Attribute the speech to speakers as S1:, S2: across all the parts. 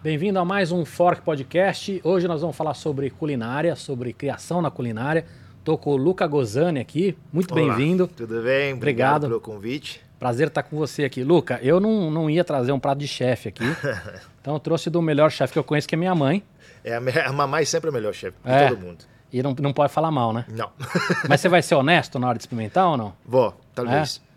S1: Bem-vindo a mais um Fork Podcast. Hoje nós vamos falar sobre culinária, sobre criação na culinária. Estou com o Luca Gozani aqui. Muito bem-vindo.
S2: Tudo bem? Obrigado. Obrigado pelo convite.
S1: Prazer estar com você aqui. Luca, eu não, não ia trazer um prato de chefe aqui. então eu trouxe do melhor chefe que eu conheço, que é minha mãe.
S2: É, a, a mamãe sempre é o melhor chefe de é. todo mundo.
S1: E não, não pode falar mal, né?
S2: Não.
S1: Mas você vai ser honesto na hora de experimentar ou não?
S2: Vou, talvez.
S1: É?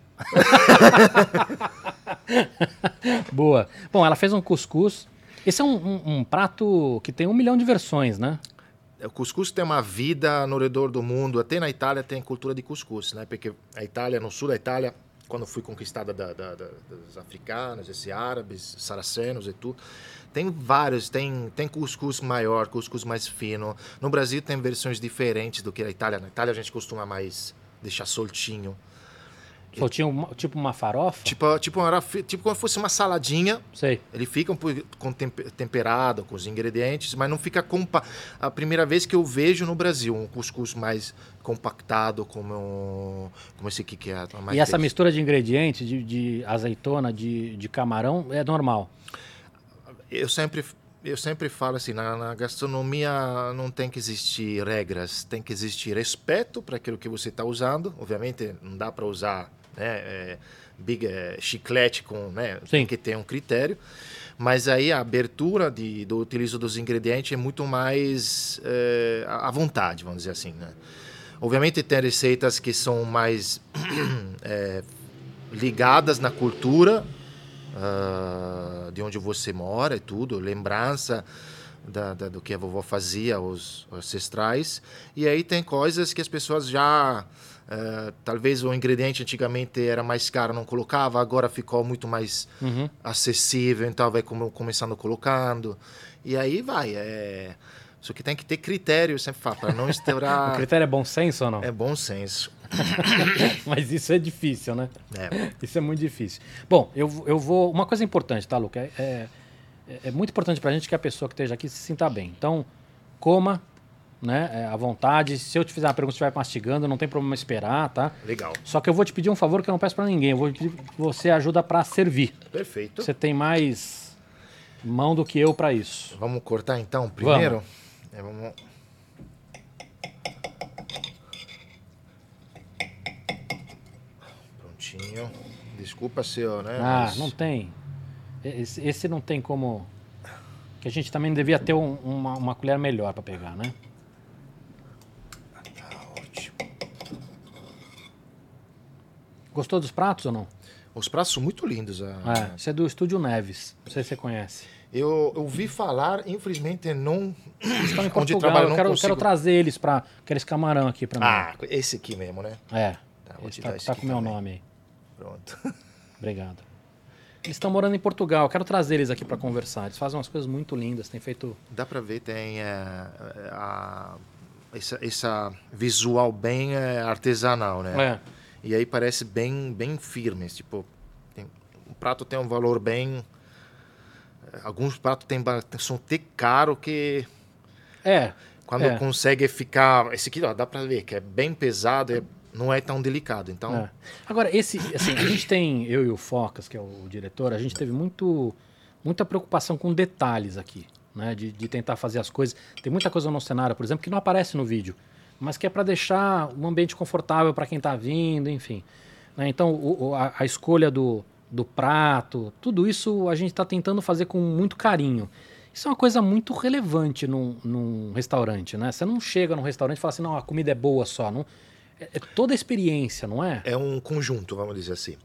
S1: Boa. Bom, ela fez um cuscuz esse é um, um, um, prato que tem um milhão de versões, né?
S2: É, o cuscuz tem uma vida no redor do mundo. Até na Itália tem cultura de cuscuz, né? Porque a Itália, no sul da Itália, quando foi conquistada da, da, da, dos africanos, esses árabes, saracenos e tudo, tem vários. Tem, tem cuscuz maior, cuscuz mais fino. No Brasil tem versões diferentes do que na Itália. Na Itália a gente costuma mais deixar soltinho.
S1: Só tinha uma, tipo uma farofa?
S2: Tipo, tipo, era, tipo como se fosse uma saladinha.
S1: Sei.
S2: Ele fica um com temperado, com os ingredientes, mas não fica compa a primeira vez que eu vejo no Brasil um cuscuz mais compactado como como esse aqui que é.
S1: e essa mistura de ingredientes, de, de azeitona, de, de camarão, é normal?
S2: Eu sempre eu sempre falo assim, na, na, gastronomia não tem que existir regras, tem que existir respeito para aquilo que você está usando. Obviamente não dá para usar né? É, big, é, chiclete com, né? Sim. Tem que ter um critério. Mas aí a abertura de, do utilizo dos ingredientes é muito mais é, à vontade, vamos dizer assim, né? Obviamente tem receitas que são mais é, ligadas na cultura uh, de onde você mora e tudo, lembrança da, da, do que a vovó fazia, os, os ancestrais. E aí tem coisas que as pessoas já Uh, talvez o ingrediente antigamente era mais caro, não colocava, agora ficou muito mais uhum. acessível, então vai como, começando colocando. E aí vai. É... Só que tem que ter critério, sempre falo, para não estourar.
S1: o critério é bom senso ou não?
S2: É bom senso.
S1: Mas isso é difícil, né? É. Isso é muito difícil. Bom, eu, eu vou. Uma coisa importante, tá, Luca? É, é, é muito importante para a gente que a pessoa que esteja aqui se sinta bem. Então, coma né? É, à vontade. Se eu te fizer uma pergunta, você vai mastigando, não tem problema esperar, tá?
S2: Legal.
S1: Só que eu vou te pedir um favor que eu não peço para ninguém. Eu vou pedir que você ajuda para servir.
S2: Perfeito.
S1: Você tem mais mão do que eu para isso.
S2: Vamos cortar então primeiro? Vamos. É, vamos... Prontinho. Desculpa, senhor, né?
S1: Ah, Mas... não tem. Esse, esse, não tem como. Que a gente também devia ter um, uma, uma colher melhor para pegar, né? Gostou dos pratos ou não?
S2: Os pratos são muito lindos. A...
S1: É, isso é do Estúdio Neves. Não sei se você conhece.
S2: Eu ouvi falar, infelizmente não.
S1: Estão em Portugal. Trabalho, eu quero, consigo... quero, trazer eles para aqueles camarão aqui para mim.
S2: Ah, esse aqui mesmo, né?
S1: É. Tá, vou te tá, tá com o meu nome aí.
S2: Pronto.
S1: Obrigado. Eles estão morando em Portugal. Eu quero trazer eles aqui para conversar. Eles fazem umas coisas muito lindas. Tem feito.
S2: Dá para ver, tem é, a, essa, essa visual bem é, artesanal, né?
S1: É.
S2: E aí parece bem, bem firme. Tipo, tem, o prato tem um valor bem. Eh, alguns pratos tem, são tão caro que.
S1: É.
S2: Quando é. consegue ficar. Esse aqui, ó, dá para ver que é bem pesado, é, não é tão delicado. Então. É.
S1: Agora, esse. Assim, a gente tem. Eu e o Focas, que é o diretor, a gente teve muito, muita preocupação com detalhes aqui. Né, de, de tentar fazer as coisas. Tem muita coisa no cenário, por exemplo, que não aparece no vídeo mas que é para deixar um ambiente confortável para quem está vindo, enfim. Né? Então, o, a, a, escolha do, do prato, tudo isso a gente está tentando fazer com muito carinho. Isso é uma coisa muito relevante num, num restaurante, né? Você não chega num restaurante e fala assim, não, a comida é boa só. Não, é, é toda a experiência, não é?
S2: É um conjunto, vamos dizer assim.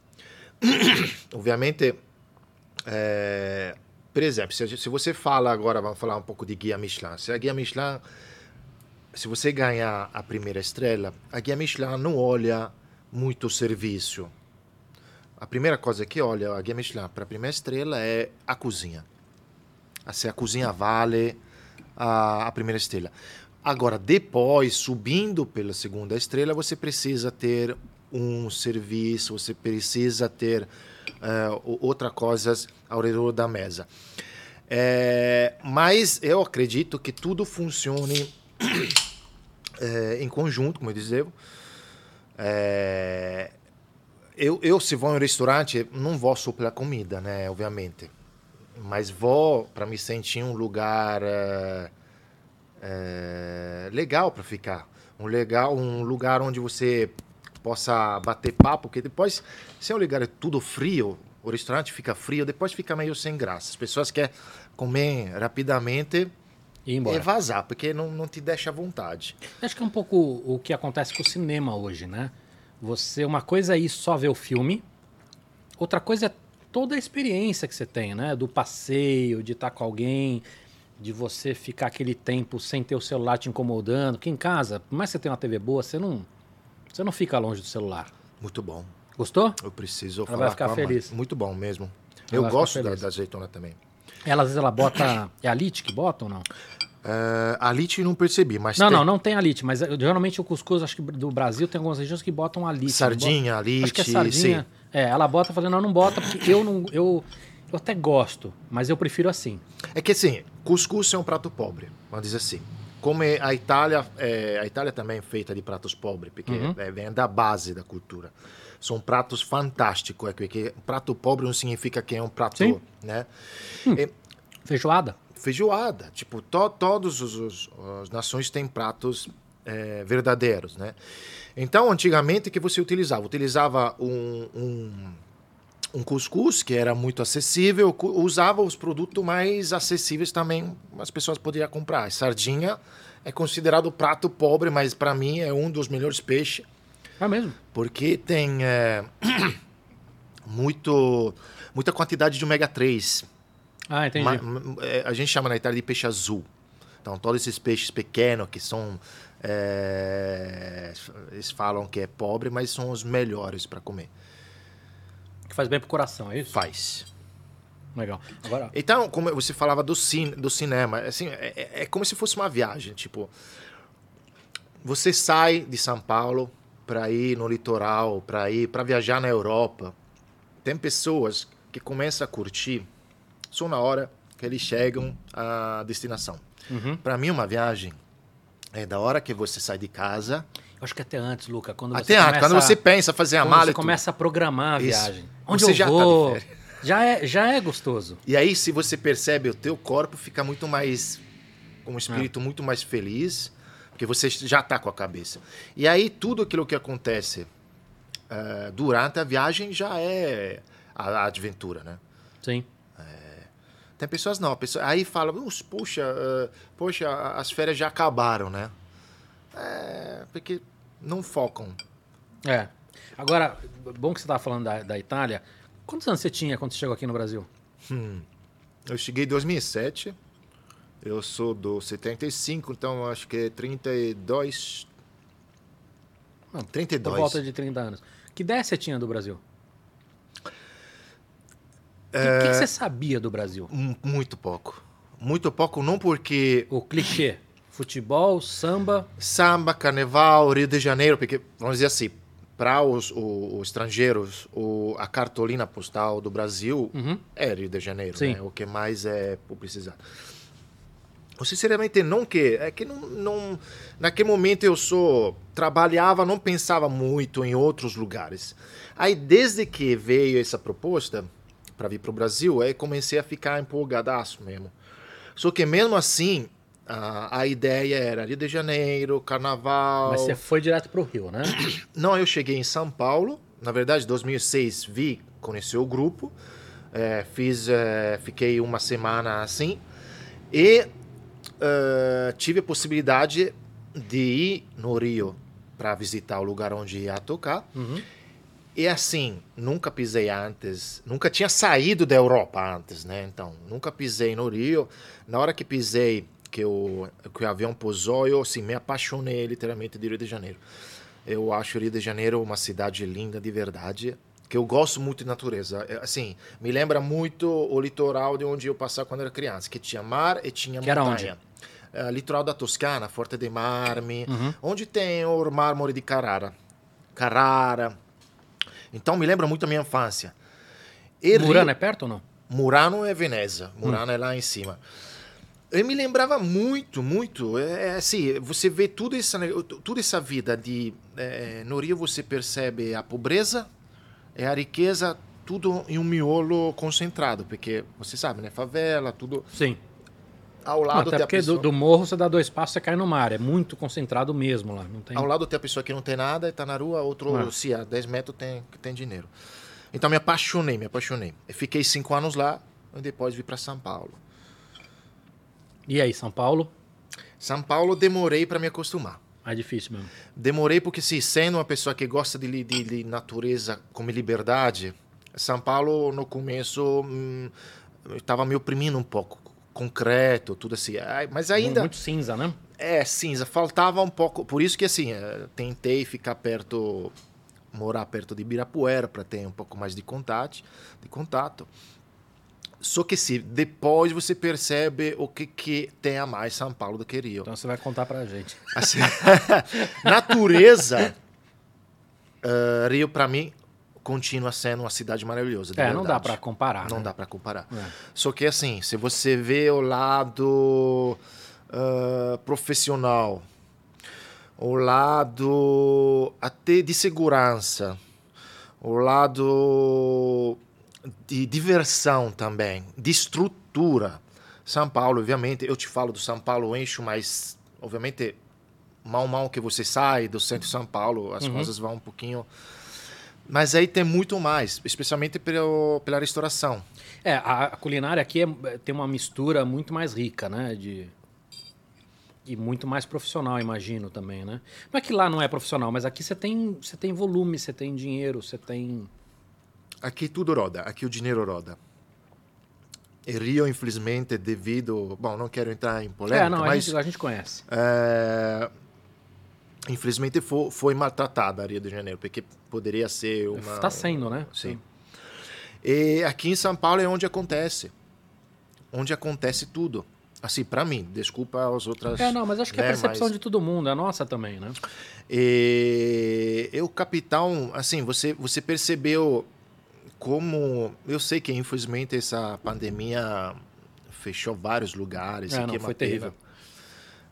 S2: Obviamente, é, por exemplo, se, se, você fala agora, vamos falar um pouco de guia Michelin. Se a guia Michelin se você ganhar a primeira estrela, a guia Michelin não olha muito o serviço. A primeira coisa que olha a guia Michelin para a primeira estrela é a cozinha. Se a cozinha vale a, a primeira estrela. Agora, depois, subindo pela segunda estrela, você precisa ter um serviço, você precisa ter uh, outra coisas ao redor da mesa. É, mas eu acredito que tudo funcione é, em conjunto, como eu dizia. É, eu, eu, se vou em um restaurante, não vou só pela comida, né? Obviamente. mas vou para me sentir um lugar é, é, legal para ficar, um legal, um lugar onde você possa bater papo, porque depois se é um lugar tudo frio, o restaurante fica frio, depois fica meio sem graça. As pessoas querem comer rapidamente e, e vazar, porque não, não te deixa à vontade.
S1: Acho que é um pouco o que acontece com o cinema hoje, né? Você, uma coisa é ir só ver o filme, outra coisa é toda a experiência que você tem, né? Do passeio, de estar com alguém, de você ficar aquele tempo sem ter o celular te incomodando. Que em casa, por mais que você tenha uma TV boa, você não, você não fica longe do celular.
S2: Muito bom.
S1: Gostou?
S2: Eu preciso
S1: ela
S2: falar
S1: vai ficar feliz.
S2: Muito bom mesmo. Ela eu gosto da, da, azeitona também.
S1: Ela, às vezes ela bota... É a Lite que bota ou não?
S2: Uh, a Lite não percebi, mas
S1: Não,
S2: tem...
S1: não, não tem a Lite, mas eh, geralmente o cuscuz, acho que do Brasil tem algumas regiões que botam a Lite.
S2: Sardinha,
S1: a
S2: Lite,
S1: Acho que é sardinha. Sim. É, ela bota falando, não, não bota, porque eu não... Eu, eu até gosto, mas eu prefiro assim.
S2: É que assim, cuscuz é um prato pobre, vamos dizer assim. Como é a Itália, é, a Itália também é feita de pratos pobres, porque uhum. é, vem da base da cultura. São pratos fantásticos, é que prato pobre não significa que é um prato, Sim. né?
S1: Hum. É, Feijoada
S2: feijoada. Tipo, to, todos os, os, as nações têm pratos é, verdadeiros, né? Então, antigamente, que você utilizava? Utilizava um, um, um cuscuz, que era muito acessível, usava os produtos mais acessíveis também, as pessoas poderiam comprar. Sardinha é considerado prato pobre, mas para mim é um dos melhores peixes.
S1: É mesmo?
S2: Porque tem é, muito, muita quantidade de ômega 3
S1: ah, entendi.
S2: É, a gente chama na Itália de peixe azul. Então, todos esses peixes pequenos que são. É, eles falam que é pobre, mas são os melhores para comer.
S1: Que faz bem pro coração, é isso?
S2: Faz.
S1: Legal. Agora...
S2: Então, como você falava do, cin do cinema, assim, é, é, é como se fosse uma viagem. Tipo, você sai de São Paulo para ir no litoral, para ir para viajar na Europa. Tem pessoas que começam a curtir só na hora que eles chegam à destinação. Uhum. Para mim, uma viagem é da hora que você sai de casa.
S1: Eu acho que até antes, Luca. Quando
S2: até antes, quando você pensa fazer a mala. Você
S1: começa a programar a viagem. Isso. Onde você eu já tá vou? Tá já é, já é gostoso.
S2: E aí, se você percebe, o teu corpo fica muito mais. com um espírito é. muito mais feliz, porque você já está com a cabeça. E aí, tudo aquilo que acontece uh, durante a viagem já é a, a aventura, né?
S1: Sim.
S2: Tem pessoas não, pessoa, aí fala, puxa, uh, poxa, as férias já acabaram, né? É, porque não focam.
S1: É. Agora, bom que você estava falando da, da Itália. Quantos anos você tinha quando você chegou aqui no Brasil?
S2: Hum, eu cheguei em 2007. Eu sou do 75, então acho que é 32.
S1: Não, 32. Por volta de 30 anos. Que ideia você tinha do Brasil? O que, que, você sabia do Brasil?
S2: Muito pouco. Muito pouco, não porque.
S1: O clichê. Futebol, samba.
S2: Samba, carnaval, Rio de Janeiro, porque, vamos dizer assim, para os, os, os, estrangeiros, o, a cartolina postal do Brasil uhum. é Rio de Janeiro, Sim. né? o que mais é publicizado. Sinceramente, não que. É que não, não. Naquele momento eu sou. Trabalhava, não pensava muito em outros lugares. Aí, desde que veio essa proposta, para vir para o Brasil, aí comecei a ficar empolgadaço mesmo. Só que mesmo assim, a, a ideia era Rio de Janeiro, Carnaval.
S1: Mas você foi direto para o Rio, né?
S2: Não, eu cheguei em São Paulo. Na verdade, em 2006 vi, conheci o grupo, é, fiz, é, fiquei uma semana assim e uh, tive a possibilidade de ir no Rio para visitar o lugar onde ia tocar. Uhum. E assim, nunca pisei antes, nunca tinha saído da Europa antes, né? Então, nunca pisei no Rio. Na hora que pisei, que o, que o avião pousou, eu assim, me apaixonei literalmente de Rio de Janeiro. Eu acho Rio de Janeiro uma cidade linda de verdade, que eu gosto muito de natureza. É, assim, me lembra muito o litoral de onde eu passava quando era criança, que tinha mar e tinha que montanha. Era onde? Uh, litoral da Toscana, Forte dei Marmi, uhum. onde tem o mármore de Carrara. Carrara, então me lembra muito a minha infância.
S1: E Murano Rio... é perto ou não?
S2: Murano é Veneza. Murano hum. é lá em cima. Eu me lembrava muito, muito. É, é assim, você vê tudo essa, toda essa vida de. É, no Rio você percebe a pobreza, é a riqueza tudo em um miolo concentrado, porque você sabe, né? Favela, tudo.
S1: Sim.
S2: Ao
S1: Não,
S2: lado
S1: até
S2: tem a
S1: porque
S2: pessoa...
S1: do, do morro você dá dois passos, você cai no mar. É muito concentrado mesmo lá. Não tem...
S2: Ao lado tem a pessoa que não tem nada e tá na rua, outro,
S1: Ah.
S2: se a 10 metros tem, tem dinheiro. Então me apaixonei, me apaixonei. Eu fiquei cinco anos lá e depois vim para São Paulo.
S1: E aí, São Paulo?
S2: São Paulo demorei para me acostumar.
S1: É difícil mesmo.
S2: Demorei porque, se sendo uma pessoa que gosta de, de, de natureza como liberdade, São Paulo, no começo, hum, estava me oprimindo um pouco. Concreto, tudo assim. Mas ainda
S1: Muito cinza, né?
S2: é cinza, faltava um pouco. Por isso que, assim, eh, tentei ficar perto, morar perto de Ibirapuera para ter um pouco mais de contato. De contato. Só que, sim, depois você percebe o que, que tem a mais São Paulo do que Rio.
S1: Então você vai contar pra gente.
S2: Assim, natureza, eh, Rio para mim continua sendo uma cidade maravilhosa.
S1: É, não dá
S2: verdade.
S1: pra comparar.
S2: Não
S1: né?
S2: dá para comparar.
S1: É.
S2: Só que assim, se você vê o lado ah, profissional, o lado até de segurança, o lado de diversão também, de estrutura. São Paulo, obviamente, eu te falo do São Paulo, encho, mas obviamente mal mal que você sai do centro de São Paulo, as coisas vão um pouquinho. Mas aí tem muito mais, especialmente pelo, pela restauração.
S1: É, a, a culinária aqui é- tem uma mistura muito mais rica, né? De... E muito mais profissional, imagino também, né? Não é que lá não é profissional, mas aqui você tem, você tem volume, você tem dinheiro, você tem.
S2: Aqui tudo roda, aqui o dinheiro roda. E Rio, infelizmente, devido. Bom, não quero entrar em polêmica,
S1: é, não, a
S2: mas.
S1: gente, a gente conhece.
S2: é, infelizmente foi, foi maltratada a Rio de Janeiro, porque poderia ser uma.
S1: Está sendo, né?
S2: Sim. E aqui em São Paulo é onde acontece. Onde acontece tudo. Assim, para mim, desculpa as outras.
S1: É, não, mas acho que é a
S2: né,
S1: percepção
S2: mas-
S1: de todo mundo, é a nossa também, né?
S2: E, e o capitão, assim, você, você percebeu como. Eu sei que infelizmente essa pandemia fechou vários lugares.
S1: É, não,
S2: que é
S1: foi
S2: pena.
S1: terrível.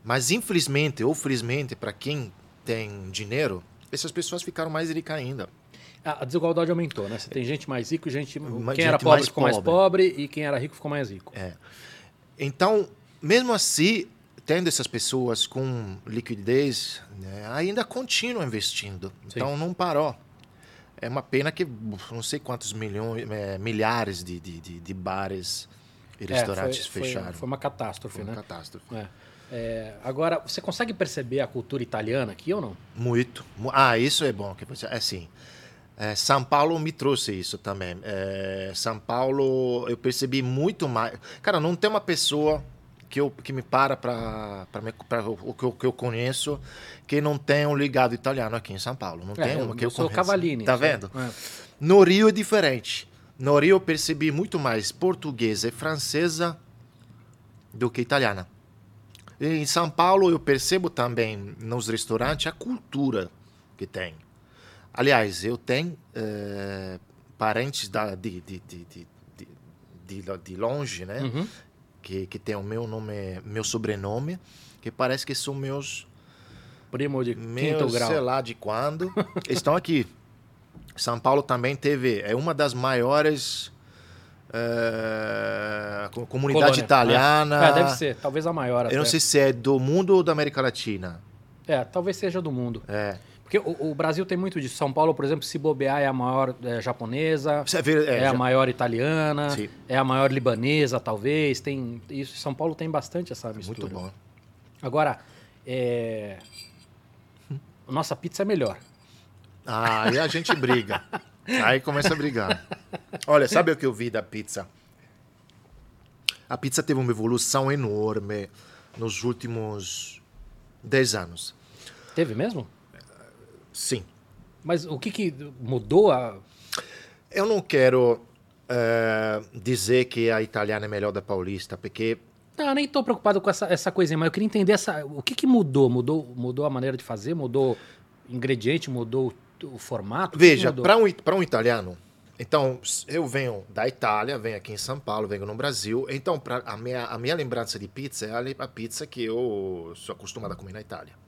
S2: Mas infelizmente ou felizmente, para quem tem dinheiro, essas pessoas ficaram mais ricas ainda.
S1: A a desigualdade aumentou, né? Você tem gente mais rico, gente.
S2: Mais-
S1: quem era
S2: gente
S1: pobre
S2: mais
S1: ficou mais
S2: pobre.
S1: pobre e quem era rico ficou mais rico.
S2: É. Então, mesmo assim, tendo essas pessoas com liquidez, né, ainda continuam investindo. Então, não parou. É uma pena que não sei quantos milhões, é, milhares de, de, de, de bares e
S1: É,
S2: restaurantes
S1: foi, foi-
S2: fecharam.
S1: Foi uma catástrofe,
S2: Foi uma
S1: né?
S2: catástrofe.
S1: É. É, agora, você consegue perceber a cultura italiana aqui ou não?
S2: Muito. Mu- Ah, isso é bom. Você, assim, é, São Paulo me trouxe isso também. É, São Paulo, eu percebi muito mais. Cara, não tem uma pessoa que, eu, que me para para o que eu, que eu conheço que não tem um ligado italiano aqui em São Paulo. Não tem
S1: É,
S2: uma que eu,
S1: sou
S2: conheço.
S1: Cavallini.
S2: Tá vendo?
S1: é.
S2: No Rio é diferente. No Rio eu percebi muito mais portuguesa e francesa do que italiana. E em São Paulo eu percebo também nos restaurantes a cultura que tem. Aliás, eu tenho eh, parentes da, de, de, de, de, de, de- de longe, né?
S1: Uhum.
S2: Que, que tem o meu nome, meu sobrenome, que parece que são meus
S1: Primo de quinto
S2: meu,
S1: grau.
S2: sei lá de quando, estão aqui. São Paulo também teve, é uma das maiores co- comunidade
S1: Colônia,
S2: italiana.
S1: né? É, deve ser, talvez a maior.
S2: Eu não
S1: até.
S2: sei se é do mundo ou da América Latina.
S1: É, talvez seja do mundo.
S2: É.
S1: Porque o, o Brasil tem muito disso. São Paulo, por exemplo, se bobear, é a maior é, japonesa, é,
S2: é,
S1: a
S2: já-
S1: maior italiana,
S2: Sim.
S1: é a maior libanesa, talvez. Tem isso. São Paulo tem bastante essa mistura.
S2: muito bom.
S1: Agora, é... nossa pizza é melhor.
S2: Ah, aí a gente briga. Aí começa a brigar. Olha, sabe o que eu vi da pizza? A pizza teve uma evolução enorme nos últimos 10 anos.
S1: Teve mesmo?
S2: Sim.
S1: Mas o que, que mudou? A...
S2: Eu não quero eh, dizer que a italiana é melhor da paulista, porque
S1: Não, eu nem estou preocupado com essa, essa coisinha, mas eu queria entender essa, o que, que mudou? mudou. Mudou a maneira de fazer? Mudou ingrediente? Mudou o, formato?
S2: Veja, para um, pra um italiano, então eu venho da Itália, venho aqui em São Paulo, venho no Brasil, então pra, a, minha, a minha lembrança de pizza é a pizza que eu sou acostumado a comer na Itália.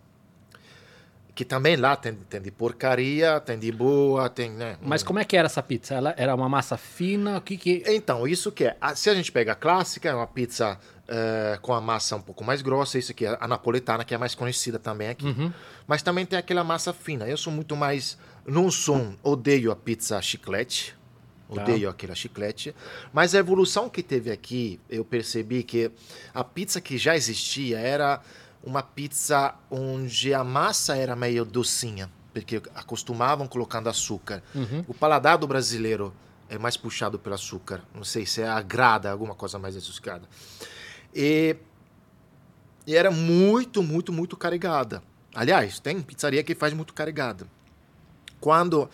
S2: Que também lá tem, tem de porcaria, tem de boa, tem, né?
S1: Mas como é que era essa pizza? Ela era uma massa fina? O que que...
S2: Então, isso que é. Se a gente pega a clássica, é uma pizza uh, com a massa um pouco mais grossa. Isso aqui é a napoletana, que é mais conhecida também aqui.
S1: Uhum.
S2: Mas também tem aquela massa fina. Eu sou muito mais. Não sou. Odeio a pizza chiclete.
S1: Tá.
S2: Odeio aquela chiclete. Mas a evolução que teve aqui, eu percebi que a pizza que já existia era uma pizza onde a massa era meio docinha. Porque acostumavam colocando açúcar.
S1: Uhum.
S2: O paladar do brasileiro é mais puxado pelo açúcar. Não sei se é agrada alguma coisa mais açucarada. E, e era muito, muito, muito carregada. Aliás, tem pizzaria que faz muito carregada. Quando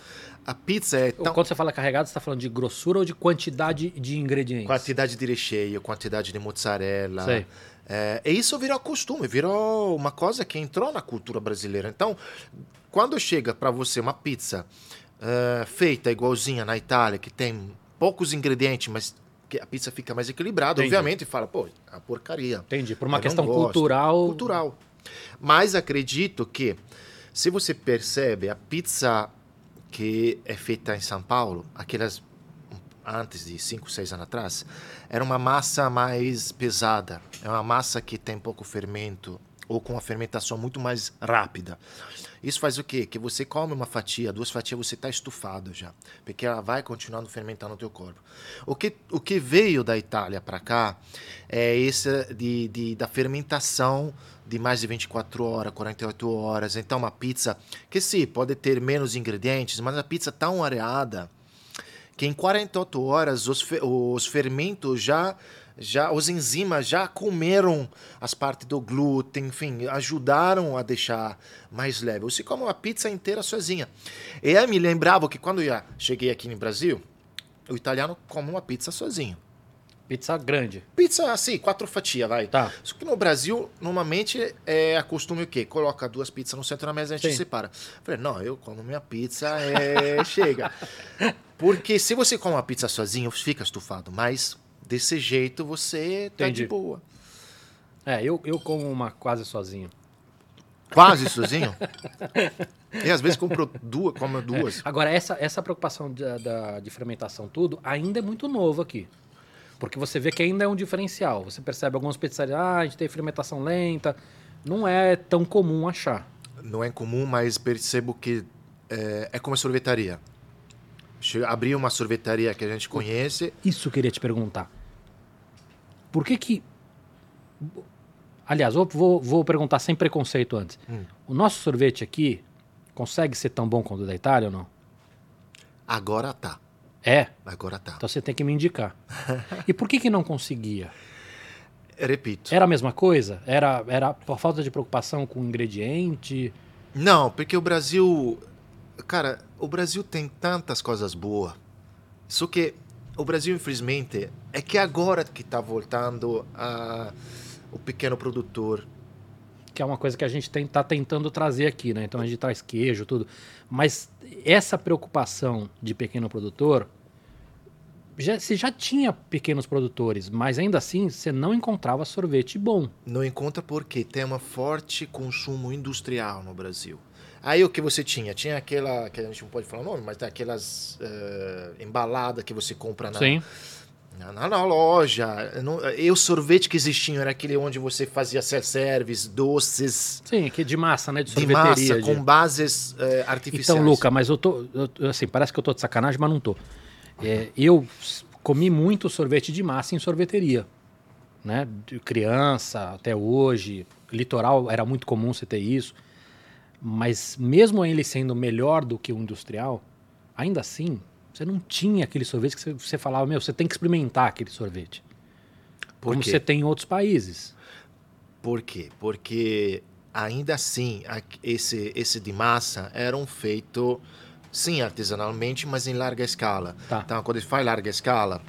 S2: a pizza é tão...
S1: Quando você fala carregado, você está falando de grossura ou de quantidade de ingredientes?
S2: Quantidade de recheio, quantidade de mozzarella.
S1: Sei.
S2: É, e isso virou costume, virou uma coisa que entrou na cultura brasileira. Então, quando chega para você uma pizza é, feita igualzinha na Itália, que tem poucos ingredientes, mas que a pizza fica mais equilibrada,
S1: Entendi.
S2: obviamente fala, pô, é uma porcaria.
S1: Entendi. Por uma
S2: Eu
S1: questão cultural.
S2: Cultural. Mas acredito que, se você percebe, a pizza que é feita em São Paulo, aquelas antes de 5, 6 anos atrás, era uma massa mais pesada. É uma massa que tem pouco fermento ou com uma fermentação muito mais rápida. Isso faz o quê? Que você come uma fatia, duas fatias, você está estufado já, porque ela vai continuando fermentando no teu corpo. O que, o que veio da Itália para cá é esse de, de, da fermentação de mais de 24 horas, 48 horas. Então, uma pizza que sim, pode ter menos ingredientes, mas a pizza tão areada que em 48 horas os, fe- os fermentos já, já, os enzimas já comeram as partes do glúten, enfim, ajudaram a deixar mais leve. Você come uma pizza inteira sozinha. E eu me lembrava que quando eu cheguei aqui no Brasil, o italiano come uma pizza sozinho.
S1: Pizza grande.
S2: Pizza assim, quatro fatias, vai.
S1: Tá.
S2: Só que no Brasil, normalmente, é a costume o quê? Coloca duas pizzas no centro da mesa e a gente
S1: Sim.
S2: separa. Falei, não, eu como minha pizza, é... chega. Porque se você come uma pizza sozinho, fica estufado. Mas desse jeito você tá
S1: Entendi.
S2: de boa.
S1: É, eu, eu como uma quase sozinho.
S2: Quase sozinho. e às vezes compro duas, como duas.
S1: Agora, essa, essa preocupação da- de fermentação, tudo, ainda é muito novo aqui. Porque você vê que ainda é um diferencial. Você percebe algumas pizzarias, ah, a gente tem fermentação lenta. Não é tão comum achar.
S2: Não é comum, mas percebo que é, é como a sorvetaria. Abrir uma sorvetaria que a gente conhece,
S1: Isso eu queria te perguntar. Por que que... Aliás, vou, vou, vou perguntar sem preconceito antes.
S2: Hum.
S1: O nosso sorvete aqui consegue ser tão bom quanto o da Itália ou não?
S2: agora tá.
S1: É?
S2: Agora tá.
S1: Então você tem que me indicar. E por que que não conseguia?
S2: Repito.
S1: Era a mesma coisa? Era, era por falta de preocupação com o ingrediente?
S2: Não, porque o Brasil. Cara, o Brasil tem tantas coisas boas. Só que o Brasil, infelizmente, é que agora que está voltando a, o pequeno produtor.
S1: Que é uma coisa que a gente tem, tá tentando trazer aqui, né? Então a gente traz queijo, tudo. Mas essa preocupação de pequeno produtor, já, você já tinha pequenos produtores, mas ainda assim você não encontrava sorvete bom.
S2: Não encontra porque tem um forte consumo industrial no Brasil. Aí o que você tinha? Tinha aquela, que a gente não pode falar o nome, mas tem aquelas eh, embaladas que você compra na, na, na- na loja. E o sorvete que existia era aquele onde você fazia self-service, doces,
S1: Sim, que de massa, né? De
S2: de
S1: sorveteria.
S2: massa,
S1: de-
S2: com bases eh, artificiais.
S1: Então, Luca, mas eu tô. eu- assim, parece que eu tô de sacanagem, mas não tô. É, eu comi muito sorvete de massa em sorveteria. Né? De criança até hoje. Litoral era muito comum você ter isso. Mas mesmo ele sendo melhor do que o industrial, ainda assim, você não tinha aquele sorvete que você, você falava, meu, você tem que experimentar aquele sorvete.
S2: Por
S1: como
S2: quê?
S1: você tem em outros países.
S2: Por quê? Porque ainda assim, esse, esse de massa eram feito, sim, artesanalmente, mas em larga escala.
S1: Tá.
S2: Então, quando ele faz larga escala,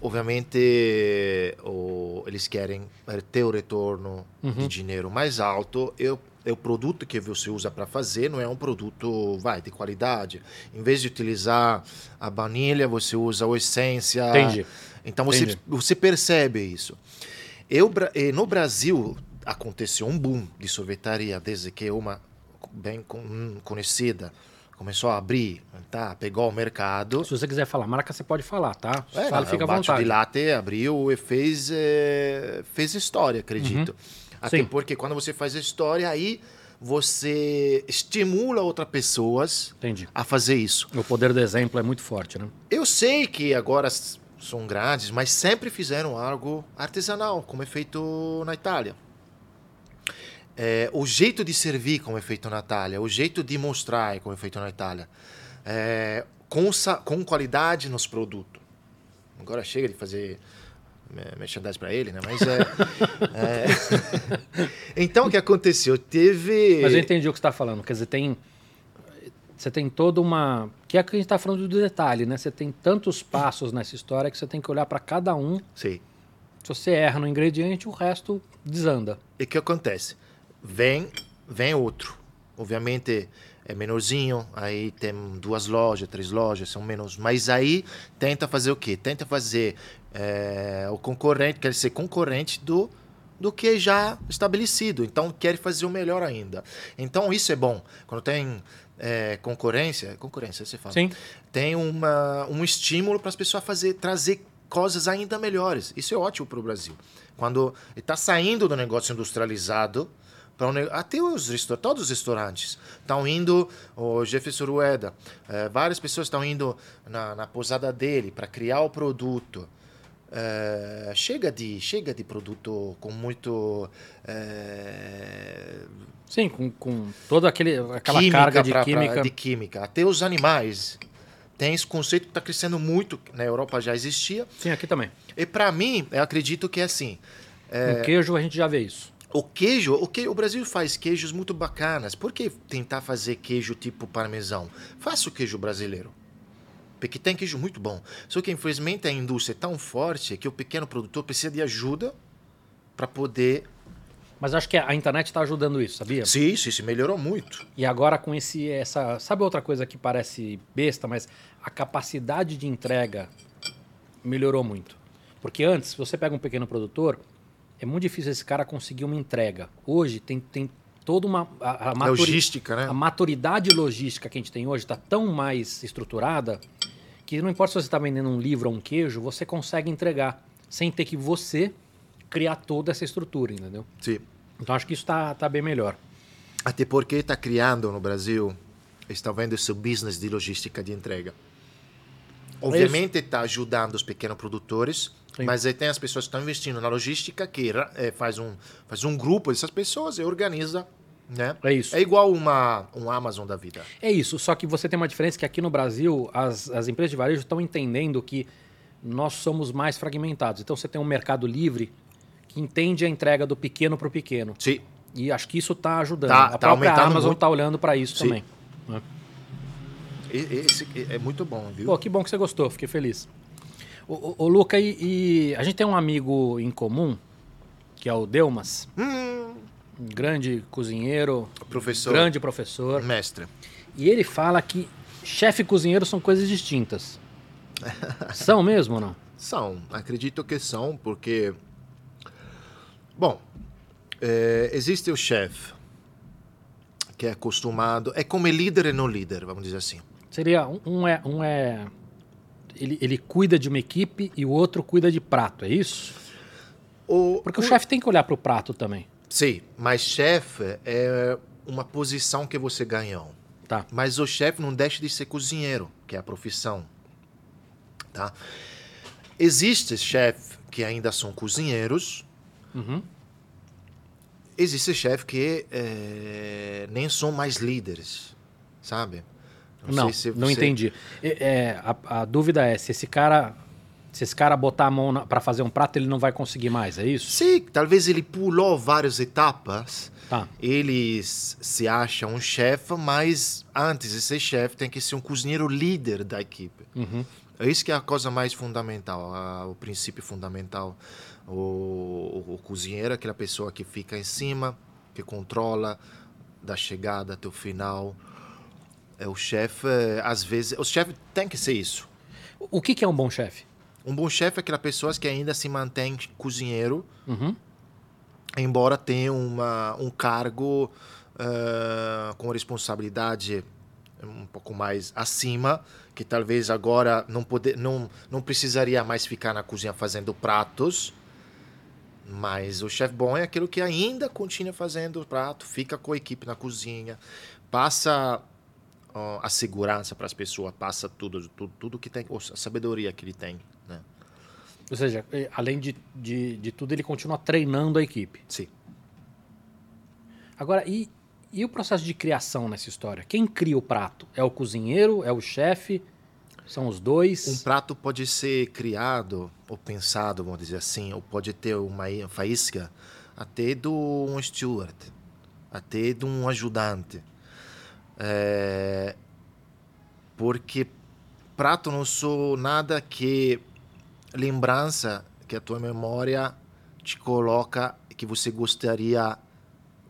S2: obviamente o- eles querem ter o retorno
S1: Uhum.
S2: de dinheiro mais alto. Eu, é o produto que você usa para fazer não é um produto vai de qualidade. Em vez de utilizar a baunilha, você usa a essência.
S1: Entendi.
S2: Então você,
S1: Entendi.
S2: você percebe isso. Eu, eh, no Brasil aconteceu um boom de sorvetaria desde que uma bem con- conhecida, começou a abrir, tá? Pegou o mercado.
S1: Se você quiser falar marca, você pode falar, tá?
S2: É,
S1: Fala, fica à
S2: o
S1: vontade.
S2: de Latte abriu e fez, eh, fez história, acredito. Até.
S1: Sim.
S2: porque quando você faz história, aí você estimula outras pessoas
S1: Entendi.
S2: a fazer isso.
S1: O poder do exemplo é muito forte, né?
S2: Eu sei que agora são grandes, mas sempre fizeram algo artesanal, como é feito na Itália. É, o jeito de servir, como é feito na Itália, o jeito de mostrar, como é feito na Itália, é, com, com qualidade nos produtos. Agora chega de fazer merchandising para ele, né? Mas é, é- então o que aconteceu? Teve.
S1: Mas eu entendi o que você está falando. Quer dizer, tem. Você tem toda uma. Que é que a gente está falando do detalhe, né? Você tem tantos passos nessa história que você tem que olhar para cada um.
S2: Sim.
S1: Se você erra no ingrediente, o resto desanda.
S2: E o que acontece? Vem, vem outro. Obviamente é menorzinho, aí tem duas lojas, três lojas, são menos. Mas aí tenta fazer o quê? Tenta fazer é, o concorrente, quer ser concorrente do, do que já estabelecido. Então quer fazer o melhor ainda. Então isso é bom. Quando tem é, concorrência, concorrência você fala.
S1: Sim.
S2: Tem uma, um estímulo para as pessoas fazer, trazer coisas ainda melhores. Isso é ótimo para o Brasil. Quando está saindo do negócio industrializado, um até os restaurantes, todos os restaurantes estão indo, o Jefferson Rueda, eh, várias pessoas estão indo na, na posada dele para criar o produto. Eh, chega de chega de produto com muito eh,
S1: Sim, com, com toda aquele, aquela carga de
S2: pra- pra-
S1: química.
S2: de química. Até os animais. Tem esse conceito que está crescendo muito. Na Europa já existia.
S1: Sim, aqui também.
S2: E para mim, eu acredito que é assim.
S1: Com queijo a gente já vê isso.
S2: O queijo, o, que, o Brasil faz queijos muito bacanas. Por que tentar fazer queijo tipo parmesão? Faça o queijo brasileiro. Porque tem queijo muito bom. Só que, infelizmente, a indústria é tão forte que o pequeno produtor precisa de ajuda para poder.
S1: Mas acho que a internet está ajudando isso, sabia?
S2: Sim, sim, se melhorou muito.
S1: E agora com esse essa, sabe outra coisa que parece besta, mas a capacidade de entrega melhorou muito. Porque antes, se você pega um pequeno produtor, é muito difícil esse cara conseguir uma entrega. Hoje tem, tem toda uma a, a
S2: Logística, né?
S1: A maturidade logística que a gente tem hoje está tão mais estruturada que não importa se você está vendendo um livro ou um queijo, você consegue entregar sem ter que você criar toda essa estrutura, entendeu?
S2: Sim.
S1: Então acho que isso está tá bem melhor.
S2: Até porque está criando no Brasil, está vendo esse business de logística de entrega. Obviamente está ajudando os pequenos produtores,
S1: Sim.
S2: mas aí tem as pessoas que estão investindo na logística que eh, faz, um, faz um grupo dessas pessoas e organiza. Né?
S1: É isso.
S2: É igual uma, um Amazon da vida.
S1: É isso, só que você tem uma diferença que aqui no Brasil as, as empresas de varejo estão entendendo que nós somos mais fragmentados. Então você tem um mercado livre que entende a entrega do pequeno para o pequeno.
S2: Sim.
S1: E acho que isso está ajudando.
S2: Tá-
S1: a
S2: tá
S1: própria Amazon está olhando para isso
S2: Sim.
S1: também. né?
S2: Esse é muito bom, viu?
S1: Pô, que bom que você gostou, fiquei feliz. Ô, ô, ô, Luca, e, e a gente tem um amigo em comum, que é o Delmas,
S2: Hum,
S1: um grande cozinheiro,
S2: professor,
S1: grande professor.
S2: mestre.
S1: E ele fala que chefe e cozinheiro são coisas distintas. são mesmo ou não?
S2: São, acredito que são, porque. Bom, eh, existe o chefe que é acostumado. É como líder e não líder, vamos dizer assim.
S1: Seria um, é, um é ele, ele cuida de uma equipe e o outro cuida de prato, é isso?
S2: O,
S1: Porque o chefe tem que olhar para o prato também.
S2: Sim, mas chefe é uma posição que você ganhou.
S1: Tá.
S2: Mas o chefe não deixa de ser cozinheiro, que é a profissão. Tá? Existe chefe que ainda são cozinheiros,
S1: Uhum.
S2: existe chefe que eh, nem são mais líderes, sabe?
S1: Não,
S2: sei se
S1: não
S2: você-
S1: entendi. É, é, a, a dúvida é se esse cara se esse cara botar a mão para fazer um prato ele não vai conseguir mais, é isso?
S2: Sim, talvez ele pulou várias etapas.
S1: Tá.
S2: Ele se acha um chefe, mas antes de ser chefe tem que ser um cozinheiro líder da equipe.
S1: Uhum.
S2: É isso que é a coisa mais fundamental, a- o princípio fundamental. O, o, o cozinheiro é aquela pessoa que fica em cima, que controla da chegada até o final. É o chefe, às vezes, o chefe tem que ser isso.
S1: O que, que é um bom chefe?
S2: Um bom chefe é aquela pessoa que ainda se mantém cozinheiro,
S1: Uhum.
S2: embora tenha uma, um cargo uh, com responsabilidade um pouco mais acima, que talvez agora não, poder, não, não precisaria mais ficar na cozinha fazendo pratos, mas o chefe bom é aquele que ainda continua fazendo o prato, fica com a equipe na cozinha, passa ó, a segurança para as pessoas, passa tudo, tudo, tudo que tem, a sabedoria que ele tem.
S1: Ou seja, além de, de, de tudo, ele continua treinando a equipe.
S2: Sim.
S1: Agora, e, e o processo de criação nessa história? Quem cria o prato? É o cozinheiro? É o chefe? São os dois?
S2: Um prato pode ser criado ou pensado, vamos dizer assim, ou pode ter uma faísca até de um steward, até de um ajudante. É... Porque prato não sou nada que lembrança que a tua memória te coloca que você gostaria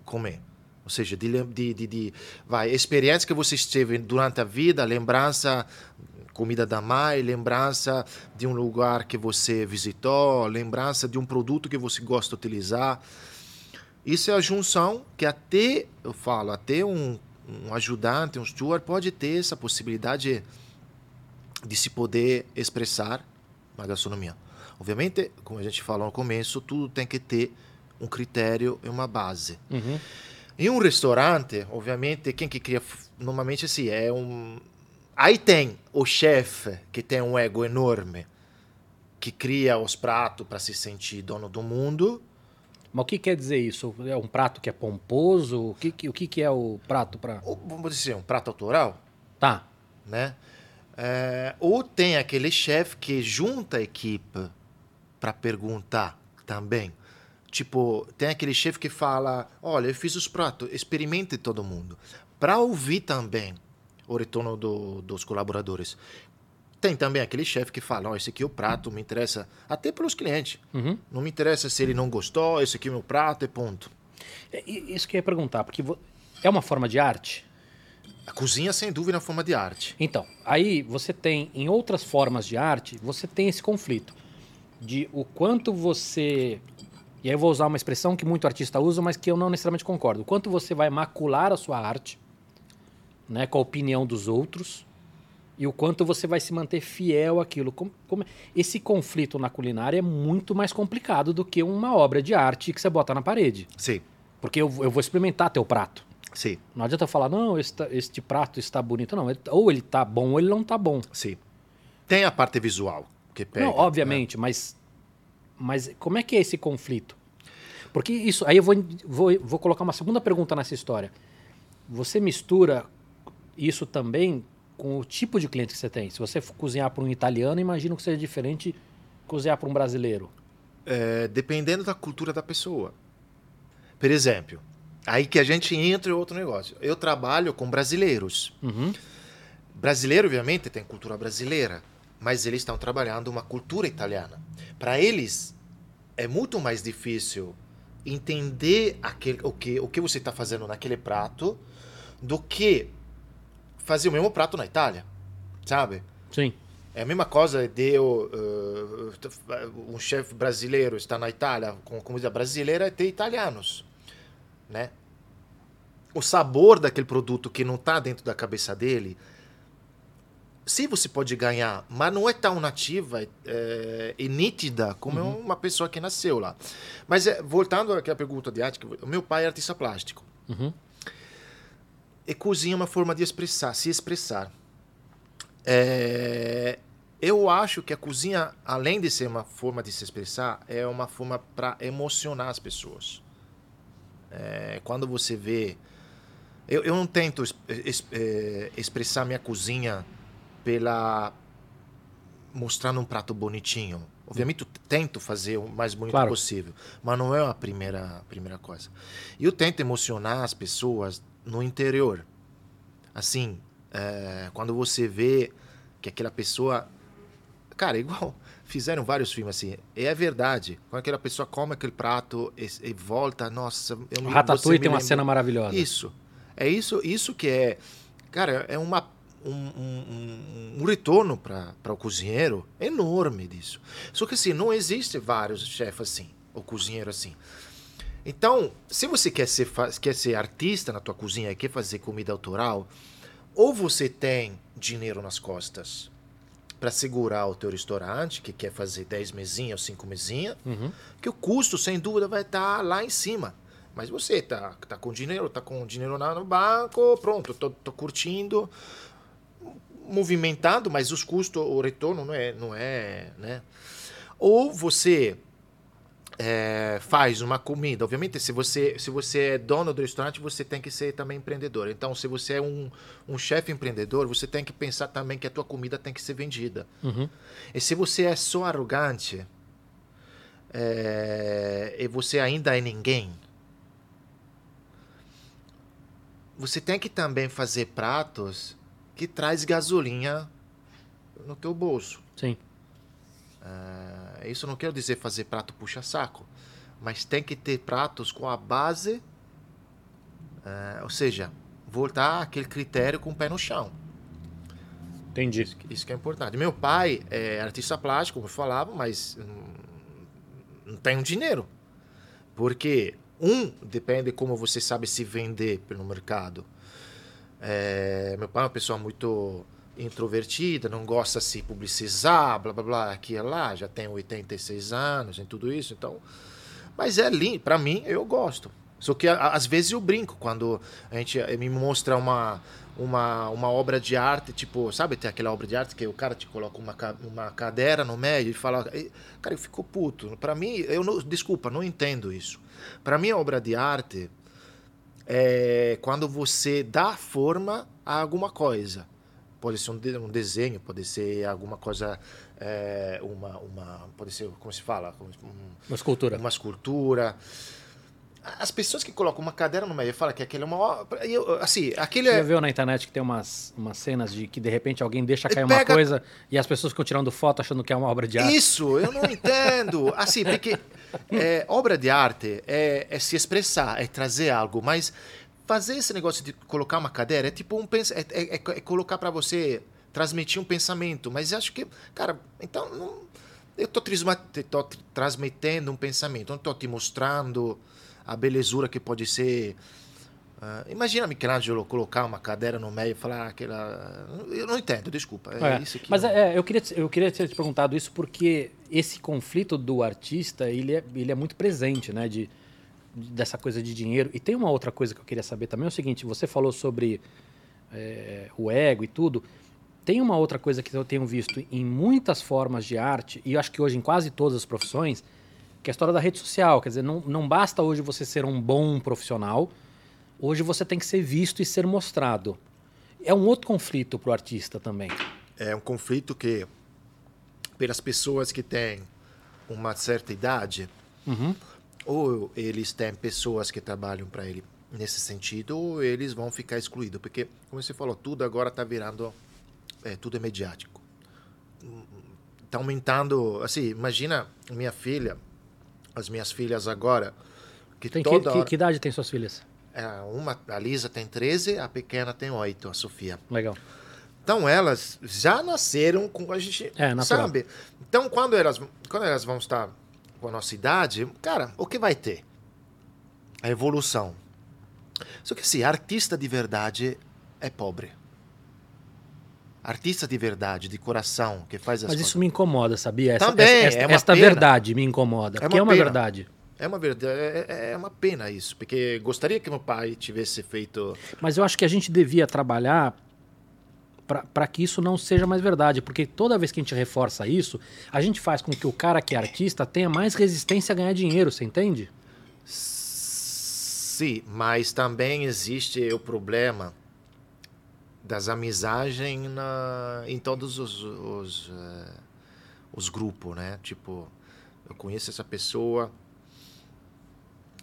S2: comer. Ou seja, de, de, de, de vai, experiência que você esteve durante a vida, lembrança comida da mãe, lembrança de um lugar que você visitou, lembrança de um produto que você gosta de utilizar. Isso é a junção que até, eu falo, até um, um ajudante, um steward pode ter essa possibilidade de se poder expressar na gastronomia. Obviamente, como a gente falou no começo, tudo tem que ter um critério e uma base.
S1: Uhum.
S2: Em um restaurante, obviamente, quem que cria normalmente assim é um aí tem o chefe que tem um ego enorme que cria os pratos para se sentir dono do mundo.
S1: Mas o que quer dizer isso? É um prato que é pomposo? O que, o que, é o prato para?
S2: Vamos dizer, um prato autoral?
S1: Tá.
S2: Né? É, ou tem aquele chefe que junta a equipe para perguntar também. Tipo, tem aquele chefe que fala: Olha, eu fiz os pratos, experimente todo mundo. Para ouvir também o retorno do, dos colaboradores. Tem também aquele chefe que fala: oh, esse aqui é o prato, me interessa até para os clientes.
S1: Uhum.
S2: Não me interessa se ele não gostou, esse aqui é o meu prato e ponto.
S1: É, isso que eu ia perguntar, porque é uma forma de arte?
S2: A cozinha, sem dúvida, é uma forma de arte.
S1: Então, aí você tem, em outras formas de arte, você tem esse conflito de o quanto você. E aí eu vou usar uma expressão que muito artista usa, mas que eu não necessariamente concordo. O quanto você vai macular a sua arte né, com a opinião dos outros e o quanto você vai se manter fiel àquilo. Como, como... Esse conflito na culinária é muito mais complicado do que uma obra de arte que você bota na parede.
S2: Sim.
S1: Porque eu, eu vou experimentar teu prato.
S2: Sim.
S1: Não adianta falar, não, este, este prato está bonito. Não, ele, ou ele está bom ou ele não está bom.
S2: Sim. Tem a parte visual que pega. Não,
S1: obviamente, né? mas, mas como é que é esse conflito? Porque isso, aí eu vou, vou, vou colocar uma segunda pergunta nessa história. Você mistura isso também com o tipo de cliente que você tem. Se você for cozinhar para um italiano, imagino que seja diferente cozinhar para um brasileiro.
S2: É, dependendo da cultura da pessoa. Por exemplo, aí que a gente entra em outro negócio. Eu trabalho com brasileiros.
S1: Uhum.
S2: Brasileiro, obviamente, tem cultura brasileira, mas eles estão trabalhando uma cultura italiana. Para eles, é muito mais difícil entender aquele, o, que, o que você está fazendo naquele prato do que fazia o mesmo prato na Itália, sabe?
S1: Sim.
S2: É a mesma coisa de uh, um chefe brasileiro estar na Itália com comida brasileira e ter italianos, né? O sabor daquele produto que não está dentro da cabeça dele, sim, você pode ganhar, mas não é tão nativa é, e nítida como uhum. uma pessoa que nasceu lá. Mas é, voltando àquela pergunta de arte, o meu pai é artista plástico.
S1: Uhum.
S2: E cozinha é uma forma de expressar, se expressar. É, eu acho que a cozinha, além de ser uma forma de se expressar, é uma forma para emocionar as pessoas. É, quando você vê. Eu, eu não tento es, es, é, expressar minha cozinha pela. mostrando um prato bonitinho. Obviamente, eu tento fazer o mais bonito claro. possível, mas não é a primeira, a primeira coisa. Eu tento emocionar as pessoas no interior. Assim, é, quando você vê que aquela pessoa. Cara, igual fizeram vários filmes assim. É verdade. Quando aquela pessoa come aquele prato e, e volta, nossa.
S1: Eu me, Ratatouille tem uma cena maravilhosa.
S2: Isso. É isso, isso que é. Cara, é uma, um, um, um retorno para o cozinheiro enorme disso. Só que assim, não existe vários chefes assim, ou cozinheiro assim. Então, se você quer ser, quer ser artista na tua cozinha e quer fazer comida autoral, ou você tem dinheiro nas costas para segurar o teu restaurante, que quer fazer 10 mesinhas ou 5 mesinhas,
S1: Uhum.
S2: que o custo, sem dúvida, vai estar lá em cima. Mas você tá, tá com dinheiro, tá com dinheiro lá no banco, pronto, tô, tô curtindo, movimentado, mas os custos, o retorno não é, não é, né? Ou você é, faz uma comida, obviamente, se você, se você é dono do restaurante, você tem que ser também empreendedor. Então, se você é um, um chefe empreendedor, você tem que pensar também que a tua comida tem que ser vendida.
S1: Uhum.
S2: E se você é só arrogante é, e você ainda é ninguém, você tem que também fazer pratos que traz gasolina no teu bolso.
S1: Sim.
S2: É, isso não quero dizer fazer prato puxa-saco, mas tem que ter pratos com a base, é, ou seja, voltar àquele critério com o pé no chão.
S1: Entendi.
S2: Isso que é importante. Meu pai é artista plástico, como eu falava, mas hum, não tem dinheiro. Porque, um, depende como você sabe se vender pelo mercado. É, meu pai é uma pessoa muito introvertida, não gosta de se publicizar, blá blá blá, aqui e lá, já tem 86 anos e tudo isso, então. Mas é lindo, para mim, eu gosto. Só que às vezes eu brinco quando a gente eh, me mostra uma, uma, uma obra de arte, tipo, sabe, tem aquela obra de arte que o cara te coloca uma, uma cadeira no meio e fala, "Ei, cara, eu fico puto. Para mim, eu não, desculpa, não entendo isso. Para mim, a obra de arte é quando você dá forma a alguma coisa. Pode ser um, de- um desenho, pode ser alguma coisa, é, uma, uma, pode ser, como se fala, um-
S1: Uma escultura.
S2: uma escultura. As pessoas que colocam uma cadeira no meio e falam que aquele é uma obra. eu- Assim, aquele
S1: Você
S2: é.
S1: viu na internet que tem umas, umas cenas de que de repente alguém deixa cair uma
S2: pega-
S1: coisa e as pessoas ficam tirando foto achando que é uma obra de arte?
S2: Isso, eu não entendo. Assim, porque é, obra de arte é, é se expressar, é trazer algo, mas fazer esse negócio de colocar uma cadeira é tipo um pens- é, é- é- é colocar para você transmitir um pensamento. Mas acho que, cara, então não- eu tô, trisma- tô tr- transmitendo um pensamento, não tô te mostrando a belezura que pode ser. Ah, imagina Michelangelo colocar uma cadeira no meio e falar aquela. Eu não entendo, desculpa. É,
S1: É,
S2: isso que
S1: Mas
S2: não-
S1: é, eu, queria, eu queria ter te perguntado isso porque esse conflito do artista, ele é, ele é muito presente, né? De, dessa coisa de dinheiro. E tem uma outra coisa que eu queria saber também, é o seguinte, você falou sobre é, o ego e tudo. Tem uma outra coisa que eu tenho visto em muitas formas de arte, e eu acho que hoje em quase todas as profissões, que é a história da rede social. Quer dizer, não, não basta hoje você ser um bom profissional, hoje você tem que ser visto e ser mostrado. É um outro conflito para o artista também.
S2: é um conflito que, pelas pessoas que têm uma certa idade,
S1: Uhum.
S2: Ou eles têm pessoas que trabalham para ele nesse sentido, ou eles vão ficar excluídos. Porque, como você falou, tudo agora está virando. É, tudo é mediático. Está aumentando. Assim, imagina minha filha, as minhas filhas agora, que
S1: Tem que,
S2: toda
S1: que,
S2: hora.
S1: que idade tem suas filhas?
S2: É, uma, a Lisa tem 13, a pequena tem 8, a Sofia.
S1: Legal.
S2: Então elas já nasceram com a gente,
S1: É, natural.
S2: sabe? Então quando elas, quando elas vão estar com a nossa idade, cara, o que vai ter? A evolução. Só que assim, artista de verdade é pobre. Artista de verdade, de coração, que faz as
S1: Mas
S2: coisas.
S1: isso me incomoda, sabia? Essa,
S2: Também,
S1: essa-
S2: é uma
S1: esta verdade me incomoda.
S2: É
S1: porque
S2: uma
S1: é uma
S2: pena.
S1: verdade.
S2: É uma verdade, é, é uma pena isso, porque gostaria que meu pai tivesse feito.
S1: Mas eu acho que a gente devia trabalhar para que isso não seja mais verdade. Porque toda vez que a gente reforça isso, a gente faz com que o cara que é artista tenha mais resistência a ganhar dinheiro, você entende?
S2: Sim, mas também existe o problema das amizades na, em todos os, os, eh, os grupos, né? Tipo, eu conheço essa pessoa,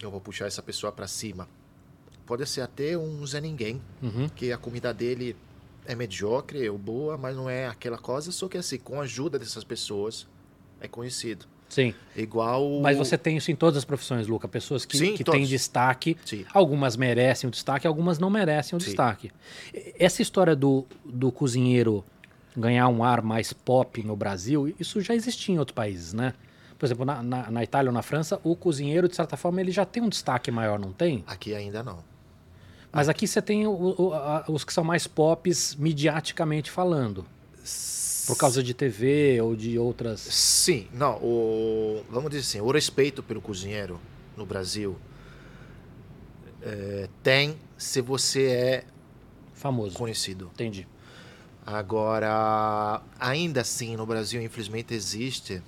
S2: eu vou puxar essa pessoa para cima. Pode ser até um Zé Ninguém,
S1: Uhum.
S2: que a comida dele é mediocre, ou boa, mas não é aquela coisa, só que assim, com a ajuda dessas pessoas, é conhecido.
S1: Sim.
S2: Igual...
S1: Mas você tem isso em todas as profissões, Luca. Pessoas que,
S2: Sim,
S1: que
S2: todos.
S1: têm destaque.
S2: Sim.
S1: Algumas merecem o destaque, algumas não merecem o
S2: Sim.
S1: destaque. Essa história do, do cozinheiro ganhar um ar mais pop no Brasil, isso já existia em outros países, né? por exemplo, na, na, na Itália ou na França, o cozinheiro, de certa forma, ele já tem um destaque maior, não tem?
S2: Aqui ainda não.
S1: Mas aqui você tem o- o- a- os que são mais pops midiaticamente falando. Por causa de TV ou de outras.
S2: Sim, não, o, vamos dizer assim, o respeito pelo cozinheiro no Brasil é, tem se você é
S1: Famoso.
S2: conhecido.
S1: Entendi.
S2: Agora, ainda assim, no Brasil, infelizmente, existe.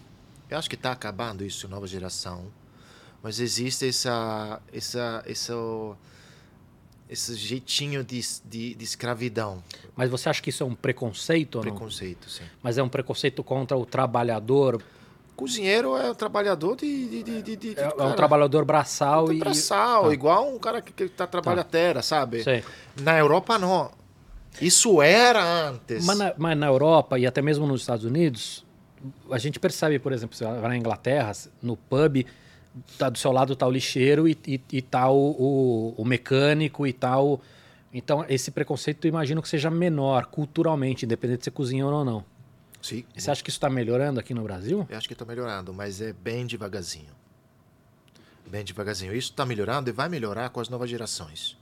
S2: Eu acho que está acabando isso, nova geração. Mas existe essa, essa, essa, esse jeitinho de, de, de escravidão,
S1: Mas você acha que isso é um preconceito ou não?
S2: preconceito, sim.
S1: Mas é um preconceito contra o trabalhador?
S2: Cozinheiro é um trabalhador de, de, de, de,
S1: É, é um trabalhador braçal e.
S2: braçal,
S1: Tá.
S2: igual um cara que, que tá trabalha a terra, sabe?
S1: Sei.
S2: Na Europa não. Isso era antes.
S1: Mas na, mas na Europa e até mesmo nos Estados Unidos, a gente percebe, por exemplo, você vai na Inglaterra, no pub, tá do seu lado tá o lixeiro e, e, e tá o, o, o mecânico e tal. Então, esse preconceito eu imagino que seja menor culturalmente, independente de ser cozinheiro ou não.
S2: Sim,
S1: E você acha que isso está melhorando aqui no Brasil?
S2: eu acho que está melhorando, mas é bem devagarzinho. Bem devagarzinho. Isso está melhorando e vai melhorar com as novas gerações.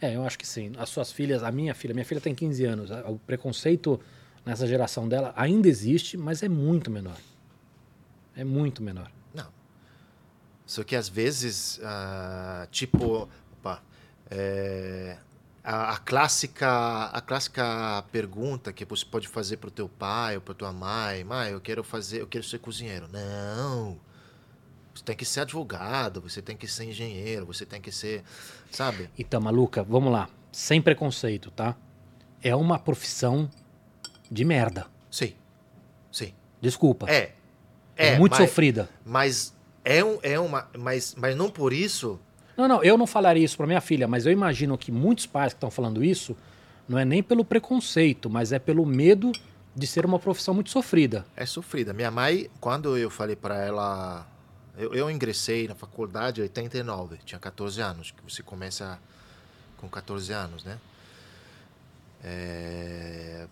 S1: É, eu acho que sim. As suas filhas, a minha filha, minha filha tem 15 anos. O preconceito nessa geração dela ainda existe, mas é muito menor. É muito menor.
S2: Só que às vezes, ah, tipo, opa, é, a, a clássica, a clássica pergunta que você pode fazer para o teu pai ou para tua mãe, mãe, eu quero fazer, eu quero ser cozinheiro. Não. Você tem que ser advogado, você tem que ser engenheiro, você tem que ser, sabe?
S1: Então, maluca, vamos lá. Sem preconceito, tá? É uma profissão de merda.
S2: Sim. Sim.
S1: Desculpa.
S2: É.
S1: É muito
S2: mas,
S1: sofrida.
S2: Mas é, um, é uma, mas, mas não por isso.
S1: Não, não, eu não falaria isso pra minha filha, mas eu imagino que muitos pais que estão falando isso não é nem pelo preconceito, mas é pelo medo de ser uma profissão muito sofrida.
S2: É sofrida. Minha mãe, quando eu falei para ela, eu, eu ingressei na faculdade em 89, tinha 14 anos, que você começa com 14 anos, né? É,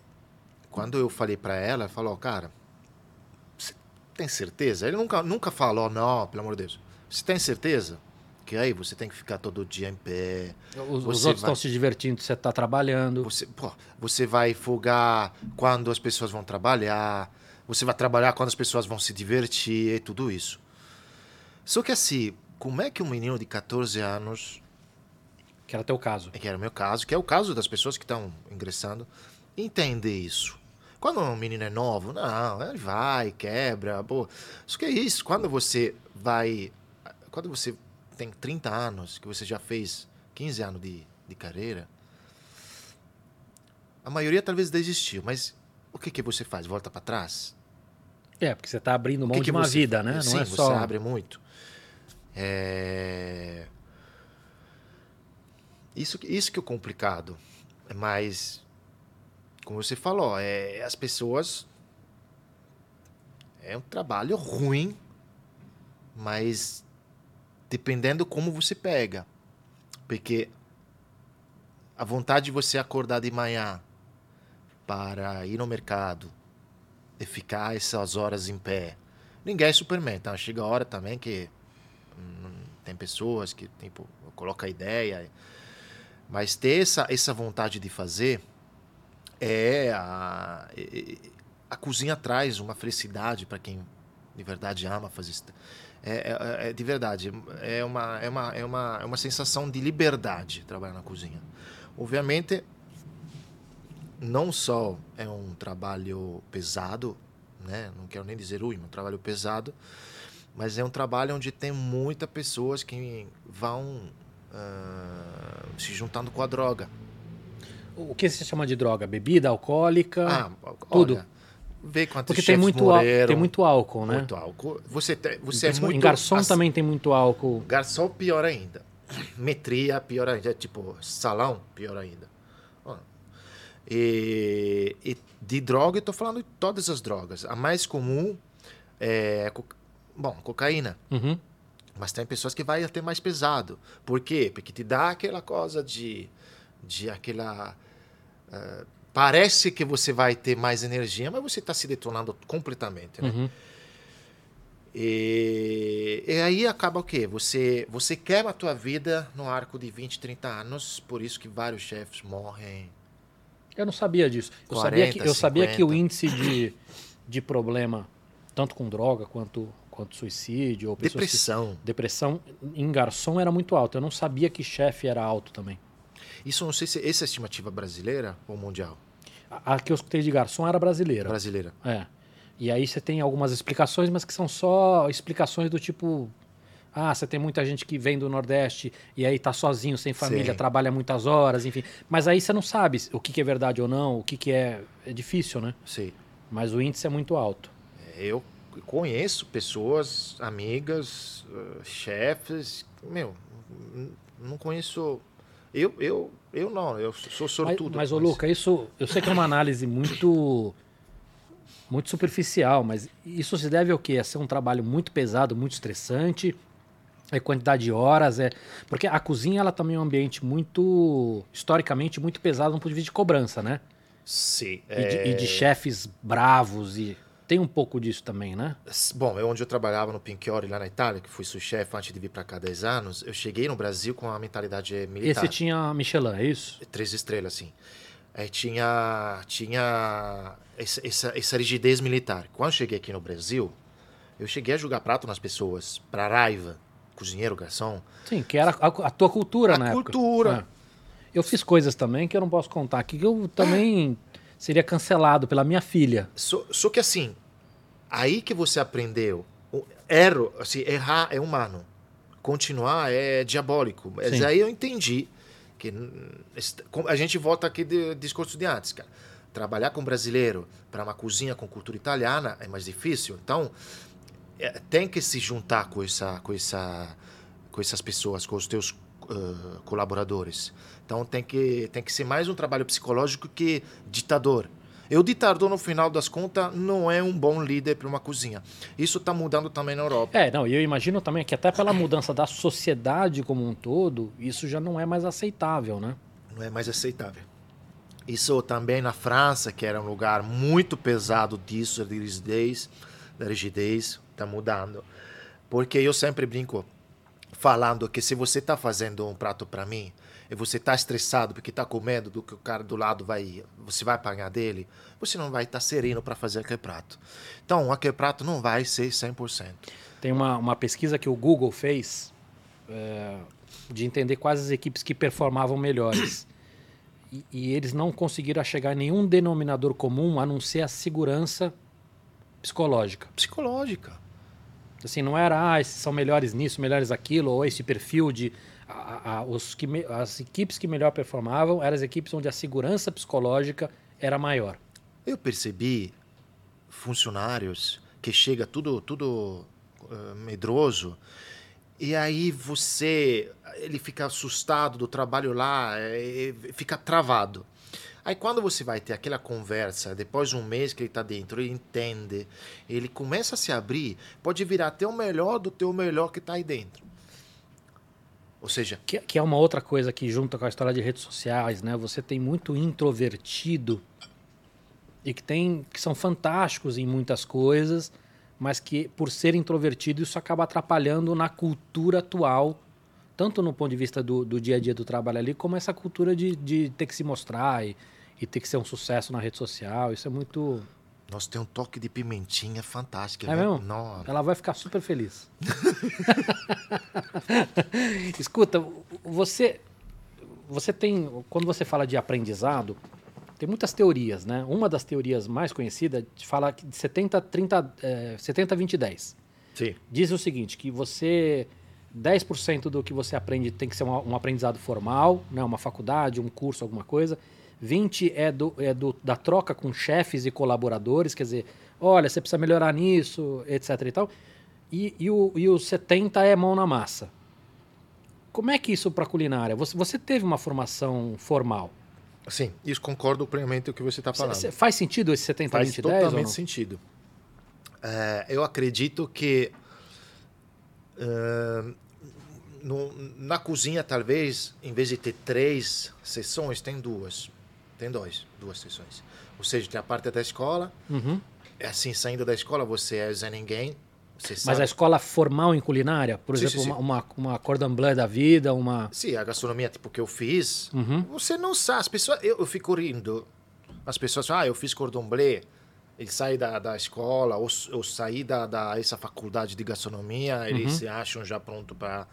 S2: Quando eu falei para ela, ela falou, cara, tem certeza? Ele nunca, nunca falou, não, pelo amor de Deus. Você tem certeza? Que aí você tem que ficar todo dia em pé,
S1: Os, os outros
S2: vai-
S1: estão se divertindo, você está trabalhando.
S2: você, pô, você vai folgar quando as pessoas vão trabalhar, você vai trabalhar quando as pessoas vão se divertir e tudo isso. Só que assim, como é que um menino de 14 anos,
S1: Que era teu caso.
S2: que era o meu caso, que é o caso das pessoas que estão ingressando, entender isso? Quando um menino é novo, não, ele vai, quebra, pô. Só que é isso, quando você vai. Quando você tem 30 anos, que você já fez 15 anos de, de carreira, a maioria talvez desistiu, mas o que, que você faz? Volta para trás?
S1: É, porque você está abrindo mão
S2: que
S1: de
S2: que
S1: uma
S2: você
S1: vida, né? Não
S2: Sim,
S1: é
S2: você
S1: só.
S2: abre muito. É... Isso, isso que é complicado. Mas, como você falou, é, as pessoas. É um trabalho ruim, mas dependendo como você pega. Porque a vontade de você acordar de manhã para ir no mercado e ficar essas horas em pé. Ninguém é Superman, tá? Chega a hora também que hum, tem pessoas que tipo, coloca a ideia, mas ter essa, essa vontade de fazer é a, a cozinha traz uma felicidade para quem de verdade ama fazer isso. É, é- é de verdade, é uma, é, uma, é, uma, é uma sensação de liberdade trabalhar na cozinha. Obviamente, não só é um trabalho pesado, né? Não quero nem dizer ruim, um trabalho pesado, mas é um trabalho onde tem muitas pessoas que vão ah, se juntando com a droga.
S1: O que se chama de droga? Bebida alcoólica?
S2: Ah,
S1: tudo.
S2: olha, vê quantos
S1: porque tem muito,
S2: morreram,
S1: tem muito álcool, né?
S2: muito álcool. Você, tem, você é muito...
S1: Em garçom
S2: ass-
S1: também tem muito álcool.
S2: Garçom, pior ainda. Metria, pior ainda. Tipo, salão, pior ainda. E, e de droga, eu tô falando de todas as drogas. A mais comum é, co- bom, cocaína.
S1: Uhum.
S2: Mas tem pessoas que vai até mais pesado. Por quê? Porque te dá aquela coisa de, de aquela... ah, parece que você vai ter mais energia, mas você está se detonando completamente, né?
S1: Uhum.
S2: E, e aí acaba o quê? Você, você queima a tua vida no arco de 20, 30 anos, por isso que vários chefes morrem.
S1: Eu não sabia disso. Eu,
S2: 40,
S1: sabia, que, eu sabia que o
S2: 50.
S1: índice de, de problema, tanto com droga quanto, quanto suicídio ou pessoas que-
S2: Depressão.
S1: depressão em garçom era muito alto. Eu não sabia que chefe era alto também.
S2: Isso não sei se essa é a estimativa brasileira ou mundial?
S1: A, a que eu escutei de garçom era brasileira.
S2: Brasileira.
S1: É. E aí você tem algumas explicações, mas que são só explicações do tipo. Ah, você tem muita gente que vem do Nordeste e aí tá sozinho, sem família,
S2: Sim.
S1: trabalha muitas horas, enfim. Mas aí você não sabe o que, que é verdade ou não, o que, que é. É difícil, né?
S2: Sim.
S1: Mas o índice é muito alto.
S2: Eu conheço pessoas, amigas, eh, chefes. Meu, não conheço. Eu, eu, eu não, eu sou
S1: Mas,
S2: sortudo.
S1: mas ô
S2: com isso.
S1: Luca, isso. Eu sei que é uma análise muito. Muito superficial, mas isso se deve ao quê? A ser um trabalho muito pesado, muito estressante, é quantidade de horas, é. Porque a cozinha ela também é um ambiente muito. historicamente muito pesado no ponto de vista de cobrança, né?
S2: Sim.
S1: E, de,
S2: é,
S1: e de chefes bravos e. Tem um pouco disso também, né?
S2: Bom, eu onde eu trabalhava no Pinchiori, lá na Itália, que fui sous-chefe antes de vir para cá há 10 anos, eu cheguei no Brasil com a mentalidade militar.
S1: Esse tinha Michelin, é isso?
S2: Três estrelas, sim. Aí tinha, tinha essa, essa, essa rigidez militar. Quando eu cheguei aqui no Brasil, eu cheguei a jogar prato nas pessoas, para raiva, cozinheiro, garçom.
S1: Sim, que era a, a tua cultura
S2: A
S1: na época.
S2: cultura.
S1: É. Eu fiz coisas também que eu não posso contar aqui, que eu também seria cancelado pela minha filha.
S2: Só, só que assim, aí que você aprendeu, erro, assim, errar é humano, continuar é diabólico. Mas
S1: Sim.
S2: aí eu entendi que a gente volta aqui de discurso de antes, cara. Trabalhar com brasileiro para uma cozinha com cultura italiana é mais difícil. Então, é, tem que se juntar com essa, com essa, com essas pessoas, com os teus ah, colaboradores. Então tem que tem que ser mais um trabalho psicológico que ditador. E o ditador, no final das contas, não é um bom líder para uma cozinha. Isso está mudando também na Europa.
S1: É, não, e eu imagino também que até pela mudança da sociedade como um todo, isso já não é mais aceitável, né?
S2: Não é mais aceitável. Isso também na França, que era um lugar muito pesado disso, da rigidez, da rigidez, está mudando. Porque eu sempre brinco falando que se você está fazendo um prato para mim você está estressado porque está com medo do que o cara do lado vai, você vai apanhar dele, você não vai estar sereno para fazer aquele prato. Então, aquele prato não vai ser 100%.
S1: Tem uma, uma pesquisa que o Google fez é, de entender quais as equipes que performavam melhores. E, e eles não conseguiram chegar a nenhum denominador comum a não ser a segurança psicológica.
S2: Psicológica.
S1: Assim, não era, ah, esses são melhores nisso, melhores aquilo, ou esse perfil de. A- a- os que me- as equipes que melhor performavam eram as equipes onde a segurança psicológica era maior.
S2: Eu percebi funcionários que chega tudo tudo eh, medroso e aí você ele fica assustado do trabalho lá, eh, fica travado. Aí quando você vai ter aquela conversa, depois de um mês que ele está dentro, ele entende, ele começa a se abrir, pode virar até o melhor do teu melhor que está aí dentro. Ou seja,
S1: Que, que é uma outra coisa que junta com a história de redes sociais, né? Você tem muito introvertido e que tem que são fantásticos em muitas coisas, mas que por ser introvertido isso acaba atrapalhando na cultura atual, tanto no ponto de vista do, do dia a dia do trabalho ali, como essa cultura de, de ter que se mostrar e, e ter que ser um sucesso na rede social. Isso é muito.
S2: Nós tem um toque de pimentinha fantástico.
S1: É
S2: né?
S1: mesmo?
S2: Não,
S1: Ela vai ficar super feliz. Escuta, você você tem quando você fala de aprendizado, tem muitas teorias, né? Uma das teorias mais conhecidas fala que de 70 30 é, 70 20 10.
S2: Sim.
S1: Diz o seguinte, que você 10% do que você aprende tem que ser um, um aprendizado formal, né, uma faculdade, um curso, alguma coisa. 20 é, do, é do, da troca com chefes e colaboradores, quer dizer, olha, você precisa melhorar nisso, etc e tal. E, e, o, e o 70 é mão na massa. Como é que isso para culinária? Você, você teve uma formação formal.
S2: Sim, isso concordo plenamente com o que você está falando.
S1: Faz sentido esse 70
S2: Faz
S1: 20 10 ou
S2: totalmente sentido. É, eu acredito que é, no- na cozinha, talvez, em vez de ter três sessões, tem duas. Tem dois, duas sessões. Ou seja, tem a parte da escola,
S1: Uhum.
S2: é assim, saindo da escola, você é Zé Ninguém, Você
S1: Mas a escola formal em culinária, por
S2: Sim,
S1: exemplo,
S2: sim,
S1: uma, uma, uma cordon bleu da vida, uma.
S2: Sim, a gastronomia tipo que eu fiz,
S1: Uhum.
S2: você não sabe. As pessoas, eu, eu fico rindo. As pessoas falam, ah, eu fiz cordon bleu. Ele sai da, da escola, ou, ou sair da, da essa faculdade de gastronomia, eles se acham já pronto para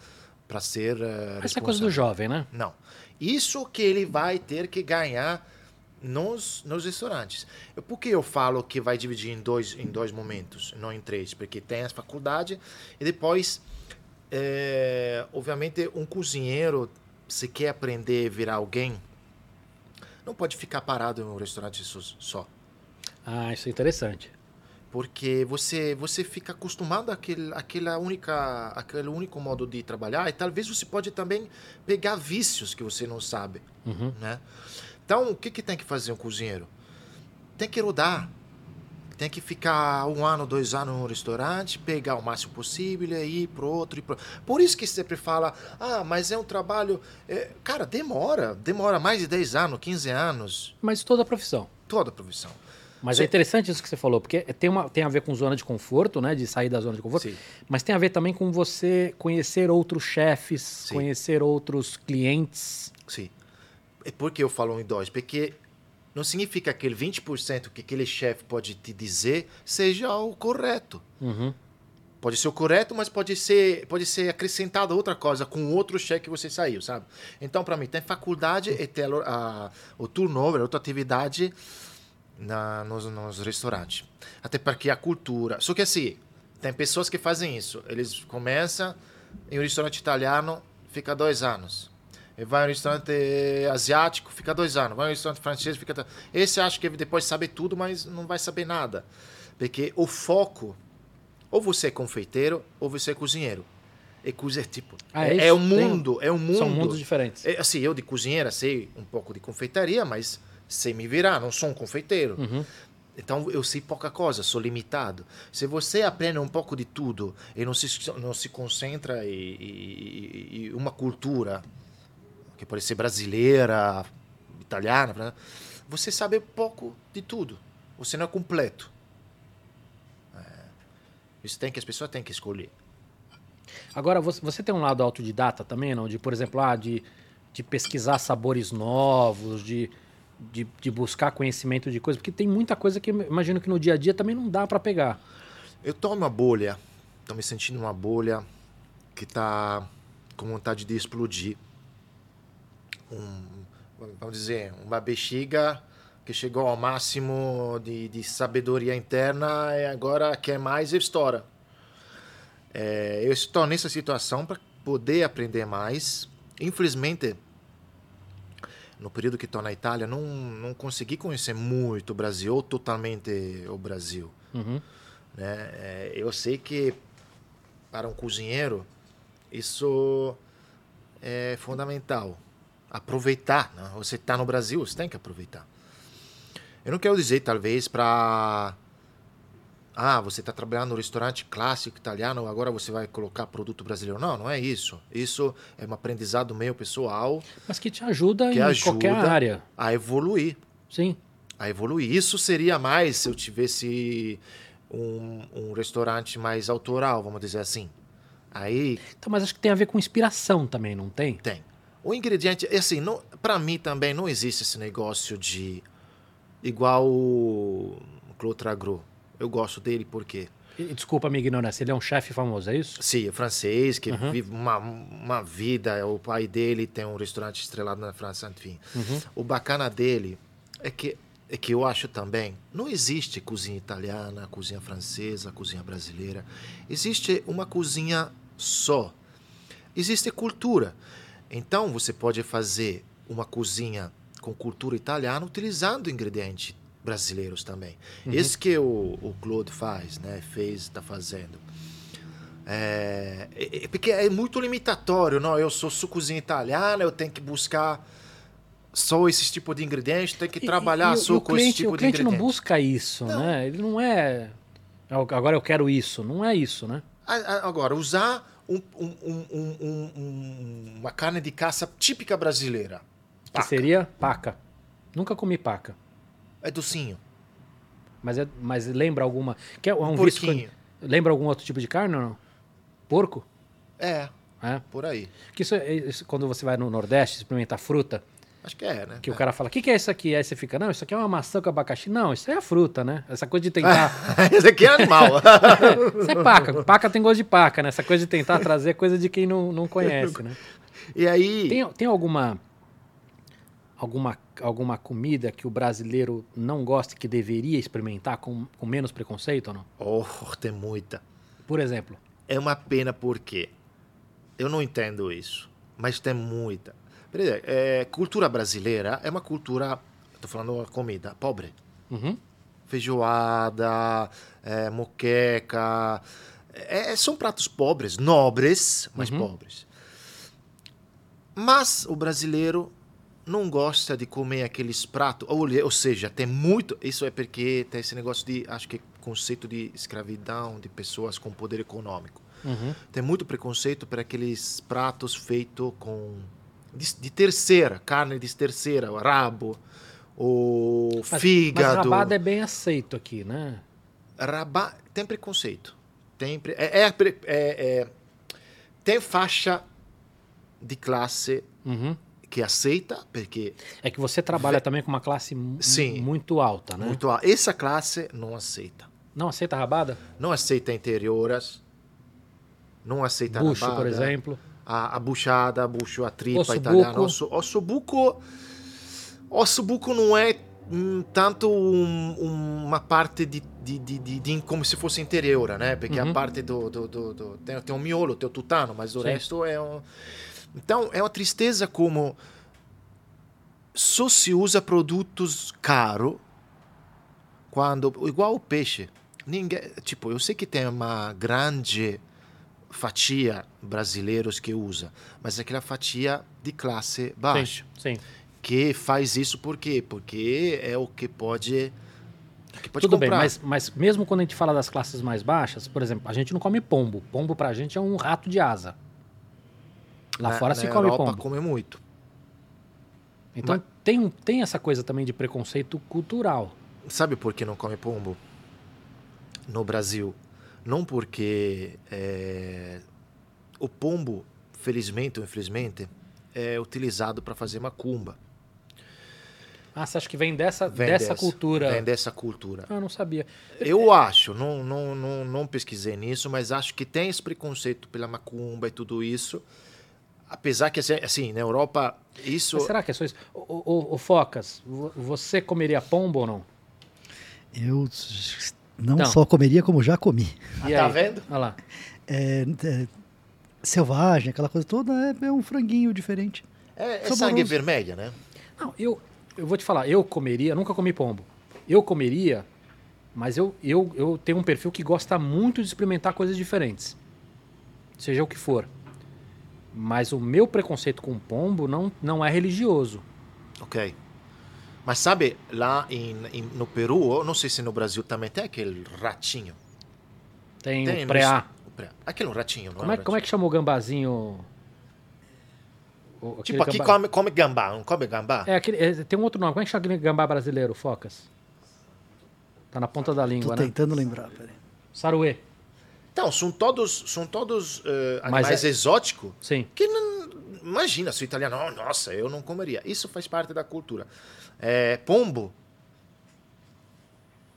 S2: para ser uh,
S1: Essa é coisa do jovem, né?
S2: Não. Isso que ele vai ter que ganhar nos, nos restaurantes. Por que eu falo que vai dividir em dois, em dois momentos, não em três? Porque tem a faculdade e depois, é, obviamente, um cozinheiro, se quer aprender a virar alguém, não pode ficar parado em um restaurante só- só.
S1: Ah, isso é interessante.
S2: Porque você você fica acostumado àquele, àquela única, àquele único modo de trabalhar e talvez você pode também pegar vícios que você não sabe,
S1: Uhum.
S2: né? Então, o que, que tem que fazer um cozinheiro? Tem que rodar. Tem que ficar um ano, dois anos no restaurante, pegar o máximo possível e ir pro outro. E pro... Por isso que sempre fala, ah, mas é um trabalho... é, Cara, demora. Demora mais de 10 anos, 15 anos.
S1: Mas toda a profissão.
S2: Toda a profissão.
S1: Mas
S2: Sim.
S1: é interessante isso que você falou, porque tem, uma, tem a ver com zona de conforto, né? De sair da zona de conforto.
S2: Sim.
S1: Mas tem a ver também com você conhecer outros chefes,
S2: Sim.
S1: conhecer outros clientes.
S2: Sim. Por que eu falo em dois? Porque não significa que aquele 20% que aquele chefe pode te dizer seja o correto.
S1: Uhum.
S2: Pode ser o correto, mas pode ser, pode ser acrescentado outra coisa com outro chefe que você saiu, sabe? Então, para mim, tem faculdade e tem a, a- o turnover, outra atividade na, nos, nos restaurantes. Até porque a cultura. Só que assim, tem pessoas que fazem isso. Eles começam em um restaurante italiano, fica dois anos. Vai em um restaurante asiático, fica dois anos. Vai em um restaurante francês, fica. Esse acha que depois sabe tudo, mas não vai saber nada. Porque o foco, ou você é confeiteiro, ou você é cozinheiro. E cozinha, tipo,
S1: Ah, é
S2: é, é um
S1: Tem-
S2: mundo, é um mundo.
S1: São mundos diferentes.
S2: É, assim, eu de cozinheira sei um pouco de confeitaria, mas sei me virar, não sou um confeiteiro.
S1: Uhum.
S2: Então eu sei pouca coisa, sou limitado. Se você aprende um pouco de tudo e não se, não se concentra em, em- em uma cultura, que pode ser brasileira, italiana, né? você sabe pouco de tudo. Você não é completo. É, isso tem que as pessoas têm que escolher.
S1: Agora, você, tem um lado autodidata também, não? De, por exemplo, ah, de, de pesquisar sabores novos, de, de, de buscar conhecimento de coisas, porque tem muita coisa que imagino que no dia a dia também não dá para pegar.
S2: Eu tô numa bolha, tô me sentindo uma bolha que tá com vontade de explodir. Um, vamos dizer, uma bexiga que chegou ao máximo de, de sabedoria interna e agora quer mais e estoura. É, eu estou nessa situação para poder aprender mais. Infelizmente, no período que estou na Itália, não, não consegui conhecer muito o Brasil, ou totalmente o Brasil
S1: Uhum.
S2: né? É, eu sei que para um cozinheiro isso é fundamental. Aproveitar. Né? Você está no Brasil, você tem que aproveitar. Eu não quero dizer, talvez, para. Ah, você está trabalhando no restaurante clássico italiano, agora você vai colocar produto brasileiro. Não, não é isso. Isso é um aprendizado meu pessoal
S1: Mas que te ajuda
S2: que
S1: em
S2: ajuda
S1: qualquer área.
S2: a evoluir
S1: Sim.
S2: a evoluir. Isso seria mais se eu tivesse um, um restaurante mais autoral, vamos dizer assim. Aí
S1: Então, mas acho que tem a ver com inspiração também, não tem?
S2: tem. O ingrediente, é assim, para mim também não existe esse negócio de igual o Claude Tragro. Eu gosto dele porque,
S1: Desculpa a minha ignorância, ele é um chefe famoso, é isso?
S2: sim, é francês que
S1: Uhum.
S2: vive uma, uma vida. O pai dele tem um restaurante estrelado na França, enfim.
S1: Uhum.
S2: O bacana dele é que é que eu acho também, não existe cozinha italiana, cozinha francesa, cozinha brasileira. Existe uma cozinha só. Existe cultura. Então você pode fazer uma cozinha com cultura italiana utilizando ingredientes brasileiros também. Esse que o, o Claude faz, né? Fez, está fazendo. É, é- é porque é muito limitatório, não? Eu sou, sou cozinha italiana, eu tenho que buscar só esse tipo de ingrediente, tenho que trabalhar
S1: e, e
S2: só
S1: o
S2: com
S1: cliente,
S2: esse tipo
S1: o
S2: de
S1: cliente não
S2: ingrediente.
S1: busca isso,
S2: Não.
S1: né? Ele não é. "Ah, Agora eu quero isso. Não é isso, né?
S2: Agora, usar um- um- um- um- um- um- uma carne de caça típica brasileira.
S1: Que
S2: Paca.
S1: seria paca. Nunca comi paca.
S2: É docinho.
S1: Mas, é, mas lembra alguma. Que é um
S2: porquinho.
S1: Lembra algum outro tipo de carne ou não? Porco?
S2: É,
S1: É.
S2: por aí.
S1: Que isso, é- isso- quando você vai no Nordeste experimentar fruta,
S2: Acho que é, né?
S1: que o cara fala, o que, que é isso aqui? Aí você fica, não, isso aqui é uma maçã com abacaxi. Não, isso aí é a fruta, né? Essa coisa de tentar.
S2: Esse aqui é animal.
S1: isso é paca. Paca tem gosto de paca, né? Essa coisa de tentar trazer coisa de quem não, não conhece, né?
S2: e aí.
S1: Tem, tem alguma, alguma, alguma comida que o brasileiro não gosta e que deveria experimentar com, com menos preconceito ou não?
S2: Oh, tem muita.
S1: Por exemplo.
S2: É uma pena porque eu não entendo isso, mas tem muita. Por exemplo, é, cultura brasileira é uma cultura, estou falando a comida, pobre.
S1: Uhum.
S2: Feijoada, é, moqueca. É, são pratos pobres, nobres, mas
S1: Uhum.
S2: pobres. Mas o brasileiro não gosta de comer aqueles pratos, ou, ou seja, tem muito. Isso é porque tem esse negócio de, acho que conceito de escravidão de pessoas com poder econômico.
S1: Uhum.
S2: Tem muito preconceito para aqueles pratos feitos com de, de terceira, carne de terceira, rabo, o
S1: Mas,
S2: fígado.
S1: Mas rabada é bem aceito aqui, né?
S2: Rabá tem preconceito. Tem, pre- é, é, é- é- tem faixa de classe
S1: Uhum.
S2: que aceita, porque
S1: É que você trabalha também com uma classe
S2: Sim.
S1: muito alta, né?
S2: muito a- essa classe não aceita.
S1: Não aceita rabada?
S2: Não aceita interioras, não aceita
S1: Bucho,
S2: rabada,
S1: por exemplo.
S2: A, a buchada, a bucho, a tripa
S1: Ossobuco.
S2: italiana. Osso, ossobuco, ossobuco não é hum, tanto um- um- uma parte de, de, de, de- de- como se fosse interiora, né? Porque
S1: Uhum.
S2: a parte do, do, do, do- tem, tem um miolo, tem o tutano, mas o
S1: Sim.
S2: resto é um... Então, é uma tristeza como só se usa produtos caros quando igual o peixe ninguém tipo eu sei que tem uma grande fatia brasileiros que usa mas é aquela fatia de classe baixa
S1: Sim, sim.
S2: que faz isso por quê porque é o que pode que pode
S1: Tudo bem,
S2: comprar
S1: mas, mas mesmo quando a gente fala das classes mais baixas, por exemplo, a gente não come pombo. Pombo pra gente é um rato de asa. Lá
S2: na,
S1: fora
S2: na
S1: se come
S2: Europa
S1: pombo.
S2: come muito
S1: Então
S2: Mas-
S1: tem, tem essa coisa também de preconceito cultural.
S2: Sabe por que não come pombo no Brasil? Não porque é, o pombo, felizmente ou infelizmente, é utilizado para fazer macumba.
S1: Ah, você acha que vem dessa,
S2: Vem
S1: dessa cultura?
S2: Vem dessa cultura.
S1: Ah, eu não sabia.
S2: Eu acho, não, não, não, não pesquisei nisso, mas acho que tem esse preconceito pela macumba e tudo isso. Apesar que, assim, assim na Europa, isso.
S1: Mas será que é só isso? Ô, ô, ô, ô, Focas, vo- você comeria pombo ou não?
S3: Eu não
S1: Então.
S3: só comeria, como já comi.
S1: E
S2: tá vendo?
S1: Olha lá.
S3: É, é, selvagem, aquela coisa toda, é, é um franguinho diferente.
S2: É, é sangue vermelha, né?
S1: Não, eu, eu vou te falar, eu comeria, nunca comi pombo. Eu comeria, mas eu, eu, eu tenho um perfil que gosta muito de experimentar coisas diferentes. Seja o que for. Mas o meu preconceito com pombo não, não é religioso.
S2: Ok. Mas sabe, lá em, em- no Peru, eu não sei se no Brasil também tem aquele ratinho.
S1: Tem,
S2: Tem,
S1: o preá.
S2: preá. Aquele é ratinho, não
S1: Como
S2: é?
S1: é, como é que chama o gambazinho? O-
S2: Tipo, aqui
S1: gambá-
S2: come, come gambá, não come gambá?
S1: É, aquele, é, tem um outro nome. Como é que chama aquele gambá brasileiro, Focas? Tá na ponta da
S3: Tô
S1: língua, né?
S3: tentando lembrar, peraí.
S1: Saruê.
S2: Então, são todos, são todos
S1: Mas
S2: animais
S1: é-
S2: exóticos
S1: Sim.
S2: que não, imagina, se o italiano, "Oh, nossa, eu não comeria. Isso faz parte da cultura. É, pombo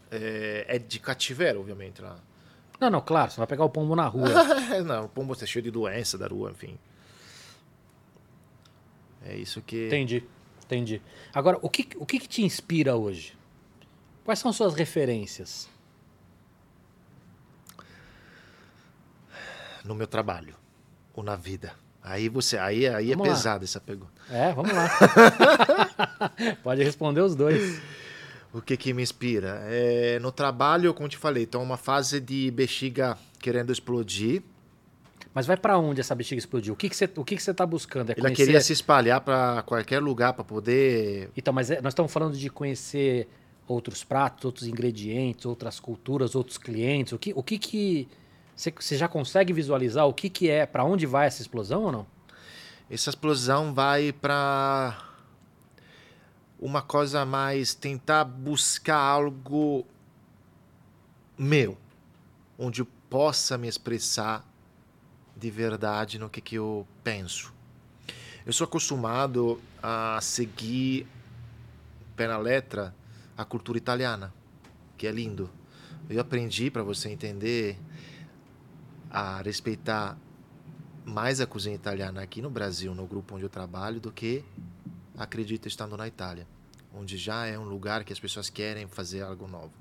S2: é, é de cativeiro, obviamente, lá.
S1: Não, não, claro, você vai pegar o pombo na rua.
S2: não, o pombo está cheio de doença da rua, enfim. É isso que...
S1: Entendi, entendi. Agora, o que, o que, que te inspira hoje? Quais são suas referências?
S2: no meu trabalho ou na vida? Aí você, aí, aí é
S1: Vamos
S2: pesada essa pergunta.
S1: É, vamos lá. Pode responder os dois.
S2: O que que me inspira? É, no trabalho, como te falei, estou uma fase de bexiga querendo explodir.
S1: Mas vai pra onde essa bexiga explodiu? O que, que, você, o que, que você tá buscando? É
S2: Ela
S1: conhecer...
S2: queria se espalhar para qualquer lugar para poder.
S1: Então, mas é- nós estamos falando de conhecer outros pratos, outros ingredientes, outras culturas, outros clientes. O que, o que que você, já consegue visualizar o que que é, Pra onde vai essa explosão ou não?
S2: Essa explosão vai para uma coisa mais tentar buscar algo meu, onde possa me expressar de verdade no que, que eu penso. Eu sou acostumado a seguir pé na letra a cultura italiana, que é lindo. Eu aprendi, para você entender, a respeitar mais a cozinha italiana aqui no Brasil, no grupo onde eu trabalho, do que acredito estando na Itália, onde já é um lugar que as pessoas querem fazer algo novo.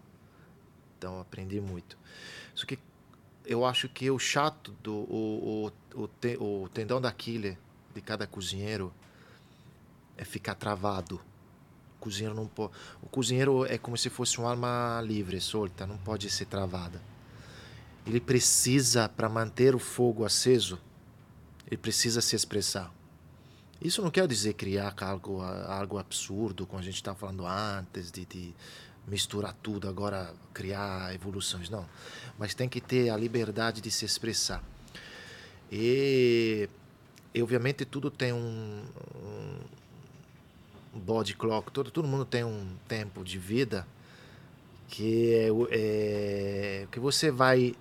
S2: Então aprendi muito. Só que eu acho que o chato do o, o, o, o tendão de cada cozinheiro é ficar travado. O cozinheiro não pode, o cozinheiro é como se fosse uma arma livre, solta, não pode ser travada. Ele precisa para manter o fogo aceso, ele precisa se expressar. Isso não quer dizer criar algo, algo absurdo, como a gente estava falando antes, de, de misturar tudo, agora criar evoluções, não. Mas tem que ter a liberdade de se expressar. E, e obviamente, tudo tem um, um body clock, todo, todo mundo tem um tempo de vida que é, é que você vai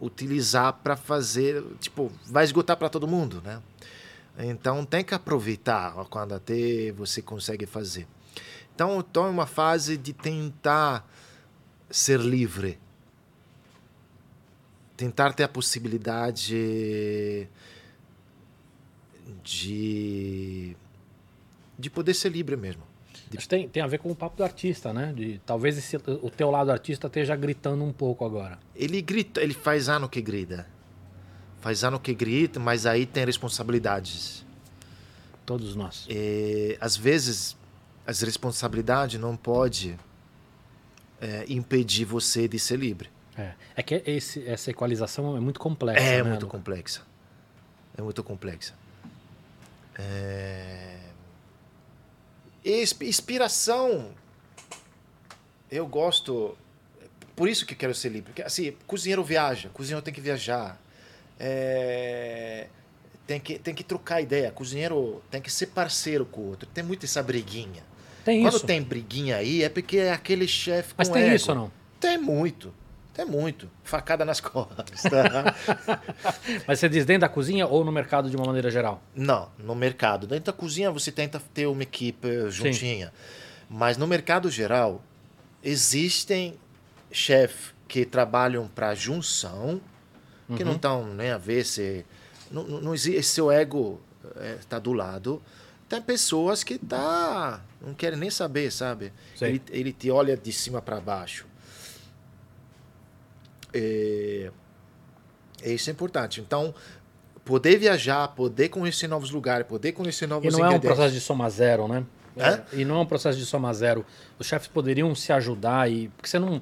S2: utilizar para fazer, tipo, vai esgotar para todo mundo, né? Então tem que aproveitar quando até você consegue fazer. Então estou uma fase de tentar ser livre. Tentar ter a possibilidade de, de poder ser livre mesmo.
S1: Isso tem, tem a ver com o papo do artista, né? De, talvez esse, o teu lado artista esteja gritando um pouco agora.
S2: Ele grita, ele faz ano que grita. Faz ano que grita, mas aí tem responsabilidades.
S1: Todos nós.
S2: E, às vezes, as responsabilidades não pode é, impedir você de ser livre.
S1: É, é que esse, essa equalização é muito complexa.
S2: É
S1: né,
S2: muito
S1: Luca?
S2: complexa. É muito complexa. É... Inspiração. Eu gosto. Por isso que quero ser livre. Porque, assim, cozinheiro viaja, cozinheiro tem que viajar. É... Tem, que, tem que trocar ideia. Cozinheiro tem que ser parceiro com o outro. Tem muito essa briguinha.
S1: Tem
S2: Quando
S1: isso.
S2: tem briguinha aí, é porque é aquele chefe com
S1: Mas tem
S2: ego.
S1: isso ou não?
S2: Tem muito. Tem muito. Facada nas costas. tá?
S1: Mas você diz dentro da cozinha ou no mercado de uma maneira geral?
S2: Não, no mercado. Dentro da cozinha você tenta ter uma equipe juntinha. Mas no mercado geral, existem chefes que trabalham para junção, que
S1: Uhum.
S2: não estão nem a ver se. Não, não, existe, seu ego está do lado. Tem pessoas que tá, não querem nem saber, sabe? Ele, ele te olha de cima para baixo. É, isso é importante. Então, poder viajar, poder conhecer novos lugares, poder conhecer novos
S1: E não é um processo de soma zero, né? É, e não é um processo de soma zero. Os chefes poderiam se ajudar e porque você não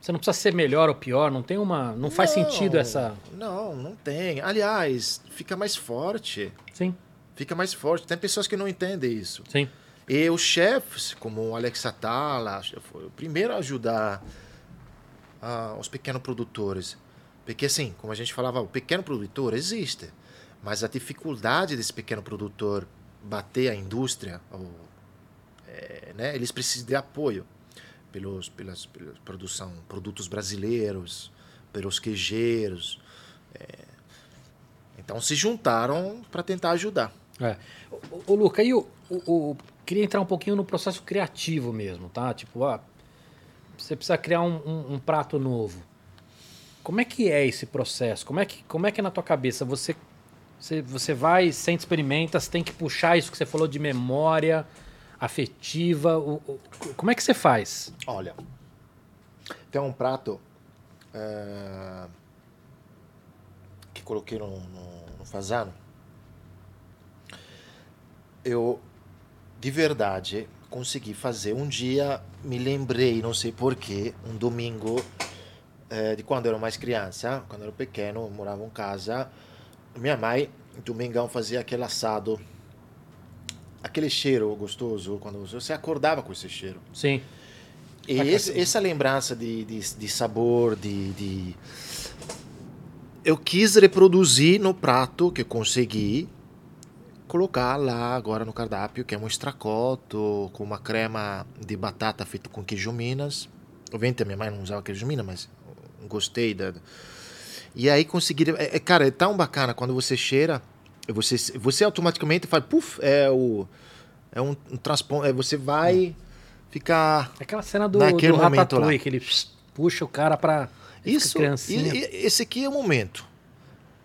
S1: você não precisa ser melhor ou pior, não tem uma, não faz
S2: Não,
S1: sentido essa.
S2: Não, não tem. Aliás, fica mais forte.
S1: Sim,
S2: Fica mais forte. Tem pessoas que não entendem isso.
S1: sim.
S2: E os chefes, como o Alex Atala, foi o primeiro a ajudar ah, os pequenos produtores. Porque, assim, como a gente falava, o pequeno produtor existe, mas a dificuldade desse pequeno produtor bater a indústria, ou, é, né, eles precisam de apoio pelos, pelas, pela produção, produtos brasileiros, pelos queijeiros. é. então se juntaram para tentar ajudar.
S1: É. O, o Luca, e o, o- queria entrar um pouquinho no processo criativo mesmo, tá? Tipo, ah, você precisa criar um, um- um prato novo. Como é que é esse processo? Como é que, como é que na tua cabeça você, você, você vai, sente, experimenta, você tem que puxar isso que você falou de memória afetiva? o- o- como é que você faz?
S2: Olha, tem um prato eh, que coloquei no, no, no fazano. Eu, de verdade, consegui fazer. Um dia me lembrei, não sei porquê, um domingo eh, de quando eu era mais criança, quando eu era pequeno, eu morava em casa. Minha mãe, domingão, fazia aquele assado. Aquele cheiro gostoso, quando você acordava com esse cheiro.
S1: Sim.
S2: E esse- essa lembrança de, de, de sabor, de, de. Eu quis reproduzir no prato que consegui colocar lá agora no cardápio, que é um extracoto com uma crema de batata feito com queijo Minas. Obviamente a minha mãe não usava queijo Minas, mas gostei da. E aí conseguir. É, é, cara, é tão bacana quando você cheira, você, você automaticamente faz, puf, é o. É um, um transpon, é, Você vai ficar.
S1: Aquela cena do,
S2: Naquele
S1: do
S2: momento lá.
S1: que ele puxa o cara pra.
S2: Isso, e- e- esse aqui é o momento.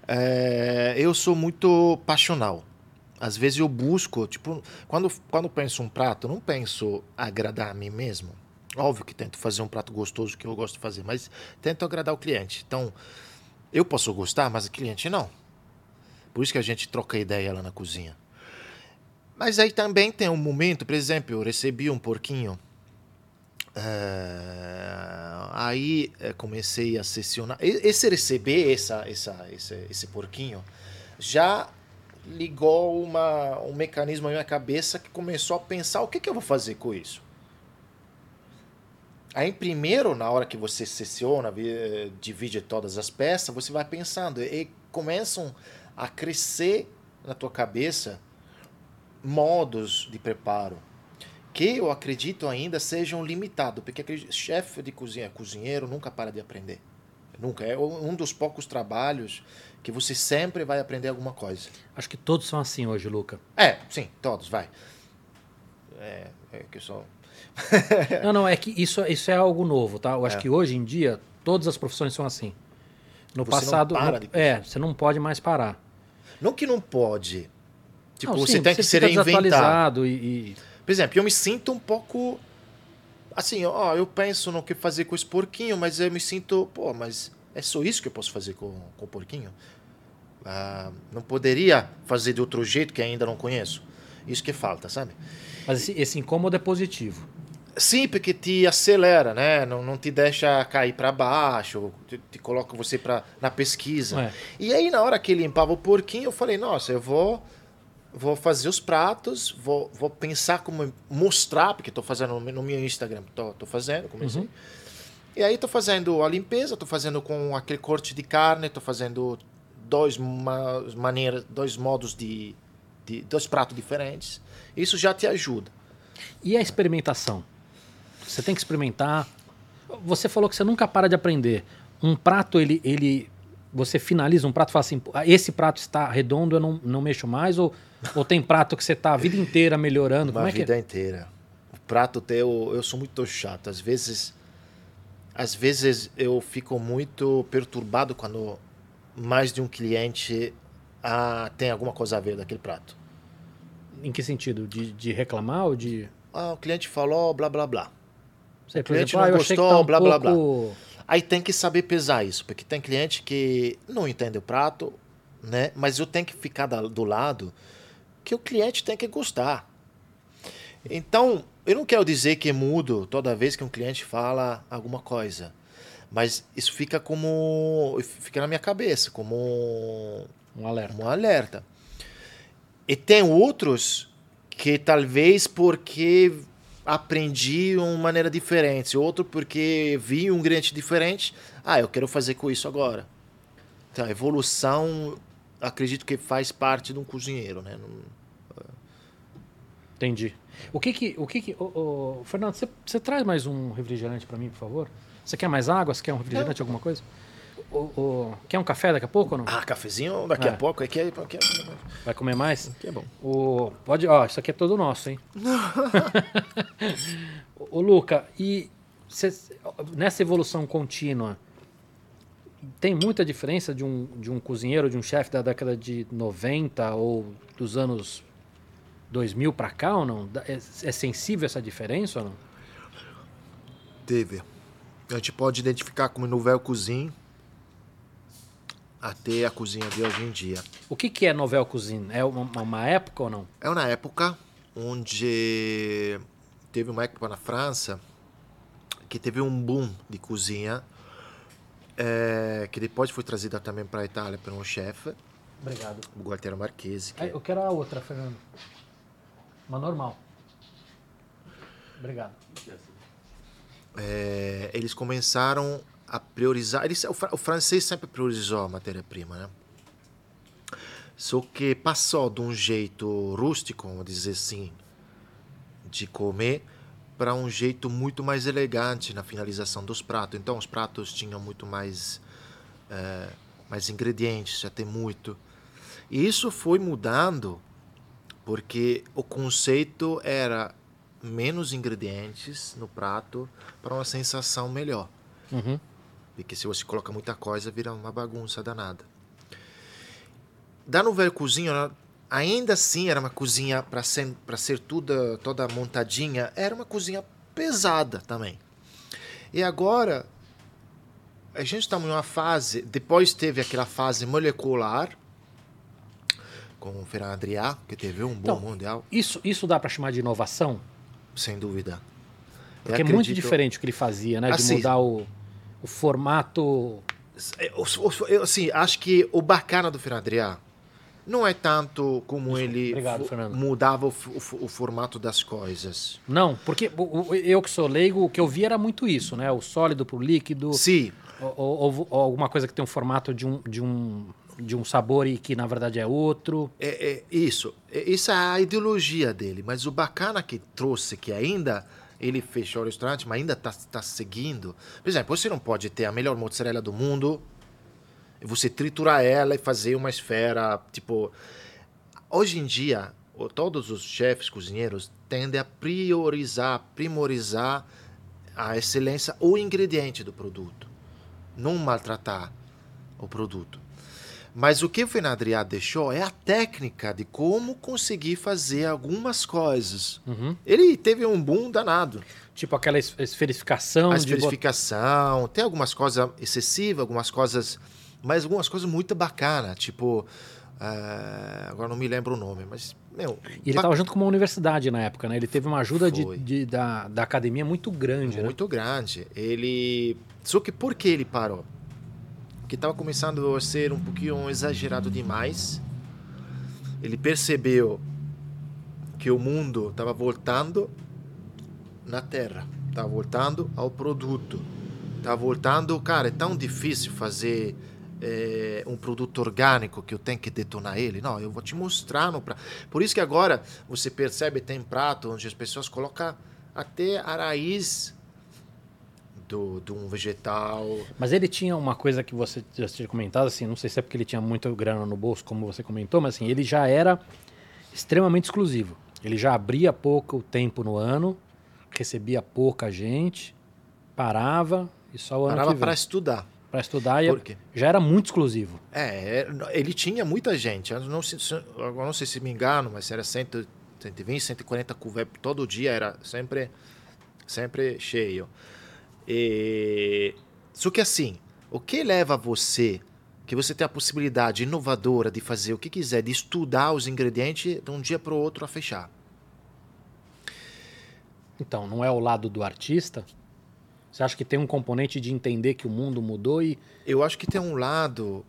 S2: É, eu sou muito passional. Às vezes eu busco, tipo, quando, quando penso um prato, eu não penso agradar a mim mesmo. Óbvio que tento fazer um prato gostoso que eu gosto de fazer, mas tento agradar o cliente. Então, eu posso gostar, mas o cliente não. Por isso que a gente troca ideia lá na cozinha. Mas aí também tem um momento, por exemplo, eu recebi um porquinho é, aí é, comecei a sessionar. Esse receber essa, essa, esse, esse porquinho já ligou uma, um mecanismo na minha cabeça que começou a pensar o que, que eu vou fazer com isso. Aí primeiro, na hora que você sessiona, vi- divide todas as peças, você vai pensando e começam a crescer na tua cabeça modos de preparo que eu acredito ainda sejam limitados, porque chefe de cozinha, cozinheiro, nunca para de aprender. Nunca. É um dos poucos trabalhos que você sempre vai aprender alguma coisa.
S1: Acho que todos são assim hoje, Luca.
S2: É, sim, todos, vai. É, é que eu sou...
S1: Não, não, é que isso, isso é algo novo, tá? Eu acho
S2: É.
S1: que hoje em dia todas as profissões são assim. No
S2: Você não
S1: passado. no-
S2: de
S1: é, você não pode mais parar.
S2: Não que não pode. Tipo,
S1: Não,
S2: você
S1: sim,
S2: tem que se
S1: fica
S2: reinventar.
S1: desatualizado e, e-
S2: Por exemplo, eu me sinto um pouco. Assim, ó, eu penso no que fazer com esse porquinho, mas eu me sinto, pô, mas é só isso que eu posso fazer com, com o porquinho? Ah, não poderia fazer de outro jeito que ainda não conheço? Isso que falta, sabe?
S1: Mas esse, esse incômodo é positivo.
S2: Sim, porque te acelera, né? Não, não te deixa cair para baixo, te, te coloca você pra, na pesquisa.
S1: É.
S2: E aí, na hora que limpava o porquinho, eu falei, nossa, eu vou vou fazer os pratos, vou, vou pensar como mostrar, porque estou fazendo no, meu Instagram, tô fazendo, comecei.
S1: Uhum.
S2: E aí estou fazendo a limpeza, estou fazendo com aquele corte de carne, estou fazendo dois ma maneiras, dois modos de, de dois pratos diferentes. Isso já te ajuda.
S1: E a experimentação? Você tem que experimentar. Você falou que você nunca para de aprender. Um prato, ele, ele você finaliza um prato e fala assim: "Ah, esse prato está redondo, eu não, não mexo mais? Ou, ou tem prato que você está a vida inteira melhorando?
S2: Uma
S1: Como é que
S2: vida inteira. O prato teu, eu sou muito chato. Às vezes, às vezes eu fico muito perturbado quando mais de um cliente ah, tem alguma coisa a ver daquele prato.
S1: Em que sentido? De, de reclamar ou de.
S2: Ah, o cliente falou blá blá blá.
S1: Sei,
S2: O cliente
S1: exemplo, ah,
S2: não
S1: que
S2: gostou,
S1: tá um
S2: blá, blá, blá.
S1: pouco...
S2: Aí tem que saber pesar isso, porque tem cliente que não entende o prato, né? Mas eu tenho que ficar do lado que o cliente tem que gostar. Então, eu não quero dizer que mudo toda vez que um cliente fala alguma coisa, mas isso fica como fica na minha cabeça como
S1: Um alerta.
S2: um alerta. E tem outros que talvez porque aprendi uma maneira diferente, outro porque vi um ingrediente diferente, ah, eu quero fazer com isso agora. Então, a evolução, acredito que faz parte de um cozinheiro, né?
S1: Entendi. O que que. O que, que Fernando, você traz mais um refrigerante para mim, por favor? Você quer mais água? Você quer um refrigerante, alguma coisa? Ô, ô, quer um café daqui a pouco ou não?
S2: Ah, cafezinho daqui
S1: É.
S2: a pouco, aqui é, aqui é,
S1: Vai comer mais?
S2: aqui é bom.
S1: O, pode, ó, isso aqui é todo nosso, hein? Ô, Luca, e cê- nessa evolução contínua, tem muita diferença de um, de um cozinheiro, de um chefe da década de 90 ou dos anos 2000 para cá ou não? É, é sensível essa diferença ou não?
S2: Teve. A gente pode identificar como nouvelle cuisine até a cozinha de hoje em dia.
S1: O que, que é novel cuisine? É uma, uma época ou não?
S2: É uma época onde teve uma época na França que teve um boom de cozinha eh, que depois foi trazida também para a Itália por um chefe,
S1: Obrigado.
S2: o Gualtiero Marchesi. que-
S1: eu quero a outra, Fernando. Uma normal. Obrigado.
S2: Eh, eles começaram a priorizar. Eles, o, o francês sempre priorizou a matéria-prima, né? Só que passou de um jeito rústico, vamos dizer assim, de comer, para um jeito muito mais elegante na finalização dos pratos. Então, os pratos tinham muito mais eh, mais ingredientes, tem muito. E isso foi mudando porque o conceito era menos ingredientes no prato para uma sensação melhor.
S1: Uhum.
S2: Porque se você coloca muita coisa, vira uma bagunça danada. Da Nouvelle Cozinha, ainda assim era uma cozinha para ser, pra ser toda, toda montadinha, era uma cozinha pesada também. E agora, a gente está numa fase, depois teve aquela fase molecular, com o Ferran Adrià, que teve um bom
S1: Então,
S2: mundial,
S1: Isso, isso dá para chamar de inovação?
S2: Sem dúvida. Eu
S1: Porque é muito
S2: acredito-
S1: diferente o que ele fazia, né? De
S2: Assim-
S1: mudar o, o formato.
S2: É, Eu, assim, acho que o bacana do Fernando Adrià não é tanto como ele
S1: Obrigado,
S2: mudava o, o o formato das coisas.
S1: Não, porque o- o- eu que sou leigo, o que eu vi era muito isso, né? O sólido pro líquido,
S2: Sim,
S1: ou, ou- ou alguma coisa que tem um formato de um, de um, de um sabor e que na verdade é outro.
S2: é, é isso. É, isso é a ideologia dele. Mas o bacana que trouxe, que ainda ele fechou o restaurante, mas ainda está seguindo. Por exemplo, você não pode ter a melhor mozzarella do mundo você triturar ela e fazer uma esfera, tipo... Hoje em dia, todos os chefes cozinheiros tendem a priorizar, primorizar a excelência, o ingrediente do produto. Não maltratar o produto. Mas o que o Fenadriá deixou é a técnica de como conseguir fazer algumas coisas.
S1: Uhum.
S2: Ele teve um boom danado.
S1: Tipo aquela es- esferificação
S2: A
S1: bot-
S2: especificação, tem algumas coisas excessivas, algumas coisas. Mas algumas coisas muito bacanas, tipo. eh, agora não me lembro o nome, mas. Meu,
S1: E ele estava junto com uma universidade na época, né? Ele teve uma ajuda de, de- da, da academia muito grande, né?
S2: muito grande. Ele. Só que por que ele parou? Porque estava começando a ser um pouquinho exagerado demais. Ele percebeu que o mundo estava voltando na Terra, estava voltando ao produto, estava voltando. Cara, é tão difícil fazer eh, um produto orgânico que eu tenho que detonar ele. Não, eu vou te mostrar no prato. Por isso que agora você percebe tem prato onde as pessoas colocam até a raiz do, de um vegetal.
S1: Mas ele tinha uma coisa que você já tinha comentado, assim, não sei se é porque ele tinha muita grana no bolso, como você comentou, mas assim, ele já era extremamente exclusivo. Ele já abria pouco tempo no ano, recebia pouca gente, parava e só o ano
S2: Parava para estudar.
S1: Para estudar e já era muito exclusivo.
S2: É, ele tinha muita gente. Eu não, sei, se- eu não sei se me engano, mas era 100, 120, 140 cuvées todo dia, era sempre, sempre cheio. E, só que assim, o que leva você, que você tem a possibilidade inovadora de fazer o que quiser, de estudar os ingredientes de um dia para o outro a fechar?
S1: Então, não é o lado do artista? Você acha que tem um componente de entender que o mundo mudou e
S2: Eu acho que tem um lado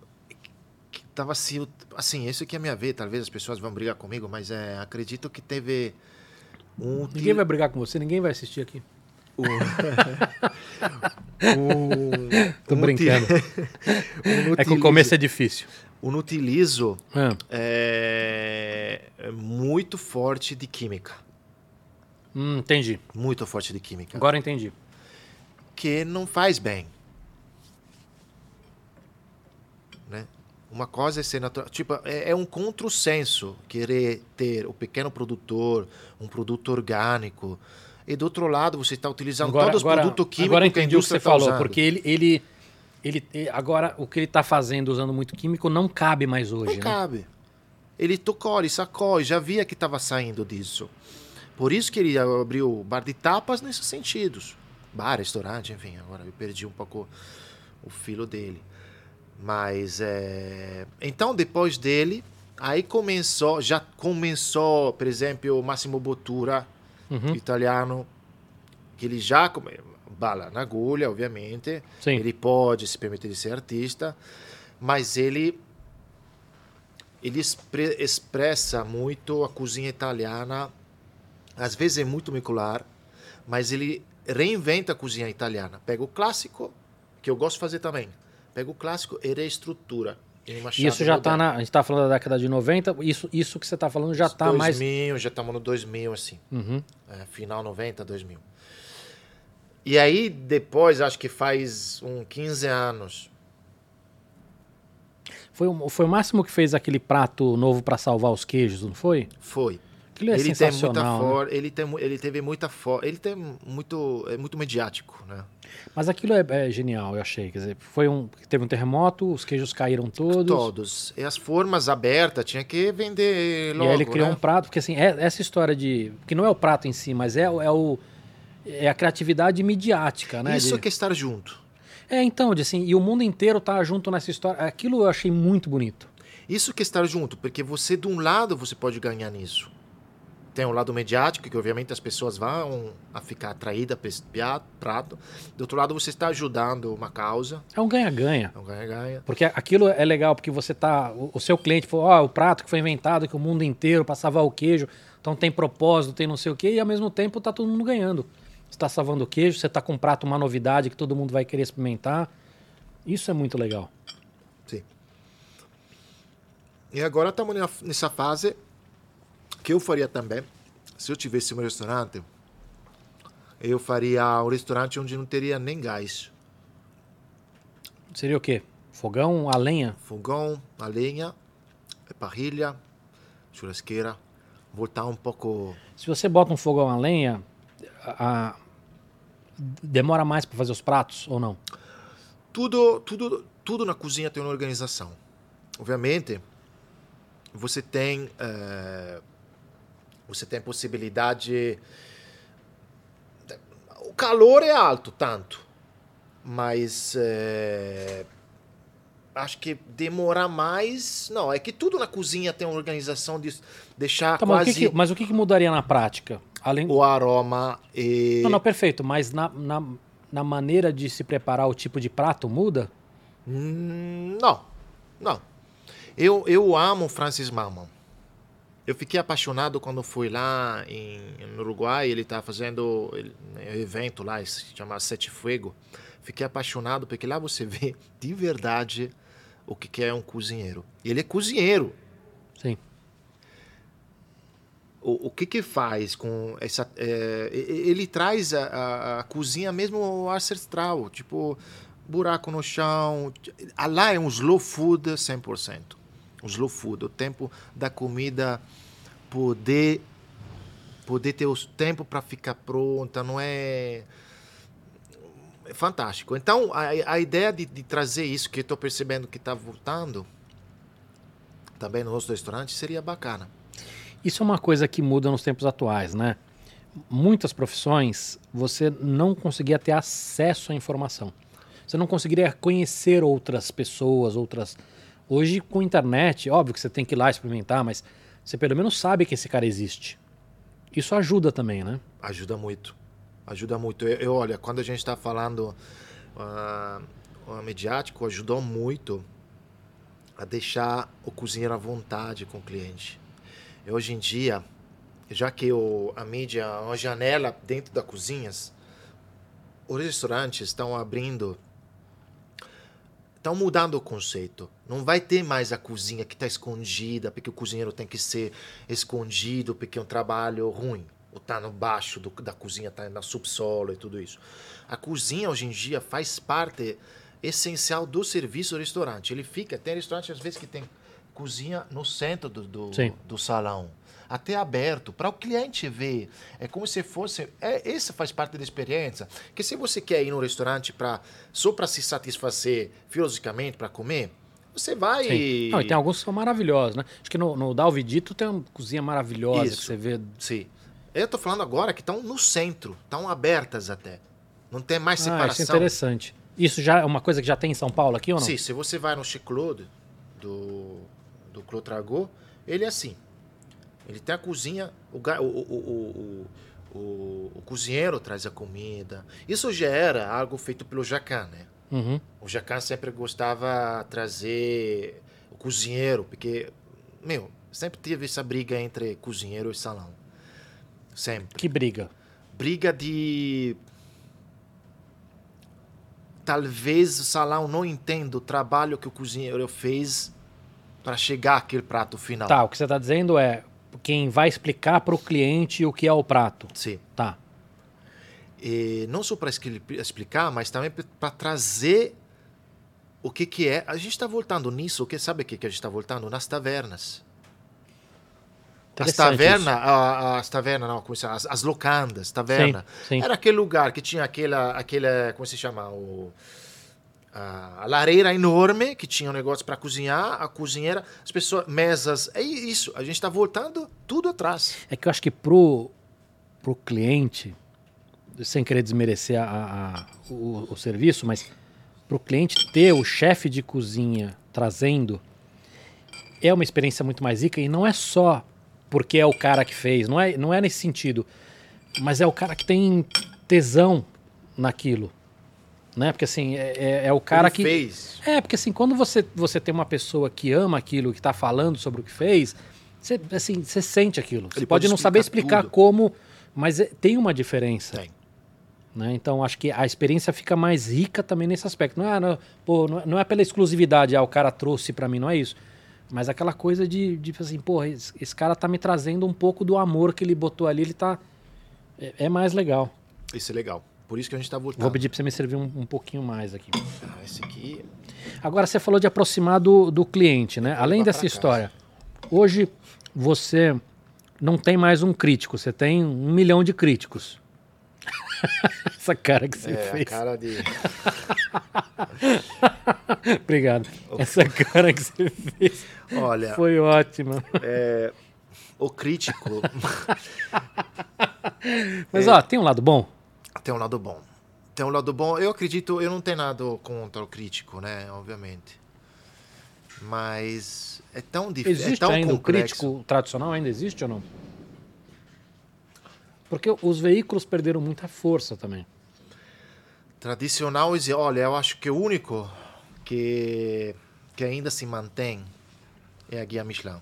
S2: que tava assim, assim, isso aqui é a minha ver, talvez as pessoas vão brigar comigo, mas é, acredito que teve um
S1: ninguém vai brigar com você, ninguém vai assistir aqui.
S2: Um,
S1: Tô
S2: um
S1: brincando.
S2: um
S1: É que o começo é difícil.
S2: um utilizo
S1: Ah,
S2: é, é muito forte de química,
S1: hum, entendi.
S2: muito forte de química,
S1: Agora entendi.
S2: que não faz bem, né? Uma coisa é ser natural, tipo, é, é um contrassenso querer ter o pequeno produtor, um produto orgânico, e do outro lado você está utilizando todos os produtos químicos
S1: agora eu
S2: que a
S1: entendi o que
S2: indústria
S1: você
S2: está
S1: falou,
S2: usando.
S1: porque ele, ele, ele, agora o que ele está fazendo usando muito químico não cabe mais hoje,
S2: Não
S1: né?
S2: cabe. Ele tocou, ele sacou, já via que estava saindo disso. Por isso que ele abriu bar de tapas nesses sentidos. Bar, restaurante, enfim, agora eu perdi um pouco o filo dele. Mas é... Então, depois dele, aí começou, já começou, por exemplo, o Massimo Bottura,
S1: Uhum.
S2: italiano, que ele já come... bala na agulha, obviamente.
S1: Sim.
S2: Ele pode se permitir de ser artista, mas ele ele expre- expressa muito a cozinha italiana. Às vezes é muito molecular, mas ele reinventa a cozinha italiana. Pega o clássico, que eu gosto de fazer também. Pega o clássico e reestrutura.
S1: Isso já está na. A gente está falando da década de 90, isso, isso que você está falando já está mais.
S2: 2000, já estamos no 2000, assim.
S1: Uhum.
S2: É, final 90, 2000. E aí, depois, acho que faz uns 15 anos,
S1: Foi, o- foi o máximo que fez aquele prato novo para salvar os queijos, não foi?
S2: Foi.
S1: Aquilo é
S2: ele tem muita
S1: sensacional. né?
S2: for, ele tem ele teve muita for, ele tem muito é muito mediático, né?
S1: Mas aquilo é, é genial, eu achei. Quer dizer, foi um, teve um terremoto, os queijos caíram todos.
S2: Todos. E as formas abertas tinha que vender logo,
S1: e aí ele criou
S2: né?
S1: um prato, porque assim, é- essa história de. Que não é o prato em si, mas é, é o. É a criatividade midiática, né?
S2: Isso
S1: de-
S2: é que é estar junto.
S1: É, então, de, assim, e o mundo inteiro tá junto nessa história. Aquilo eu achei muito bonito.
S2: Isso que é estar junto, porque você de um lado você pode ganhar nisso. Tem um lado mediático, que obviamente as pessoas vão a ficar atraídas para prato. Do outro lado você está ajudando uma causa,
S1: É um ganha-ganha.
S2: é um ganha-ganha.
S1: Porque aquilo é legal, porque você tá. O, o seu cliente falou, ó, o prato que foi inventado, que o mundo inteiro para salvar o queijo, então tem propósito, tem não sei o quê, e ao mesmo tempo tá todo mundo ganhando. Você tá salvando o queijo, você tá com um prato, uma novidade que todo mundo vai querer experimentar. Isso é muito legal.
S2: Sim. E agora estamos nessa fase que eu faria também. Se eu tivesse um restaurante, eu faria um restaurante onde não teria nem gás.
S1: Seria o quê? Fogão, a lenha?
S2: Fogão, a lenha, parrilha, churrasqueira. Voltar um pouco.
S1: Se você bota um fogão a lenha, a- a- demora mais para fazer os pratos ou não?
S2: Tudo, tudo, tudo na cozinha tem uma organização. Obviamente, você tem eh, você tem possibilidade. O calor é alto, tanto, mas eh, acho que demora mais. Não, é que tudo na cozinha tem uma organização de deixar
S1: Tá, mas, o
S2: quase
S1: que que- mas o que, que mudaria na prática? Além...
S2: o aroma e
S1: Não, não, perfeito, mas na, na, na maneira de se preparar o tipo de prato muda?
S2: Hum, Não, não. Eu, eu amo Francis Mamon. Eu fiquei apaixonado quando fui lá em, no Uruguai. Ele está fazendo ele- um evento lá, se chama Sete Fuego. Fiquei apaixonado porque lá você vê de verdade o que é um cozinheiro. E ele é cozinheiro.
S1: Sim.
S2: O, o que que faz com essa... é, ele traz a, a- a cozinha mesmo ancestral, tipo buraco no chão. Lá é um slow food 100%. Um slow food, o tempo da comida poder poder ter o tempo para ficar pronta, não é é fantástico. Então, a, a ideia de, de trazer isso, que eu estou percebendo que está voltando, também no nosso restaurante, seria bacana.
S1: Isso é uma coisa que muda nos tempos atuais, né? Muitas profissões você não conseguia ter acesso à informação. Você não conseguiria conhecer outras pessoas, outras. Hoje, com internet, óbvio que você tem que ir lá experimentar, mas você pelo menos sabe que esse cara existe. Isso ajuda também, né?
S2: Ajuda muito. Ajuda muito. Eu, eu, olha, quando a gente está falando o mediático, ajudou muito a deixar o cozinheiro à vontade com o cliente. E hoje em dia, já que o, a mídia é uma janela dentro das cozinhas, os restaurantes estão abrindo, estão mudando o conceito. Não vai ter mais a cozinha que está escondida, porque o cozinheiro tem que ser escondido, porque é um trabalho ruim. Ou tá no baixo do, da cozinha, tá no subsolo e tudo isso. A cozinha hoje em dia faz parte essencial do serviço do restaurante. Ele fica, tem restaurante às vezes que tem cozinha no centro do, do, do salão, até aberto, para o cliente ver. É como se fosse. É, esse faz parte da experiência. Que se você quer ir no restaurante pra, só para se satisfazer fisicamente, para comer, você vai.
S1: Sim. Não, e tem alguns que são maravilhosos, né? Acho que no, no Dalvidito tem uma cozinha maravilhosa
S2: Isso.
S1: que você vê.
S2: Sim. Eu tô falando agora que estão no centro, estão abertas até. Não tem mais
S1: Ah, isso é
S2: separação.
S1: interessante. Isso já é uma coisa que já tem em São Paulo aqui ou não?
S2: Sim, se você vai no Chiclode do, do Clos Tragô, ele é assim. Ele tem a cozinha, o, ga- o, o, o, o, o- o cozinheiro traz a comida. Isso já era algo feito pelo Jacan, né?
S1: Uhum.
S2: O Jacan sempre gostava de trazer o cozinheiro, porque, meu, sempre teve essa briga entre cozinheiro e salão. Sempre.
S1: Que briga.
S2: Briga de. Talvez o salão não entenda o trabalho que o cozinheiro fez para chegar àquele prato final.
S1: Tá, o que você está dizendo é quem vai explicar para o cliente o que é o prato.
S2: Sim.
S1: Tá.
S2: E não só para explicar, mas também para trazer o que, que é. A gente está voltando nisso, o que sabe o que, que a gente está voltando? Nas tavernas. As tavernas, as tavernas, não, como se chama? As, as locandas, taverna.
S1: Sim, sim.
S2: Era aquele lugar que tinha aquela, aquele, como se chama? O, a, lareira enorme, que tinha um negócio para cozinhar, a cozinheira, as pessoas, mesas. É isso, a gente está voltando tudo atrás.
S1: É que eu acho que pro, pro cliente, sem querer desmerecer a, a- o, o serviço, mas pro cliente ter o chefe de cozinha trazendo é uma experiência muito mais rica e não é só porque é o cara que fez, não é, não é nesse sentido, mas é o cara que tem tesão naquilo, né? Porque assim, é, é- é o cara
S2: Ele
S1: que...
S2: fez.
S1: É, porque assim, quando você, você tem uma pessoa que ama aquilo, que está falando sobre o que fez, você, assim, você sente aquilo. Você
S2: Ele
S1: pode,
S2: pode
S1: não saber
S2: explicar tudo.
S1: como, mas é- tem uma diferença.
S2: Tem.
S1: Né? Então, acho que a experiência fica mais rica também nesse aspecto. Não é, não, pô, não é- é pela exclusividade, ah, o cara trouxe para mim, não é isso. Mas aquela coisa de, de assim, pô, esse, esse cara tá me trazendo um pouco do amor que ele botou ali, ele tá... É, é mais legal.
S2: Isso é legal. Por isso que a gente está voltando.
S1: Vou pedir para você me servir um, um pouquinho mais aqui.
S2: Ah, esse aqui.
S1: Agora você falou de aproximar do, do cliente, né? Além dessa história, hoje você não tem mais um crítico, você tem um milhão de críticos. Essa cara que você
S2: É, a
S1: fez.
S2: cara de.
S1: Obrigado. Essa cara que você fez
S2: Olha,
S1: foi ótima.
S2: é, o crítico
S1: Mas
S2: É.
S1: ó, tem um lado bom.
S2: Tem um lado bom. Tem um lado bom. Eu acredito, eu não tenho nada contra o crítico, né? Obviamente. Mas é tão difícil. É
S1: Existe
S2: tão
S1: ainda o
S2: complexo.
S1: crítico tradicional? Ainda existe ou não? Porque os veículos perderam muita força também.
S2: Tradicional, olha, eu acho que o único que, que ainda se mantém é a guia Michelin.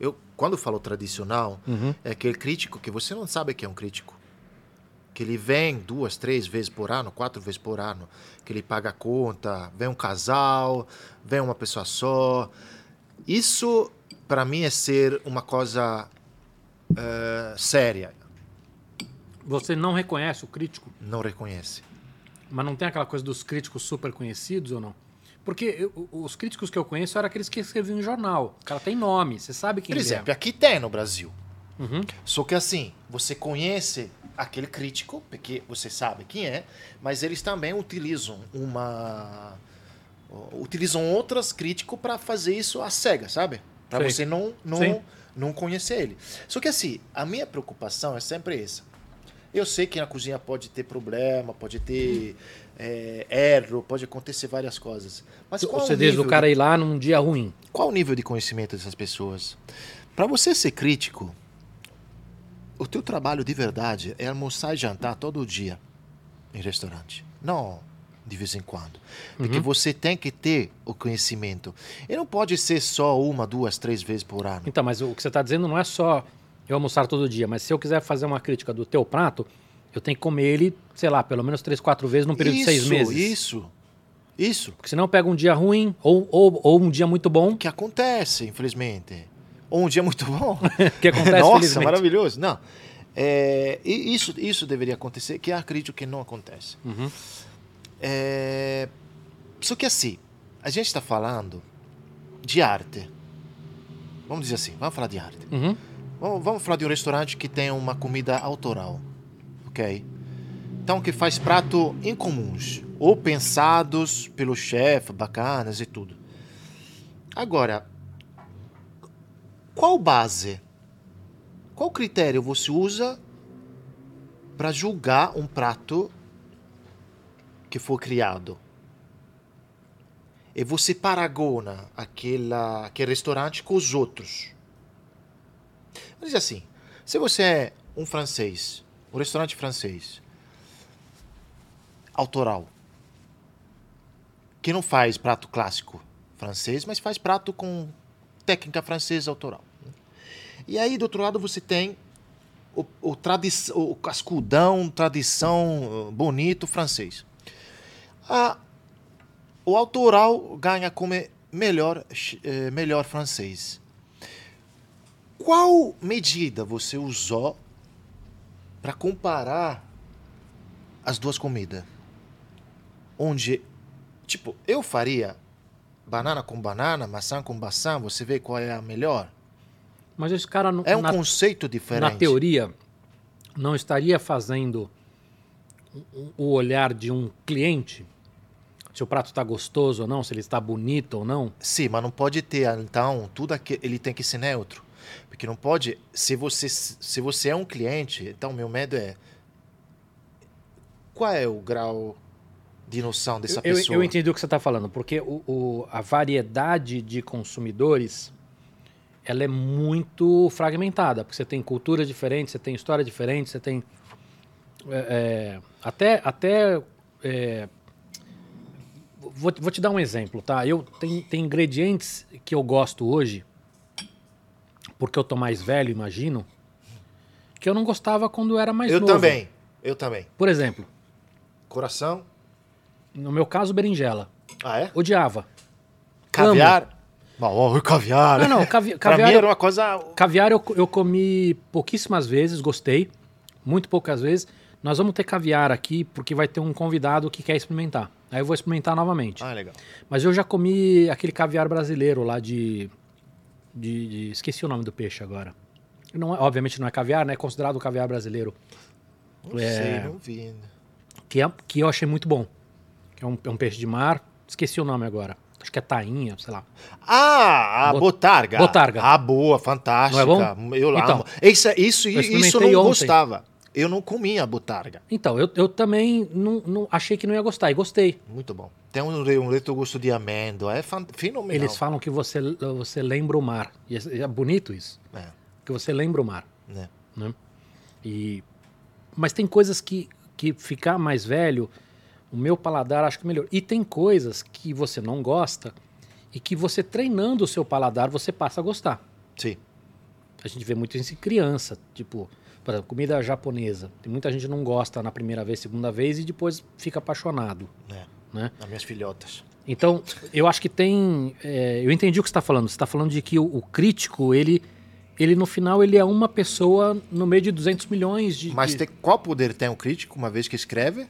S2: Eu, quando falo tradicional,
S1: Uhum.
S2: é aquele crítico que você não sabe que é um crítico. Que ele vem duas, três vezes por ano, quatro vezes por ano. Que ele paga a conta, vem um casal, vem uma pessoa só. Isso, para mim, é ser uma coisa eh, séria.
S1: Você não reconhece o crítico?
S2: Não reconhece.
S1: Mas não tem aquela coisa dos críticos super conhecidos ou não? Porque eu- os críticos que eu conheço eram aqueles que escreviam em jornal. O cara tem nome, você sabe quem
S2: Por
S1: ele
S2: exemplo, aqui tem no Brasil.
S1: Uhum.
S2: Só que assim, você conhece aquele crítico, porque você sabe quem é, mas eles também utilizam uma. utilizam outras críticos para fazer isso às cegas, sabe? Para você não,
S1: Sim.
S2: não, não conhecer ele. Só que assim, a minha preocupação é sempre essa. Eu sei que na cozinha pode ter problema, pode ter é, erro, pode acontecer várias coisas. Mas qual
S1: Você
S2: o
S1: diz
S2: de-
S1: cara ir lá num dia ruim.
S2: qual o nível de conhecimento dessas pessoas? Para você ser crítico, o teu trabalho de verdade é almoçar e jantar todo dia em restaurante, não de vez em quando, porque você tem que ter o conhecimento. E não pode ser só uma, duas, três vezes por ano.
S1: Então, mas o que você está dizendo não é só eu almoçar todo dia, mas se eu quiser fazer uma crítica do teu prato, eu tenho que comer ele, sei lá, pelo menos três, quatro vezes num período
S2: isso,
S1: de seis meses.
S2: Isso, isso.
S1: Porque senão eu pego um dia ruim ou, ou, ou um dia muito bom.
S2: que acontece, infelizmente. Ou um dia muito bom.
S1: Que acontece,
S2: Nossa,
S1: felizmente.
S2: maravilhoso. Não. É, e isso, isso deveria acontecer, que eu acredito que não acontece.
S1: Uhum.
S2: É, só que assim, a gente está falando de arte. Vamos dizer assim, vamos falar de arte.
S1: Uhum.
S2: Vamos, vamos falar de um restaurante que tem uma comida autoral, ok? Então, que faz prato incomuns, ou pensados pelo chefe, bacanas e tudo. Agora, qual base, qual critério você usa para julgar um prato que foi criado? E você paragona aquela, aquele restaurante com os outros. Dizer assim, se você é um francês, um restaurante francês, autoral, que não faz prato clássico francês, mas faz prato com técnica francesa autoral. E aí, do outro lado, você tem o, o, tradi o cascudão, tradição, uh, bonito francês. Ah, o autoral ganha como melhor, eh, melhor francês. Qual medida você usou para comparar as duas comidas? Onde, tipo, eu faria banana com banana, maçã com maçã, você vê qual é a melhor.
S1: Mas esse cara, no-
S2: É um
S1: na,
S2: conceito diferente.
S1: na teoria, não estaria fazendo o- olhar de um cliente? Se o prato está gostoso ou não, se ele está bonito ou não?
S2: Sim, mas não pode ter, então, tudo aqui, ele tem que ser neutro. Porque não pode, se você, se você é um cliente, então meu medo é, qual é o grau de noção dessa
S1: Eu,
S2: pessoa?
S1: eu entendi o que você está falando, porque o, o- a variedade de consumidores ela é muito fragmentada, porque você tem culturas diferentes, você tem história diferente, você tem é, é, até até é, vou, vou te dar um exemplo, tá? Eu tem, tem ingredientes que eu gosto hoje, porque eu tô mais velho, imagino, que eu não gostava quando eu era mais
S2: eu
S1: novo.
S2: também, eu também.
S1: Por exemplo,
S2: Coração,
S1: no meu caso, berinjela.
S2: ah é?
S1: Odiava.
S2: Caviar. Bom, oh, caviar.
S1: Não, não, cavi
S2: Pra
S1: caviar,
S2: era uma coisa...
S1: caviar eu, eu comi pouquíssimas vezes, gostei. Muito poucas vezes. Nós vamos ter caviar aqui porque vai ter um convidado que quer experimentar. Aí eu vou experimentar novamente.
S2: Ah, legal.
S1: Mas eu já comi aquele caviar brasileiro lá de, de, de- Esqueci o nome do peixe agora. Não é, obviamente não é caviar, né? É considerado o caviar brasileiro.
S2: Não
S1: É.
S2: sei, não vi ainda.
S1: Que, é, que eu achei muito bom. Que é um, é um peixe de mar. Esqueci o nome agora. Acho que é tainha, sei lá.
S2: Ah, a
S1: Bot-
S2: botarga.
S1: botarga.
S2: Ah, boa, fantástica.
S1: Não é bom?
S2: Eu
S1: Então,
S2: amo. Isso, isso,
S1: eu
S2: isso eu
S1: experimentei
S2: não
S1: ontem.
S2: gostava. Eu não comia botarga.
S1: Então, eu, eu também não, não- achei que não ia gostar. E gostei.
S2: Muito bom. Tem um, um retrogosto de amêndoa. É fenomenal.
S1: Eles falam que você, você lembra o mar. E é, é bonito isso.
S2: É,
S1: Que você lembra o mar.
S2: né?
S1: Né? E, mas tem coisas que, que ficar mais velho, o meu paladar acho que melhor. E tem coisas que você não gosta e que você treinando o seu paladar, você passa a gostar.
S2: Sim.
S1: A gente vê muito isso em criança. Tipo, por exemplo, comida japonesa. Tem muita gente que não gosta na primeira vez, segunda vez e depois fica apaixonado.
S2: né?
S1: Né?
S2: As minhas filhotas.
S1: Então, eu acho que tem. é, eu entendi o que você está falando. Você está falando de que o, o crítico, ele, ele no final, ele é uma pessoa no meio de 200 milhões de.
S2: Mas
S1: de-
S2: tem, qual poder tem o crítico uma vez que escreve?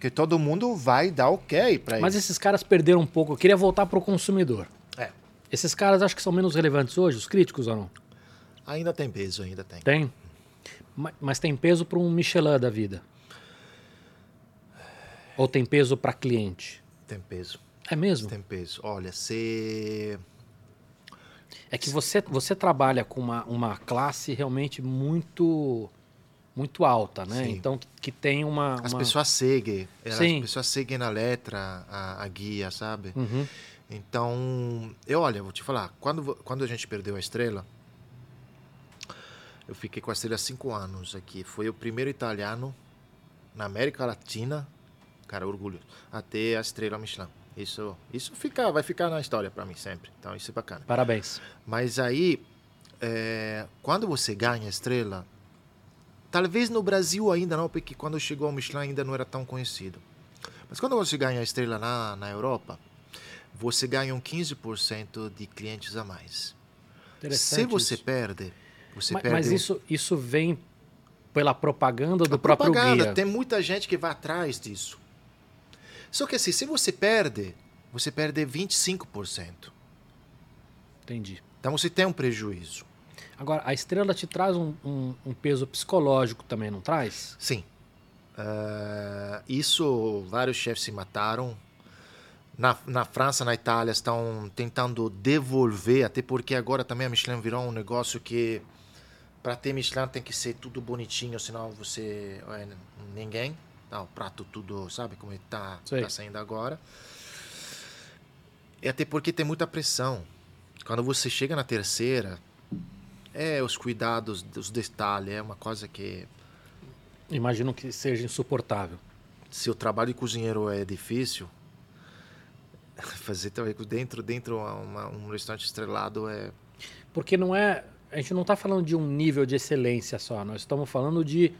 S2: Porque todo mundo vai dar ok para ele.
S1: Mas esses caras perderam um pouco. Eu queria voltar para o consumidor.
S2: É.
S1: Esses caras acho que são menos relevantes hoje, os críticos ou não?
S2: Ainda tem peso, ainda tem.
S1: Tem. Ma- Mas tem peso para um Michelin da vida? Ou tem peso para cliente?
S2: Tem peso.
S1: É mesmo?
S2: Tem peso. Olha, se.
S1: É que você, você trabalha com uma, uma classe realmente muito muito alta, né?
S2: Sim.
S1: Então que, que tem uma,
S2: As
S1: uma-
S2: pessoas seguem. As
S1: Sim.
S2: pessoas seguem na letra a, a guia, sabe?
S1: Uhum.
S2: Então, eu olha, vou te falar, quando, quando a gente perdeu a estrela, eu fiquei com a estrela há cinco anos aqui. Foi o primeiro italiano na América Latina, cara, orgulho, a ter a estrela Michelin. Isso, isso fica, vai ficar na história para mim sempre. Então, isso é bacana.
S1: Parabéns.
S2: Mas aí, é, quando você ganha a estrela, talvez no Brasil ainda não, porque quando chegou ao Michelin ainda não era tão conhecido. Mas quando você ganha a estrela na, na Europa, você ganha um 15% de clientes a mais. Se você
S1: isso.
S2: perde, você
S1: Mas,
S2: perde.
S1: mas isso, isso vem pela propaganda do
S2: a
S1: próprio
S2: propaganda,
S1: guia.
S2: tem muita gente que vai atrás disso. Só que assim, se você perde, você perde 25%.
S1: Entendi.
S2: Então você tem um prejuízo.
S1: Agora, a estrela te traz um, um- um peso psicológico também, não traz?
S2: Sim. Ah, isso, vários chefes se mataram. Na, na França, na Itália, estão tentando devolver, até porque agora também a Michelin virou um negócio que para ter Michelin tem que ser tudo bonitinho, senão você é ninguém. Tá, o prato tudo, sabe como está
S1: Sei.
S2: tá saindo agora. E até porque tem muita pressão. Quando você chega na terceira, é os cuidados, os detalhes, é uma coisa que
S1: Imagino que seja insuportável.
S2: se o trabalho de cozinheiro é difícil, fazer também dentro dentro uma, um restaurante estrelado é
S1: Porque não é. A gente não está falando de um nível de excelência só. Nós estamos falando de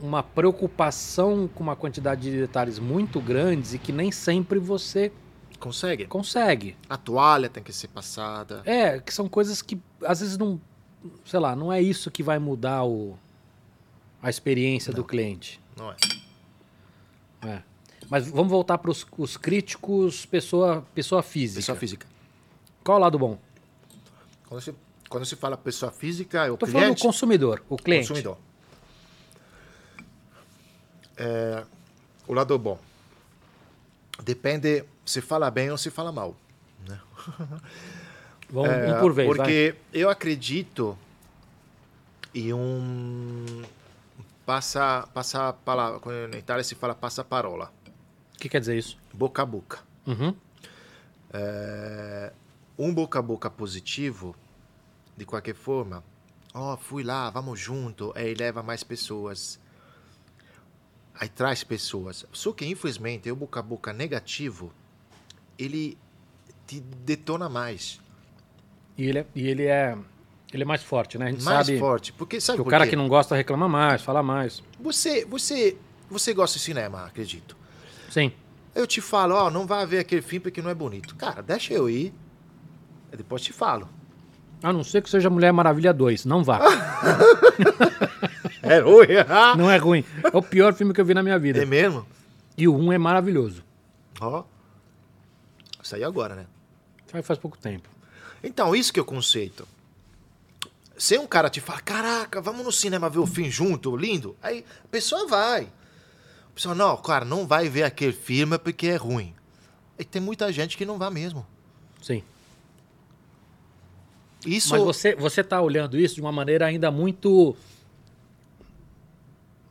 S1: uma preocupação com uma quantidade de detalhes muito grandes e que nem sempre você
S2: consegue.
S1: consegue.
S2: A toalha tem que ser passada.
S1: É, que são coisas que às vezes não. Sei lá, não é isso que vai mudar o, a experiência do cliente.
S2: Não é?
S1: É. Mas vamos voltar para os críticos pessoa, pessoa física.
S2: Pessoa física.
S1: Qual é o lado bom?
S2: Quando se, quando se fala pessoa física, é o
S1: Tô falando
S2: cliente.
S1: do consumidor, o cliente.
S2: consumidor. É, o lado bom. Depende se fala bem ou se fala mal.
S1: Vamos
S2: É,
S1: um por vez, vai.
S2: Porque eu acredito em um passa passa palavra, quando na Itália se fala passa parola,
S1: O que quer dizer isso?
S2: boca a boca.
S1: Uhum.
S2: É, um boca a boca positivo, de qualquer forma, ó, fui lá, vamos junto, aí leva mais pessoas. Aí traz pessoas. Só que, infelizmente, o boca a boca negativo, ele te detona mais.
S1: E ele é, e ele é, ele é mais forte, né? A gente
S2: mais
S1: sabe
S2: forte. Porque sabe
S1: que o
S2: por
S1: cara
S2: quê?
S1: que não gosta reclama mais, fala mais.
S2: Você, você, você gosta de cinema, acredito.
S1: Sim.
S2: Eu te falo, ó, não vai ver aquele filme porque não é bonito. Cara, deixa eu ir. Eu depois te falo.
S1: A não ser que seja Mulher Maravilha 2. Não vá.
S2: É ruim.
S1: não é ruim. É o pior filme que eu vi na minha vida.
S2: é mesmo?
S1: E o 1 é maravilhoso.
S2: Ó. Saiu agora, né?
S1: Sai faz pouco tempo.
S2: Então, isso que é o conceito. Se um cara te fala, caraca, vamos no cinema ver o filme junto, lindo, aí a pessoa vai. A pessoa, não, cara, não vai ver aquele filme porque é ruim. E tem muita gente que não vai mesmo.
S1: Sim.
S2: Isso.
S1: Mas você, você tá olhando isso de uma maneira ainda muito.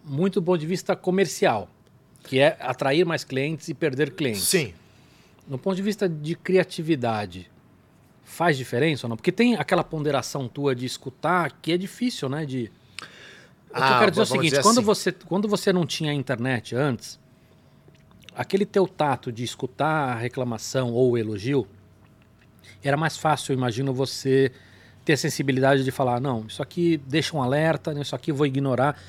S1: Muito do ponto de vista comercial. Que é atrair mais clientes e perder clientes.
S2: Sim.
S1: No ponto de vista de criatividade, faz diferença ou não? Porque tem aquela ponderação tua de escutar que é difícil, né? De... O que eu
S2: Ah,
S1: quero dizer é o seguinte: quando,
S2: assim.
S1: você, quando você não tinha internet antes, aquele teu tato de escutar a reclamação ou o elogio, era mais fácil, eu imagino, você ter a sensibilidade de falar: não, isso aqui deixa um alerta, né, isso aqui eu vou ignorar.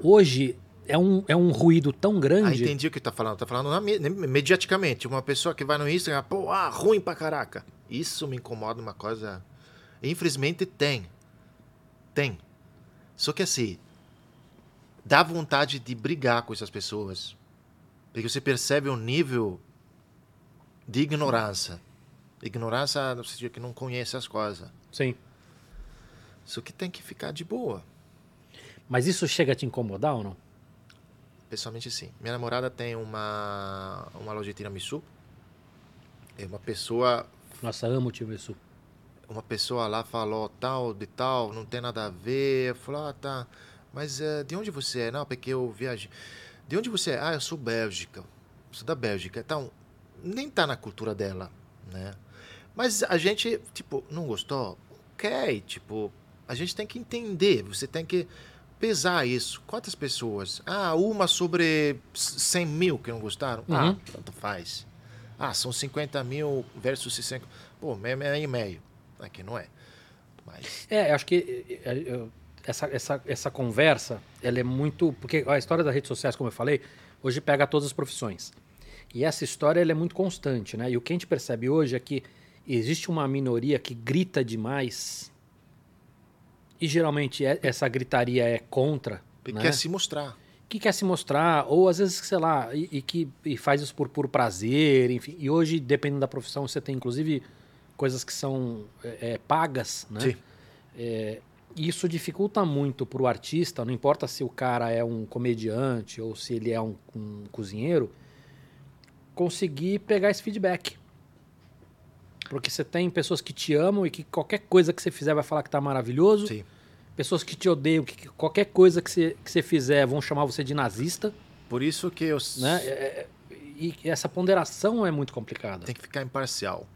S1: Hoje é um, é um ruído tão
S2: Ah,
S1: grande.
S2: entendi o que tá falando. Tá falando na me- mediaticamente. Uma pessoa que vai no Instagram, pô, ah, ruim pra caraca. Isso me incomoda uma coisa. Infelizmente tem. Tem. Só que assim, dá vontade de brigar com essas pessoas. Porque você percebe um nível de ignorância. Ignorância no sentido que não conhece as coisas.
S1: Sim.
S2: Só que tem que ficar de boa.
S1: Mas isso chega a te incomodar ou não?
S2: Pessoalmente, sim. Minha namorada tem uma, uma loja de tiramisu. É uma pessoa,
S1: Nossa, amo o Tiramisu.
S2: uma pessoa lá falou tal de tal, não tem nada a ver. Eu falei, ah, tá. Mas eh, de onde você é? Não, porque eu viajei. De onde você é? Ah, eu sou Bélgica. Sou da Bélgica. Então, nem tá na cultura dela, né? Mas a gente, tipo, não gostou? Ok, tipo, a gente tem que entender. Você tem que pesar isso. Quantas pessoas? Ah, uma sobre 100 mil que não gostaram? Ah,
S1: Uhum.
S2: tanto faz. Ah, são 50 mil versus 60. Pô, meio e meio. Aqui não é. Mas,
S1: É, acho que é, é, essa, essa, essa conversa, ela é muito... Porque a história das redes sociais, como eu falei, hoje pega todas as profissões. E essa história, ela é muito constante, né? E o que a gente percebe hoje é que existe uma minoria que grita demais e geralmente é- essa gritaria é contra,
S2: porque
S1: né?
S2: quer se mostrar.
S1: Que quer se mostrar, ou às vezes, sei lá, e, e que e faz isso por puro prazer, enfim. E hoje, dependendo da profissão, você tem inclusive coisas que são é, é, pagas, né?
S2: Sim.
S1: É, isso dificulta muito para o artista, não importa se o cara é um comediante ou se ele é um, um cozinheiro, conseguir pegar esse feedback. Porque você tem pessoas que te amam e que qualquer coisa que você fizer vai falar que tá maravilhoso.
S2: Sim.
S1: Pessoas que te odeiam, que que qualquer coisa que você, que você fizer vão chamar você de nazista.
S2: Por isso que eu
S1: Né? É, é, e essa ponderação é muito complicada.
S2: tem que ficar imparcial.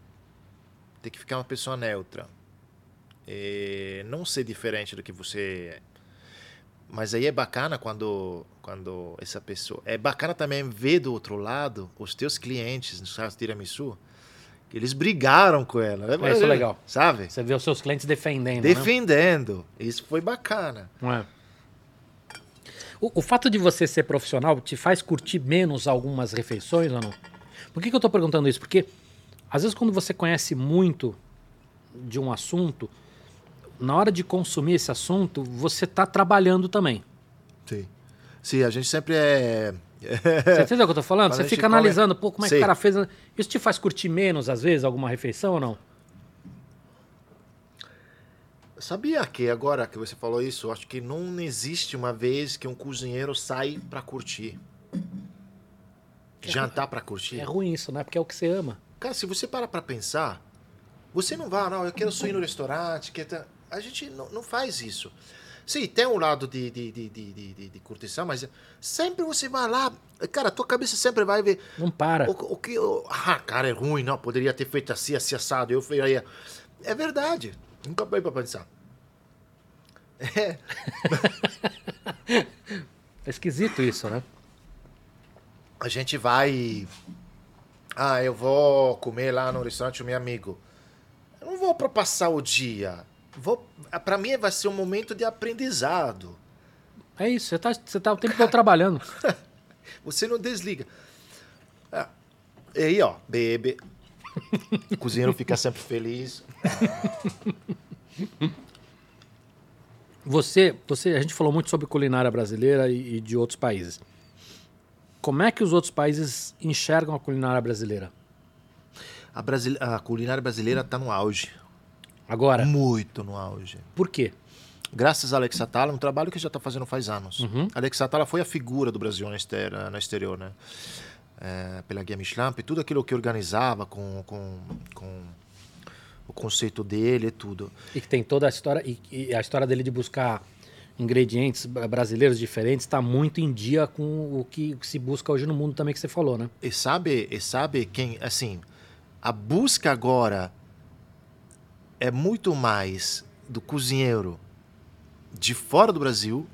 S2: Tem que ficar uma pessoa neutra. E não ser diferente do que você é. Mas aí é bacana quando, quando essa pessoa. É bacana também ver do outro lado os teus clientes, no caso Tiramisu, eles brigaram com ela.
S1: É, isso é legal.
S2: Sabe?
S1: Você vê os seus clientes defendendo. né?
S2: Defendendo. Isso foi bacana.
S1: É? O, o fato de você ser profissional te faz curtir menos algumas refeições ou não? Por que, que eu estou perguntando isso? Porque às vezes quando você conhece muito de um assunto, na hora de consumir esse assunto, você está trabalhando também.
S2: Sim. Sim, a gente sempre é.
S1: Você entendeu o que eu tô falando? Você fica
S2: come-
S1: analisando, pô, como é que o cara fez. Isso te faz curtir menos, às vezes, alguma refeição ou não?
S2: Sabia que agora que você falou isso, acho que não existe uma vez que um cozinheiro sai pra curtir. Jantar pra curtir.
S1: É ruim isso, né? Porque é o que você ama.
S2: Cara, se você parar pra pensar, você não vai, não, eu quero só ir no restaurante, quero... ter-" a gente não, não faz isso. Sim, tem um lado de, de, de, de, de, curtição, mas sempre você vai lá, cara, tua cabeça sempre vai ver
S1: Não para.
S2: o, o que... o- ah, cara, é ruim, não, poderia ter feito assim, assim, assado, eu faria... É verdade, nunca parei pra pensar. É,
S1: É esquisito isso, né?
S2: a gente vai. Ah, eu vou comer lá no restaurante do meu amigo. Eu não vou para passar o dia. Vou, para mim vai ser um momento de aprendizado.
S1: É isso, você tá, você tá o tempo todo trabalhando.
S2: Você não desliga. Ah, e aí, ó, bebe. O cozinheiro fica sempre feliz.
S1: Você, você, a gente falou muito sobre culinária brasileira e, e de outros países. Como é que os outros países enxergam a culinária brasileira?
S2: A, brasile... a culinária brasileira tá no auge.
S1: Agora,
S2: Muito no auge.
S1: por quê?
S2: Graças a Alex Atala, um trabalho que já está fazendo faz anos.
S1: Uhum.
S2: Alex Atala foi a figura do Brasil no exterior, no exterior né? É, pela Guia Michelin, e tudo aquilo que organizava com, com, com o conceito dele e tudo.
S1: E que tem toda a história, e, e a história dele de buscar ingredientes bra- brasileiros diferentes está muito em dia com o que se busca hoje no mundo também que você falou, né?
S2: E sabe, e sabe quem, assim, a busca agora é muito mais do cozinheiro de fora do Brasil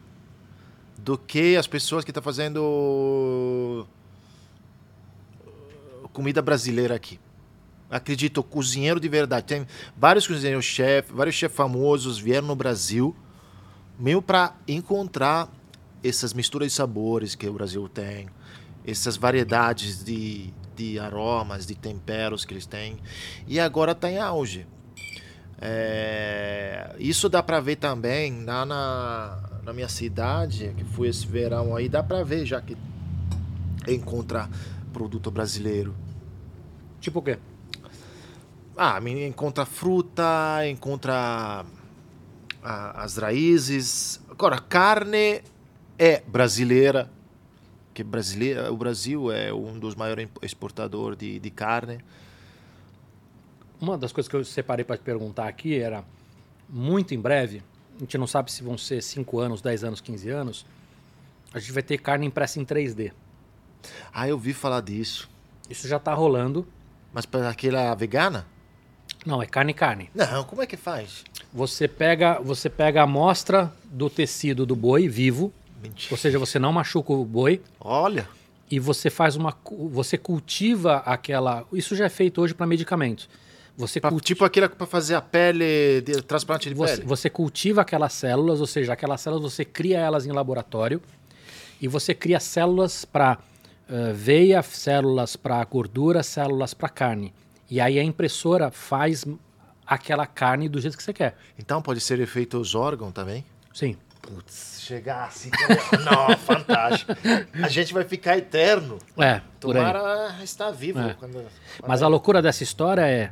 S2: do que as pessoas que estão fazendo uh, comida brasileira aqui. Acredito, cozinheiro de verdade. Tem vários cozinheiros chefes, vários chefes famosos vieram no Brasil meio para encontrar essas misturas de sabores que o Brasil tem, essas variedades de, de aromas, de temperos que eles têm. E agora está em auge. É, isso dá para ver também lá na, na minha cidade, que foi esse verão aí, dá para ver já que encontrar produto brasileiro.
S1: Tipo o quê?
S2: Ah, encontra fruta, encontra ah, as raízes. Agora, carne é brasileira, que brasileira, o Brasil é um dos maiores exportadores de, de carne.
S1: Uma das coisas que eu separei para te perguntar aqui era, muito em breve, a gente não sabe se vão ser 5 anos, 10 anos, 15 anos, a gente vai ter carne impressa em 3D.
S2: Ah, eu vi falar disso.
S1: Isso já está rolando.
S2: Mas para aquela vegana?
S1: Não, é carne carne.
S2: Não, como é que faz?
S1: Você pega, você pega a amostra do tecido do boi vivo,
S2: Mentira.
S1: ou seja, você não machuca o boi
S2: Olha,
S1: e você faz uma você cultiva aquela, isso já é feito hoje para medicamentos. Você
S2: pra-
S1: cultiva
S2: tipo aquela para fazer a pele, de, transplante de
S1: Você,
S2: pele.
S1: você cultiva aquelas células, ou seja, aquelas células você cria elas em laboratório e você cria células para veia, células para gordura, células para carne. E aí a impressora faz aquela carne do jeito que você quer.
S2: Então pode ser feito os órgãos também?
S1: Sim.
S2: Putz, chegar assim. Não, fantástico. A gente vai ficar eterno.
S1: É, por aí.
S2: Tomara estar vivo.
S1: É.
S2: quando-
S1: Mas a loucura dessa história é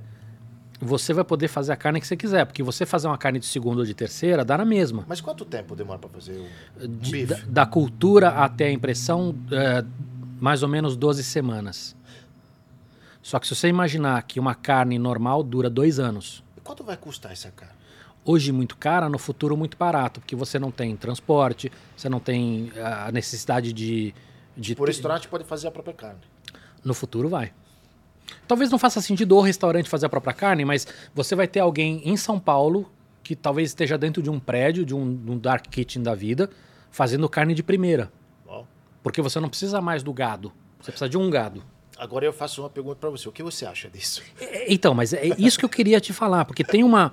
S1: você vai poder fazer a carne que você quiser, porque você fazer uma carne de segunda ou de terceira dá na mesma.
S2: Mas quanto tempo demora para fazer um, um
S1: De- da, da cultura até a impressão, é, mais ou menos 12 semanas. Só que se você imaginar que uma carne normal dura dois anos,
S2: Quanto vai custar essa carne?
S1: hoje muito cara, no futuro muito barato, porque você não tem transporte, você não tem a necessidade de. de
S2: Por restaurante pode fazer a própria carne.
S1: No futuro vai. Talvez não faça sentido o restaurante fazer a própria carne, mas você vai ter alguém em São Paulo que talvez esteja dentro de um prédio, de um, de um dark kitchen da vida, fazendo carne de primeira. Porque você não precisa mais do gado. Você precisa de um gado.
S2: Agora eu faço uma pergunta para você. O que você acha disso?
S1: É, Então, mas é isso que eu queria te falar, porque tem uma,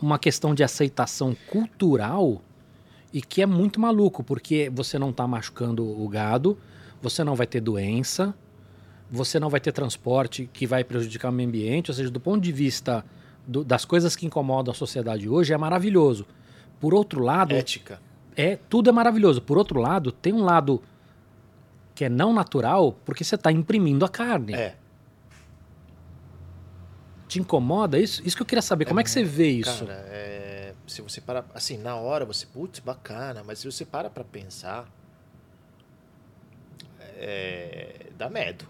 S1: uma questão de aceitação cultural e que é muito maluco, porque você não está machucando o gado, você não vai ter doença, você não vai ter transporte que vai prejudicar o meio ambiente, ou seja, do ponto de vista do- das coisas que incomodam a sociedade hoje, é maravilhoso. Por outro lado,
S2: Ética.
S1: é tudo é maravilhoso. Por outro lado, tem um lado que é não natural porque você está imprimindo a carne.
S2: É.
S1: Te incomoda isso? Isso que eu queria saber. Como é que você vê isso?
S2: Cara, é, se você para, assim, na hora você, putz, bacana, mas se você para pra pensar, é, dá medo.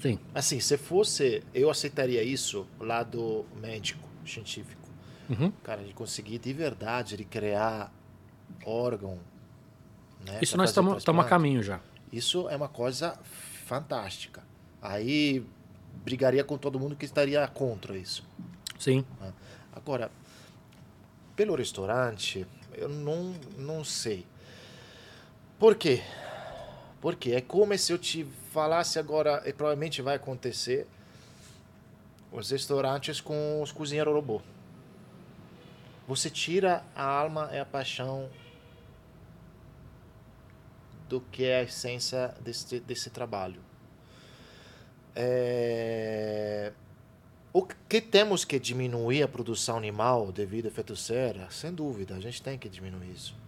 S1: Sim.
S2: Assim, se fosse, eu aceitaria isso lado médico, científico.
S1: Uhum.
S2: Cara, de conseguir de verdade, de criar órgão. Né,
S1: Isso nós estamos a caminho já.
S2: Isso é uma coisa fantástica. Aí brigaria com todo mundo que estaria contra isso.
S1: Sim.
S2: Agora, pelo restaurante, eu não, não sei. Por quê? Porque é como se eu te falasse agora, e provavelmente vai acontecer, os restaurantes com os cozinheiros robô. Você tira a alma e a paixão do que é a essência desse, desse trabalho. É... O que temos que diminuir a produção animal devido ao efeito serra, sem dúvida, a gente tem que diminuir isso.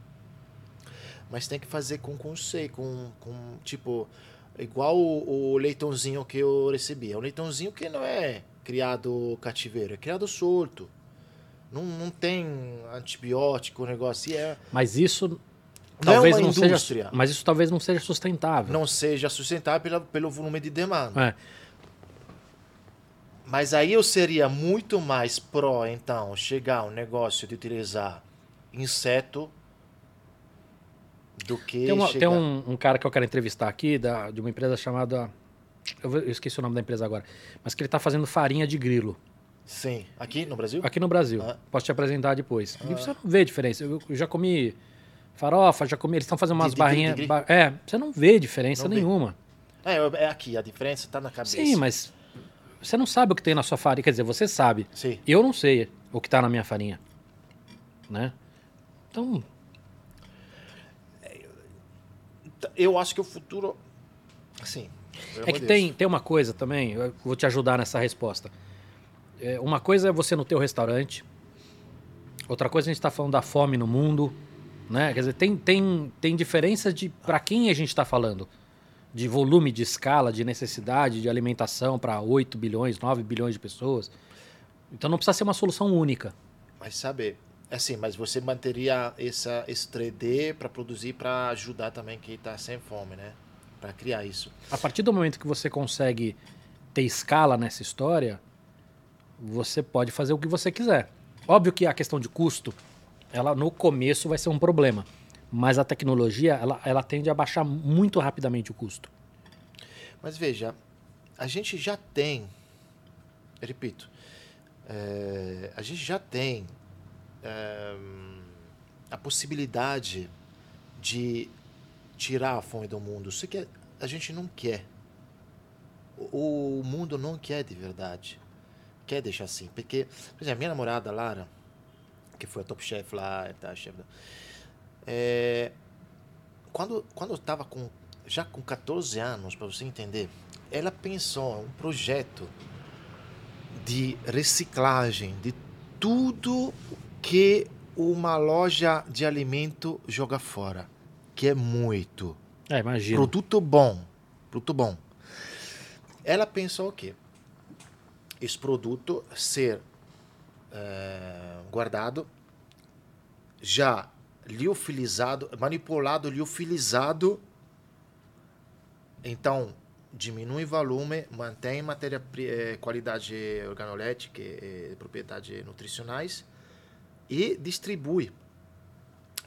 S2: Mas tem que fazer com conceito, com, com tipo, igual o, o leitãozinho que eu recebi. É um leitãozinho que não é criado cativeiro, é criado solto. Não, não tem antibiótico, negócio. E é,
S1: Mas isso
S2: Não é
S1: talvez
S2: uma
S1: não
S2: indústria.
S1: seja. Mas isso talvez não seja sustentável.
S2: não seja sustentável pela, pelo volume de demanda.
S1: É.
S2: Mas aí eu seria muito mais pró, então, chegar ao negócio de utilizar inseto do que
S1: Tem, uma- tem um, um cara que eu quero entrevistar aqui, da, de uma empresa chamada. Eu, eu esqueci o nome da empresa agora. Mas que ele está fazendo farinha de grilo
S2: Sim. Aqui no Brasil?
S1: aqui no Brasil.
S2: Ah.
S1: Posso te apresentar depois. E você não vê diferença. Eu, eu já comi farofa, já comi. Eles estão fazendo umas
S2: De- de-
S1: barrinhas.
S2: de-
S1: ba- é, você não vê diferença
S2: Não vê.
S1: nenhuma.
S2: É, é aqui, a diferença está na cabeça.
S1: Sim, mas você não sabe o que tem na sua farinha. Quer dizer, você sabe.
S2: Sim.
S1: Eu não sei o que está na minha farinha. Né? Então,
S2: Eu acho que o futuro... Assim... pelo
S1: É que tem, tem uma coisa também, eu vou te ajudar nessa resposta. É, uma coisa é você no teu restaurante, outra coisa a gente está falando da fome no mundo, né? Quer dizer, tem, tem, tem diferença de para quem a gente está falando. De volume, de escala, de necessidade, de alimentação para 8 bilhões, 9 bilhões de pessoas. Então não precisa ser uma solução única.
S2: Mas sabe... Assim, mas você manteria essa, esse 3D para produzir, para ajudar também quem está sem fome, né? Para criar isso.
S1: A partir do momento que você consegue ter escala nessa história, você pode fazer o que você quiser. Óbvio que a questão de custo, ela no começo vai ser um problema, mas a tecnologia ela, ela tende a baixar muito rapidamente o custo.
S2: Mas veja, a gente já tem, repito, é, a gente já tem é, a possibilidade de tirar a fome do mundo. Isso que a gente não quer. O, o mundo não quer de verdade. Quer deixar assim. Porque, por exemplo, minha namorada Lara, que foi a top chef lá, tá, chef da- é, quando, quando eu estava com, já com 14 anos, para você entender, ela pensou em um projeto de reciclagem de tudo que uma loja de alimento joga fora, que é muito.
S1: É, imagina.
S2: Produto bom, produto bom. Ela pensou o quê? Esse produto ser eh, guardado, já liofilizado, manipulado, liofilizado. Então, diminui volume, mantém matéria eh, qualidade organolética e propriedades nutricionais e distribui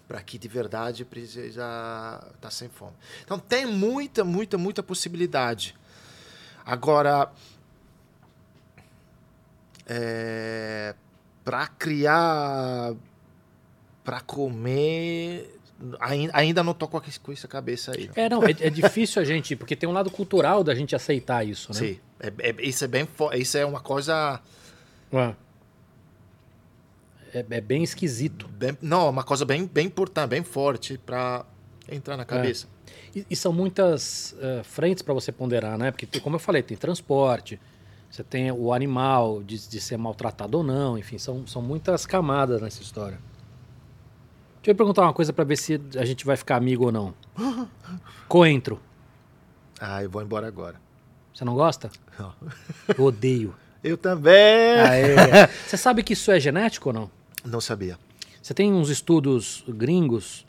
S2: para que de verdade precisa estar tá sem fome. Então tem muita, muita, muita possibilidade. Agora, é, para criar, para comer, ainda, não tô com essa cabeça aí.
S1: É, não, é, é difícil a gente, porque tem um lado cultural da gente aceitar isso, né?
S2: Sim, é, é- isso é bem, isso é uma coisa,
S1: É. É, é bem esquisito.
S2: bem, não, uma coisa bem, bem importante, bem forte para entrar na cabeça.
S1: E, e são muitas eh, frentes para você ponderar, né? Porque, como eu falei, tem transporte, você tem o animal de, de ser maltratado ou não, enfim, são, são muitas camadas nessa história. Deixa eu perguntar uma coisa para ver se a gente vai ficar amigo ou não. Coentro.
S2: Ah, eu vou embora agora.
S1: Você não gosta?
S2: Não.
S1: Eu odeio.
S2: Eu também!
S1: Aê. Você sabe que isso é genético ou não?
S2: Não sabia.
S1: Você tem uns estudos gringos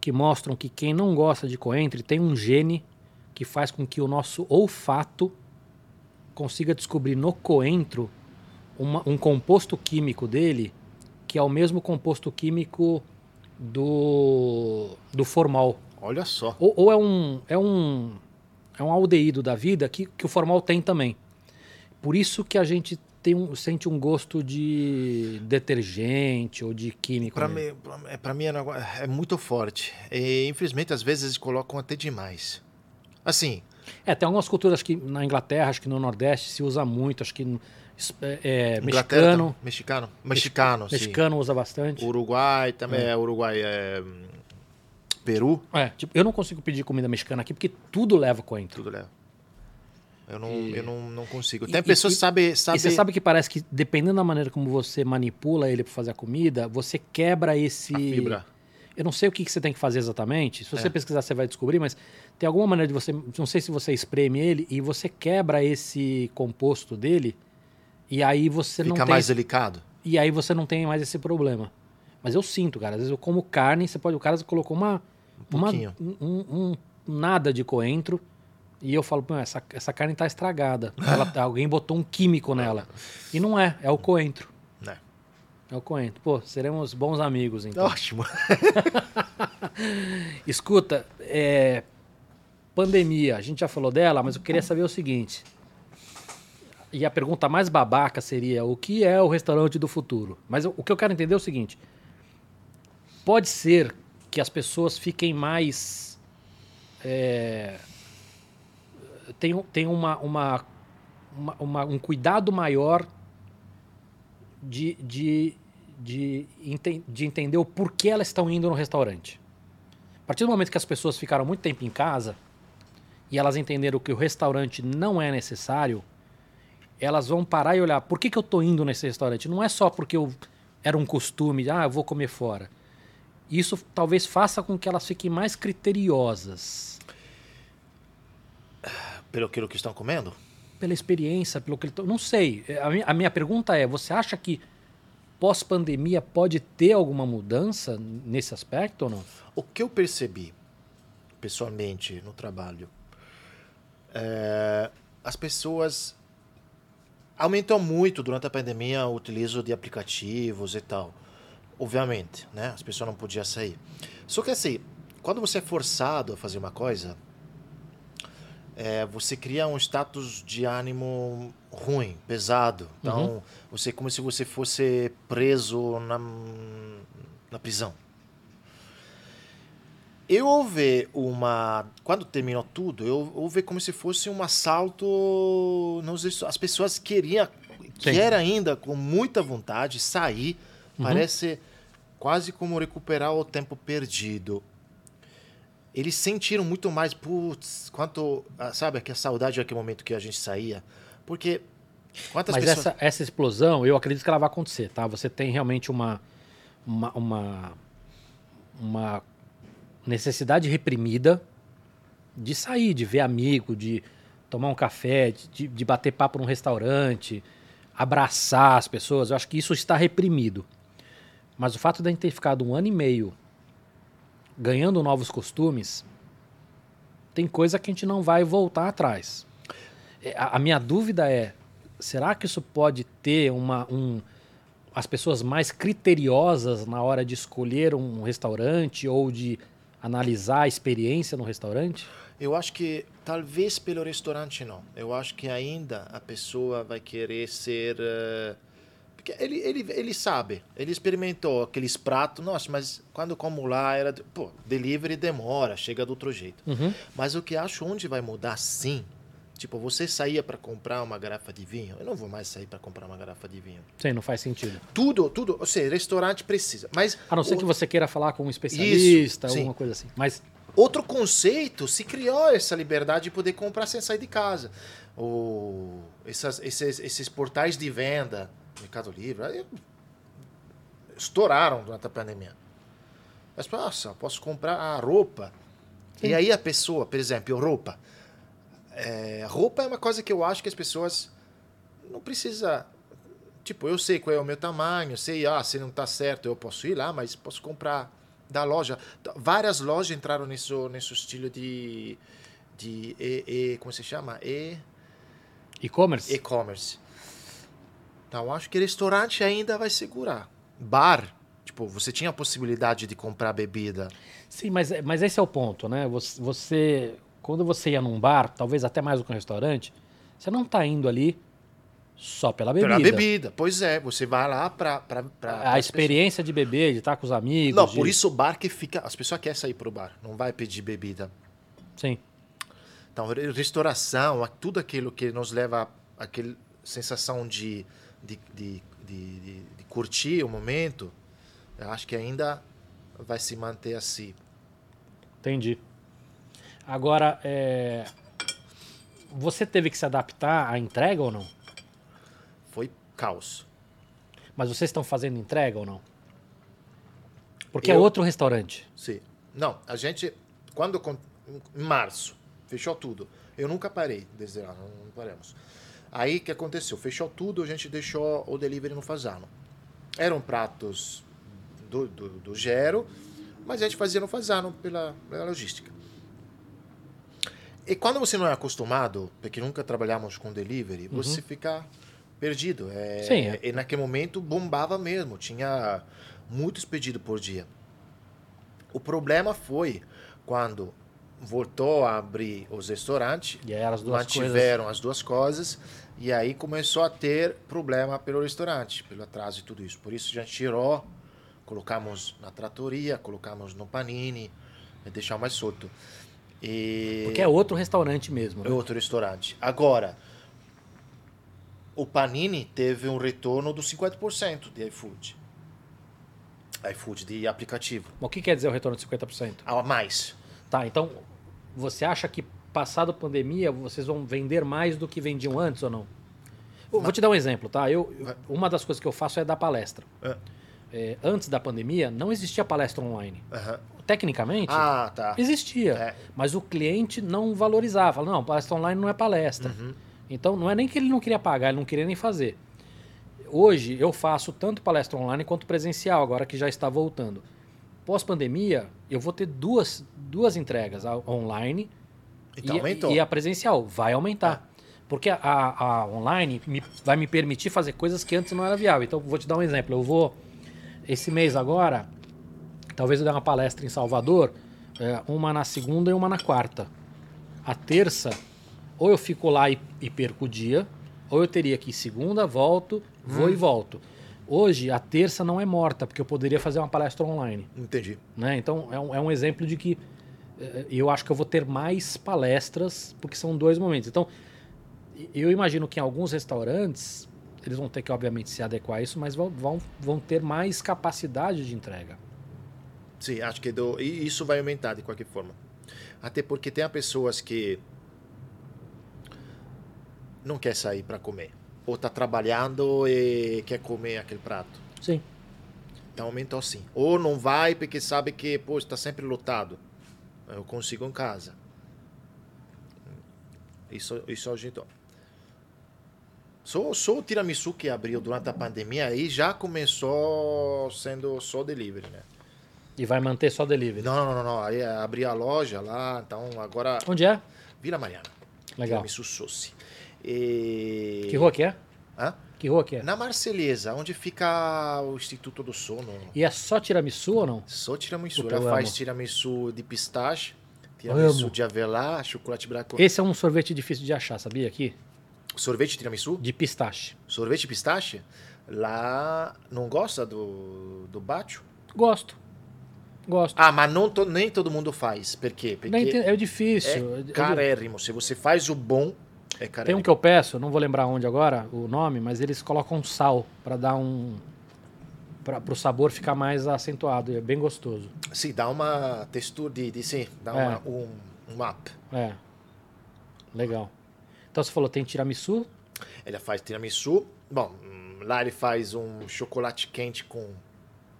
S1: que mostram que quem não gosta de coentro tem um gene que faz com que o nosso olfato consiga descobrir no coentro uma- um composto químico dele que é o mesmo composto químico do, do formol.
S2: Olha só.
S1: Ou, ou é um é um é um aldeído da vida que, que o formol tem também. Por isso que a gente tem um, sente um gosto de detergente ou de químico.
S2: Para mim, pra- pra mim é, é muito forte. E, infelizmente, às vezes colocam até demais. Assim,
S1: É, tem algumas culturas que na Inglaterra, acho que no Nordeste se usa muito, acho que é, é, mexicano,
S2: mexicano, mexicano, sim.
S1: mexicano usa bastante.
S2: Uruguai também é, Uruguai é Peru,
S1: É, tipo, eu não consigo pedir comida mexicana aqui porque tudo leva coentro.
S2: tudo leva. Eu não,
S1: E-
S2: eu não, não consigo.
S1: e-
S2: Tem
S1: e-
S2: pessoas
S1: e-
S2: que sabem,
S1: E
S2: sabe,
S1: você sabe que parece que dependendo da maneira como você manipula ele para fazer a comida, você quebra esse
S2: a fibra.
S1: Eu não sei o que, que você tem que fazer exatamente. Se você
S2: É.
S1: pesquisar, você vai descobrir, mas tem alguma maneira de você. Não sei se você espreme ele e você quebra esse composto dele. E aí você não
S2: Fica
S1: tem.
S2: mais delicado.
S1: E aí você não tem mais esse problema. Mas eu sinto, cara. Às vezes eu como carne, você pode. O cara colocou uma.
S2: Um
S1: uma um, um- um nada de coentro. E eu falo, "Pô, essa, essa carne tá estragada. Ela- alguém botou um químico nela. E não é, é o coentro.
S2: Né?
S1: É o coentro. Pô, seremos bons amigos, então.
S2: Ótimo.
S1: Escuta, é, pandemia, a gente já falou dela, mas eu queria saber o seguinte. E a pergunta mais babaca seria: o que é o restaurante do futuro? Mas o que eu quero entender é o seguinte: pode ser que as pessoas fiquem mais. É, tenham tenham uma, uma, uma- uma- um cuidado maior de, de, de, enten- de entender o porquê elas estão indo no restaurante. A partir do momento que as pessoas ficaram muito tempo em casa e elas entenderam que o restaurante não é necessário, elas vão parar e olhar, por que, que eu estou indo nesse restaurante? Não é só porque eu, era um costume, ah, eu vou comer fora. Isso talvez faça com que elas fiquem mais criteriosas
S2: Pelo aquilo que estão comendo?
S1: pela experiência, pelo que Não sei. A minha, a minha pergunta é, você acha que pós-pandemia pode ter alguma mudança nesse aspecto ou não?
S2: O que eu percebi, pessoalmente, no trabalho, é, as pessoas aumentou muito durante a pandemia o utilizo de aplicativos e tal. Obviamente, né? As pessoas não podiam sair. Só que assim, quando você é forçado a fazer uma coisa, é, você cria um status de ânimo ruim, pesado. Então, você é como se você fosse preso na, na prisão. Eu ouvi uma. Quando terminou tudo, eu ouvi como se fosse um assalto. Não sei, se- as pessoas queriam, querem ainda com muita vontade sair. Parece quase como recuperar o tempo perdido. Eles sentiram muito mais, putz, quanto. ah, Sabe, aquela saudade daquele momento que a gente saía. Porque. Quantas
S1: Mas
S2: pessoas.
S1: essa, essa explosão, eu acredito que ela vai acontecer, tá? Você tem realmente uma, uma, uma, uma necessidade reprimida de sair, de ver amigo, de tomar um café, de, de bater papo num restaurante, abraçar as pessoas. Eu acho que isso está reprimido. Mas o fato de a gente ter ficado um ano e meio ganhando novos costumes, tem coisa que a gente não vai voltar atrás. É, A, a minha dúvida é, será que isso pode ter uma, um, as pessoas mais criteriosas na hora de escolher um restaurante ou de analisar a experiência no restaurante?
S2: Eu acho que talvez pelo restaurante não. Eu acho que ainda a pessoa vai querer ser. eh, porque ele, ele, ele sabe, ele experimentou aqueles pratos, nossa, mas quando como lá era. Pô, delivery demora, chega do outro jeito.
S1: Uhum.
S2: Mas o que acho onde vai mudar sim. Tipo, você saía para comprar uma garrafa de vinho. Eu não vou mais sair para comprar uma garrafa de vinho.
S1: Sim, não faz sentido.
S2: Tudo, tudo. Ou seja, restaurante precisa. Mas
S1: A não ser
S2: o-
S1: que você queira falar com um especialista,
S2: sim.
S1: alguma coisa assim. Mas
S2: Outro conceito se criou essa liberdade de poder comprar sem sair de casa. O, essas, esses, esses portais de venda, Mercado Livre, aí estouraram durante a pandemia. Mas, nossa, posso comprar a roupa. E aí a pessoa, por exemplo, roupa. É, roupa é uma coisa que eu acho que as pessoas não precisa tipo eu sei qual é o meu tamanho sei ah se não tá certo eu posso ir lá mas posso comprar da loja várias lojas entraram nisso nesse estilo de de e, e, como se chama e
S1: e-commerce
S2: e-commerce então acho que restaurante ainda vai segurar bar tipo você tinha a possibilidade de comprar bebida
S1: sim mas mas esse é o ponto né você, você quando você ia num bar, talvez até mais do que um restaurante, você não está indo ali só pela bebida.
S2: Pela bebida, pois é. Você vai lá para.
S1: A experiência pessoas. de beber, de estar com os amigos.
S2: Não,
S1: de...
S2: por isso o bar que fica. As pessoas querem sair para o bar, não vai pedir bebida.
S1: Sim.
S2: Então, restauração, tudo aquilo que nos leva àquela sensação de, de, de, de, de, curtir o momento, eu acho que ainda vai se manter assim.
S1: Entendi. Agora, é... você teve que se adaptar à entrega ou não?
S2: Foi caos.
S1: Mas vocês estão fazendo entrega ou não? Porque é Eu... é outro restaurante.
S2: Sim. Não, a gente, quando em março, fechou tudo. Eu nunca parei desde lá, não, paramos. Aí o que aconteceu? Fechou tudo, a gente deixou o delivery no Fazano. Eram pratos do, do, do Gero, mas a gente fazia no Fazano pela, pela logística. E quando você não é acostumado, porque nunca trabalhamos com delivery, uhum. você fica perdido. É,
S1: Sim, é.
S2: E naquele momento bombava mesmo, tinha muitos pedidos por dia. O problema foi quando voltou a abrir os restaurantes,
S1: e
S2: mantiveram
S1: coisas...
S2: as duas coisas, e aí começou a ter problema pelo restaurante, pelo atraso e tudo isso. Por isso a gente tirou, colocamos na tratoria, colocamos no panini, e deixar mais solto. E...
S1: Porque é outro restaurante mesmo.
S2: Né? É outro restaurante. Agora, o Panini teve um retorno dos 50% de iFood. iFood, de aplicativo.
S1: o que quer dizer o retorno de 50%?
S2: A mais.
S1: Tá, então você acha que passado a pandemia vocês vão vender mais do que vendiam antes ou não? Vou te dar um exemplo, tá? Eu, uma das coisas que eu faço é dar palestra. É. É, antes da pandemia, não existia palestra online. Uhum tecnicamente,
S2: ah, tá.
S1: existia. É. Mas o cliente não valorizava. Não, palestra online não é palestra. Uhum. Então, não é nem que ele não queria pagar, ele não queria nem fazer. Hoje, eu faço tanto palestra online quanto presencial, agora que já está voltando. Pós-pandemia, eu vou ter duas, duas entregas, online
S2: então,
S1: e, e, a presencial. Vai aumentar. É. Porque a, a online me, vai me permitir fazer coisas que antes não era viável. Então, vou te dar um exemplo. Eu vou, esse mês agora, Talvez eu dê uma palestra em Salvador, é, uma na segunda e uma na quarta. A terça, ou eu fico lá e, e perco o dia, ou eu teria que ir segunda, volto, vou hum. e volto. Hoje, a terça não é morta, porque eu poderia fazer uma palestra online.
S2: Entendi.
S1: Né? Então, é um, é um exemplo de que é, eu acho que eu vou ter mais palestras, porque são dois momentos. Então, eu imagino que em alguns restaurantes, eles vão ter que, obviamente, se adequar a isso, mas vão, vão, vão ter mais capacidade de entrega.
S2: Sim, acho que do, isso vai aumentar de qualquer forma. Até porque tem pessoas que não quer sair para comer ou está trabalhando e quer comer aquele prato.
S1: Sim.
S2: Então aumentou sim. Ou não vai porque sabe que pô, está sempre lotado. Eu consigo em casa. Isso, isso aumentou. Só, só o tiramisu que abriu durante a pandemia aí já começou sendo só delivery, né?
S1: E vai manter só delivery?
S2: Não, não, não, não. Aí abrir a loja lá, então agora.
S1: Onde é?
S2: Vila Mariana.
S1: Legal.
S2: Tiramisu Soci. E...
S1: Que rua que é?
S2: Hã?
S1: Que rua que é?
S2: Na Marceleza, onde fica o Instituto do Sono.
S1: E é só tiramisu ou não?
S2: Só tiramisu. Ela faz amo. tiramisu de pistache, tiramisu de avelã, chocolate branco.
S1: Esse é um sorvete difícil de achar, sabia aqui?
S2: Sorvete tiramisu?
S1: De pistache.
S2: Sorvete de pistache? Lá não gosta do, do bacio?
S1: Gosto. Gosto.
S2: Ah, mas não to, nem todo mundo faz. Por quê? Porque
S1: é difícil.
S2: É carérrimo. Se você faz o bom, é.
S1: Tem um que eu peço, não vou lembrar onde agora o nome, mas eles colocam sal para dar um para o sabor ficar mais acentuado. É bem gostoso.
S2: Sim, dá uma textura de, de sim, dá é. uma, um, um up.
S1: É. Legal. Então você falou tem tiramisu?
S2: Ele faz tiramisu. Bom, lá ele faz um chocolate quente com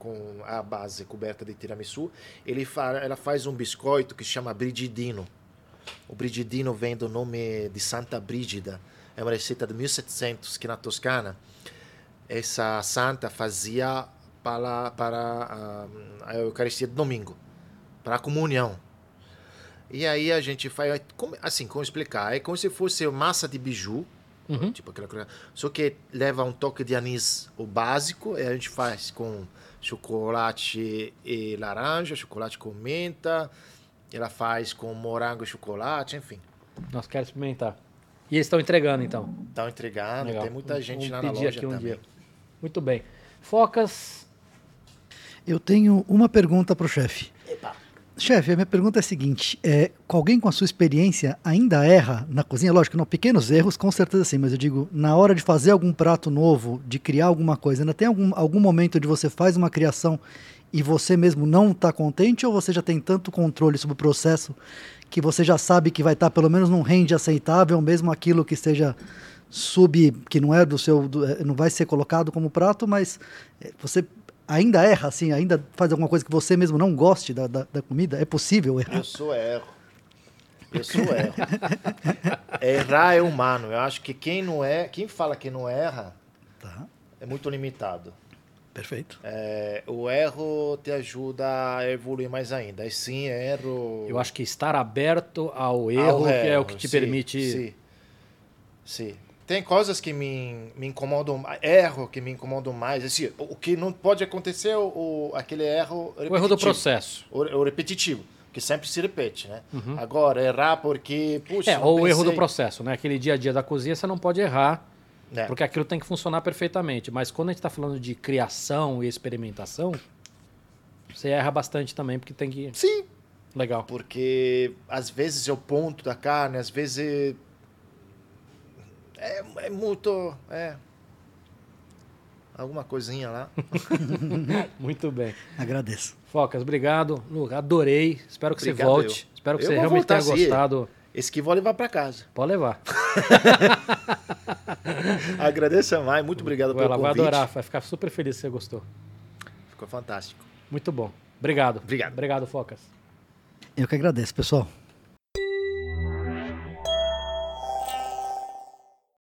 S2: com a base coberta de tiramisu, ele fa ela faz um biscoito que se chama brididino. O brigidino vem do nome de Santa Brígida. É uma receita de 1700 que na Toscana essa santa fazia para, para a, a Eucaristia de domingo, para a comunhão. E aí a gente faz, assim, como explicar? É como se fosse massa de biju,
S1: Uhum.
S2: tipo aquela coisa, só que leva um toque de anis, o básico, e a gente faz com chocolate e laranja, chocolate com menta, ela faz com morango e chocolate, enfim.
S1: Nós queremos experimentar. E eles estão entregando, então.
S2: Estão entregando,
S1: Legal.
S2: tem muita gente
S1: Vamos
S2: lá na loja
S1: aqui um
S2: também.
S1: dia. Muito bem. Focas.
S3: Eu tenho uma pergunta para o chefe.
S2: Epa.
S3: Chefe, a minha pergunta é a seguinte: é, alguém com a sua experiência ainda erra na cozinha? Lógico, não, pequenos erros, com certeza sim, mas eu digo, na hora de fazer algum prato novo, de criar alguma coisa, ainda tem algum, algum momento onde você faz uma criação e você mesmo não está contente, ou você já tem tanto controle sobre o processo que você já sabe que vai estar pelo menos num range aceitável, mesmo aquilo que esteja sub, que não é do seu, do- eh, não vai ser colocado como prato, mas eh, você ainda erra, assim, ainda faz alguma coisa que você mesmo não goste da, da, da comida? É possível errar?
S2: Eu sou erro. Eu sou erro. Errar é humano. Eu acho que quem não é, quem fala que não erra,
S3: Tá,
S2: é muito limitado.
S3: Perfeito.
S2: É, o erro te ajuda a evoluir mais ainda. E sim, erro.
S1: Eu acho que estar aberto ao
S2: ao
S1: erro que é o
S2: erro,
S1: que te
S2: sim,
S1: permite.
S2: Sim. sim. Tem coisas que me, me incomodam, erro que me incomodam mais. Assim, o que não pode acontecer é o, aquele erro repetitivo.
S1: O erro do processo.
S2: O, o repetitivo, que sempre se repete, né? Agora, errar porque, puxa,
S1: Uhum. É, ou o erro do
S2: pensei.
S1: processo, né? Aquele dia a dia da cozinha você não pode errar,
S2: É.
S1: porque aquilo tem que funcionar perfeitamente. Mas quando a gente está falando de criação e experimentação, você erra bastante também, porque tem que.
S2: Sim,
S1: Legal.
S2: porque às vezes é o ponto da carne, às vezes é, é muito, é alguma coisinha lá.
S1: Muito bem.
S3: Agradeço.
S1: Focas, obrigado. Lu, adorei. Espero que
S2: Obrigado,
S1: você volte.
S2: eu.
S1: Espero que
S2: Eu
S1: você realmente tenha gostado.
S2: Esse que vou levar para casa.
S1: Pode levar.
S2: Agradeço mais, muito obrigado pelo
S1: Ela vai
S2: convite.
S1: adorar, vai ficar super feliz se você gostou.
S2: Ficou fantástico.
S1: Muito bom. Obrigado.
S2: Obrigado.
S1: Obrigado, Focas.
S3: Eu que agradeço, pessoal.